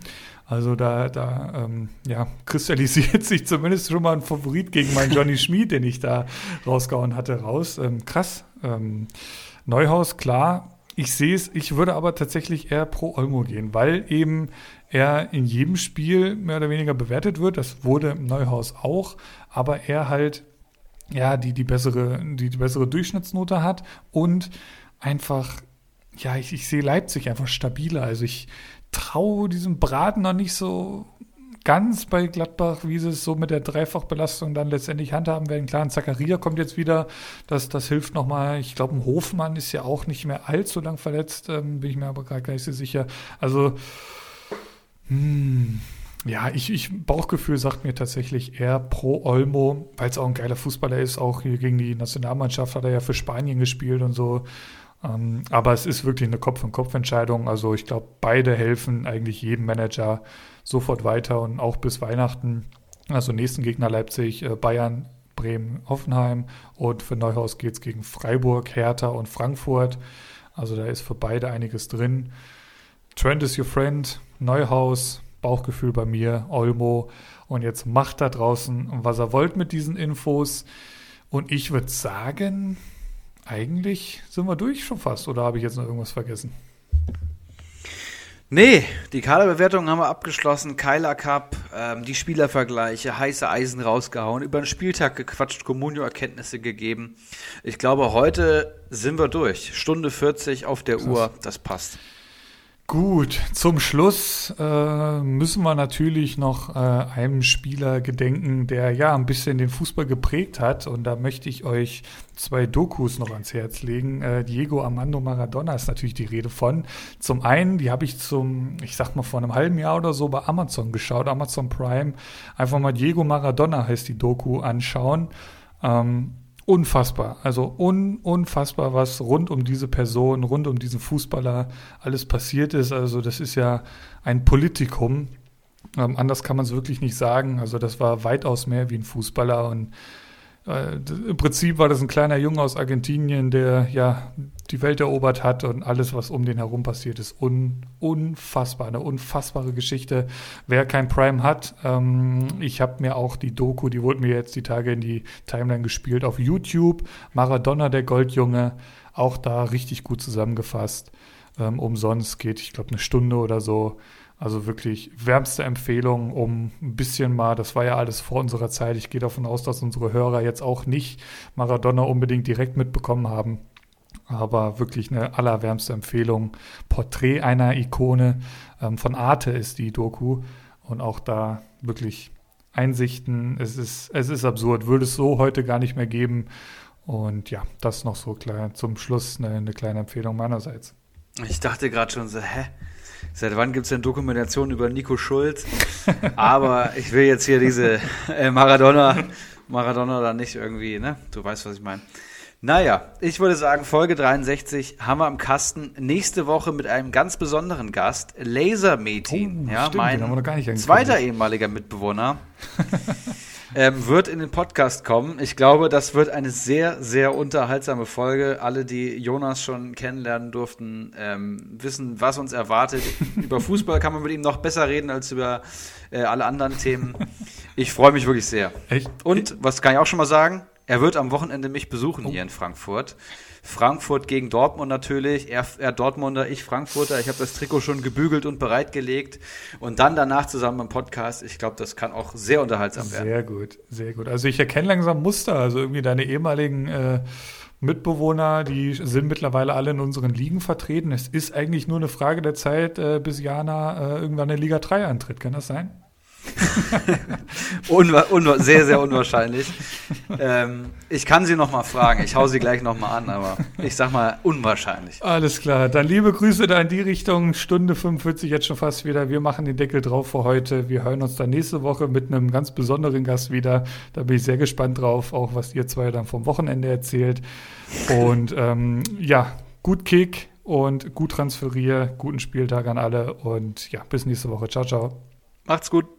Also da, da ähm, ja, kristallisiert sich zumindest schon mal ein Favorit gegen meinen Johnny Schmid, den ich da rausgehauen hatte, raus. Ähm, krass. Ähm, Neuhaus, klar. Ich sehe es, ich würde aber tatsächlich eher pro Olmo gehen, weil eben er in jedem Spiel mehr oder weniger bewertet wird. Das wurde im Neuhaus auch, aber er halt ja die, die, bessere, die, die bessere Durchschnittsnote hat und einfach ja, ich, ich sehe Leipzig einfach stabiler. Also ich, traue diesem Braten noch nicht so ganz bei Gladbach, wie sie es so mit der Dreifachbelastung dann letztendlich handhaben werden. Klar, ein Zakaria kommt jetzt wieder, das, das hilft nochmal. Ich glaube, ein Hofmann ist ja auch nicht mehr allzu lang verletzt, ähm, bin ich mir aber gerade gar nicht so sicher. Also, hm, ja, ich, ich, Bauchgefühl sagt mir tatsächlich eher pro Olmo, weil es auch ein geiler Fußballer ist. Auch hier gegen die Nationalmannschaft hat er ja für Spanien gespielt und so. Ähm, aber es ist wirklich eine Kopf-an-Kopf-Entscheidung. Also ich glaube, beide helfen eigentlich jedem Manager sofort weiter und auch bis Weihnachten. Also nächsten Gegner Leipzig, äh, Bayern, Bremen, Hoffenheim und für Neuhaus geht es gegen Freiburg, Hertha und Frankfurt. Also da ist für beide einiges drin. Trend is your friend, Neuhaus, Bauchgefühl bei mir, Olmo. Und jetzt macht da draußen, was er wollt mit diesen Infos. Und ich würde sagen, eigentlich sind wir durch schon fast. Oder habe ich jetzt noch irgendwas vergessen? Nee, die Kaderbewertung haben wir abgeschlossen. Keiler Cup, ähm, die Spielervergleiche, heiße Eisen rausgehauen, über den Spieltag gequatscht, Communio-Erkenntnisse gegeben. Ich glaube, heute sind wir durch. Stunde 40 auf der Krass. Uhr, das passt. Gut, zum Schluss äh, müssen wir natürlich noch äh, einem Spieler gedenken, der ja ein bisschen den Fußball geprägt hat. Und da möchte ich euch zwei Dokus noch ans Herz legen. Äh, Diego Armando Maradona ist natürlich die Rede von. Zum einen, die habe ich zum, ich sag mal, vor einem halben Jahr oder so bei Amazon geschaut, Amazon Prime. Einfach mal Diego Maradona heißt die Doku anschauen. Ähm, unfassbar. Also un, unfassbar, was rund um diese Person, rund um diesen Fußballer alles passiert ist. Also das ist ja ein Politikum. Ähm, anders kann man es wirklich nicht sagen. Also das war weitaus mehr wie ein Fußballer und Im Prinzip war das ein kleiner Junge aus Argentinien, der ja die Welt erobert hat und alles, was um den herum passiert ist, un, unfassbar, eine unfassbare Geschichte. Wer kein Prime hat, ähm, ich habe mir auch die Doku, die wurde mir jetzt die Tage in die Timeline gespielt auf YouTube, Maradona der Goldjunge, auch da richtig gut zusammengefasst. Ähm, umsonst geht, ich glaube, eine Stunde oder so. Also wirklich wärmste Empfehlung, um ein bisschen mal, das war ja alles vor unserer Zeit. Ich gehe davon aus, dass unsere Hörer jetzt auch nicht Maradona unbedingt direkt mitbekommen haben. Aber wirklich eine allerwärmste Empfehlung. Porträt einer Ikone ähm, von Arte ist die Doku. und auch da wirklich Einsichten. Es ist, es ist absurd, würde es so heute gar nicht mehr geben. Und ja, das noch so klar zum Schluss eine, eine kleine Empfehlung meinerseits. Ich dachte gerade schon so, hä? Seit wann gibt es denn Dokumentationen über Nico Schulz? Aber ich will jetzt hier diese äh, Maradona, Maradona da nicht irgendwie, ne? Du weißt, was ich meine. Naja, ich würde sagen, Folge 63 haben wir am Kasten. Nächste Woche mit einem ganz besonderen Gast, Laser Metin. Oh, ja, stimmt, mein zweiter ehemaliger Mitbewohner. Ähm, wird in den Podcast kommen. Ich glaube, das wird eine sehr, sehr unterhaltsame Folge. Alle, die Jonas schon kennenlernen durften, ähm, wissen, was uns erwartet. über Fußball kann man mit ihm noch besser reden als über äh, alle anderen Themen. Ich freue mich wirklich sehr. Echt? Und, was kann ich auch schon mal sagen? Er wird am Wochenende mich besuchen hier in Frankfurt. Frankfurt gegen Dortmund natürlich. Er, er Dortmunder, ich Frankfurter. Ich habe das Trikot schon gebügelt und bereitgelegt. Und dann danach zusammen im Podcast. Ich glaube, das kann auch sehr unterhaltsam werden. Sehr gut, sehr gut. Also ich erkenne langsam Muster. Also irgendwie deine ehemaligen äh, Mitbewohner, die sind mittlerweile alle in unseren Ligen vertreten. Es ist eigentlich nur eine Frage der Zeit, äh, bis Jana äh, irgendwann in Liga 3 antritt. Kann das sein? Unwa unwa sehr, sehr unwahrscheinlich. ähm, ich kann sie noch mal fragen. Ich hau sie gleich noch mal an, aber ich sag mal unwahrscheinlich. Alles klar. Dann liebe Grüße da in die Richtung. Stunde 45 jetzt schon fast wieder. Wir machen den Deckel drauf für heute. Wir hören uns dann nächste Woche mit einem ganz besonderen Gast wieder. Da bin ich sehr gespannt drauf, auch was ihr zwei dann vom Wochenende erzählt. Und ähm, ja, gut Kick und gut transferier. Guten Spieltag an alle und ja, bis nächste Woche. Ciao, ciao. Macht's gut.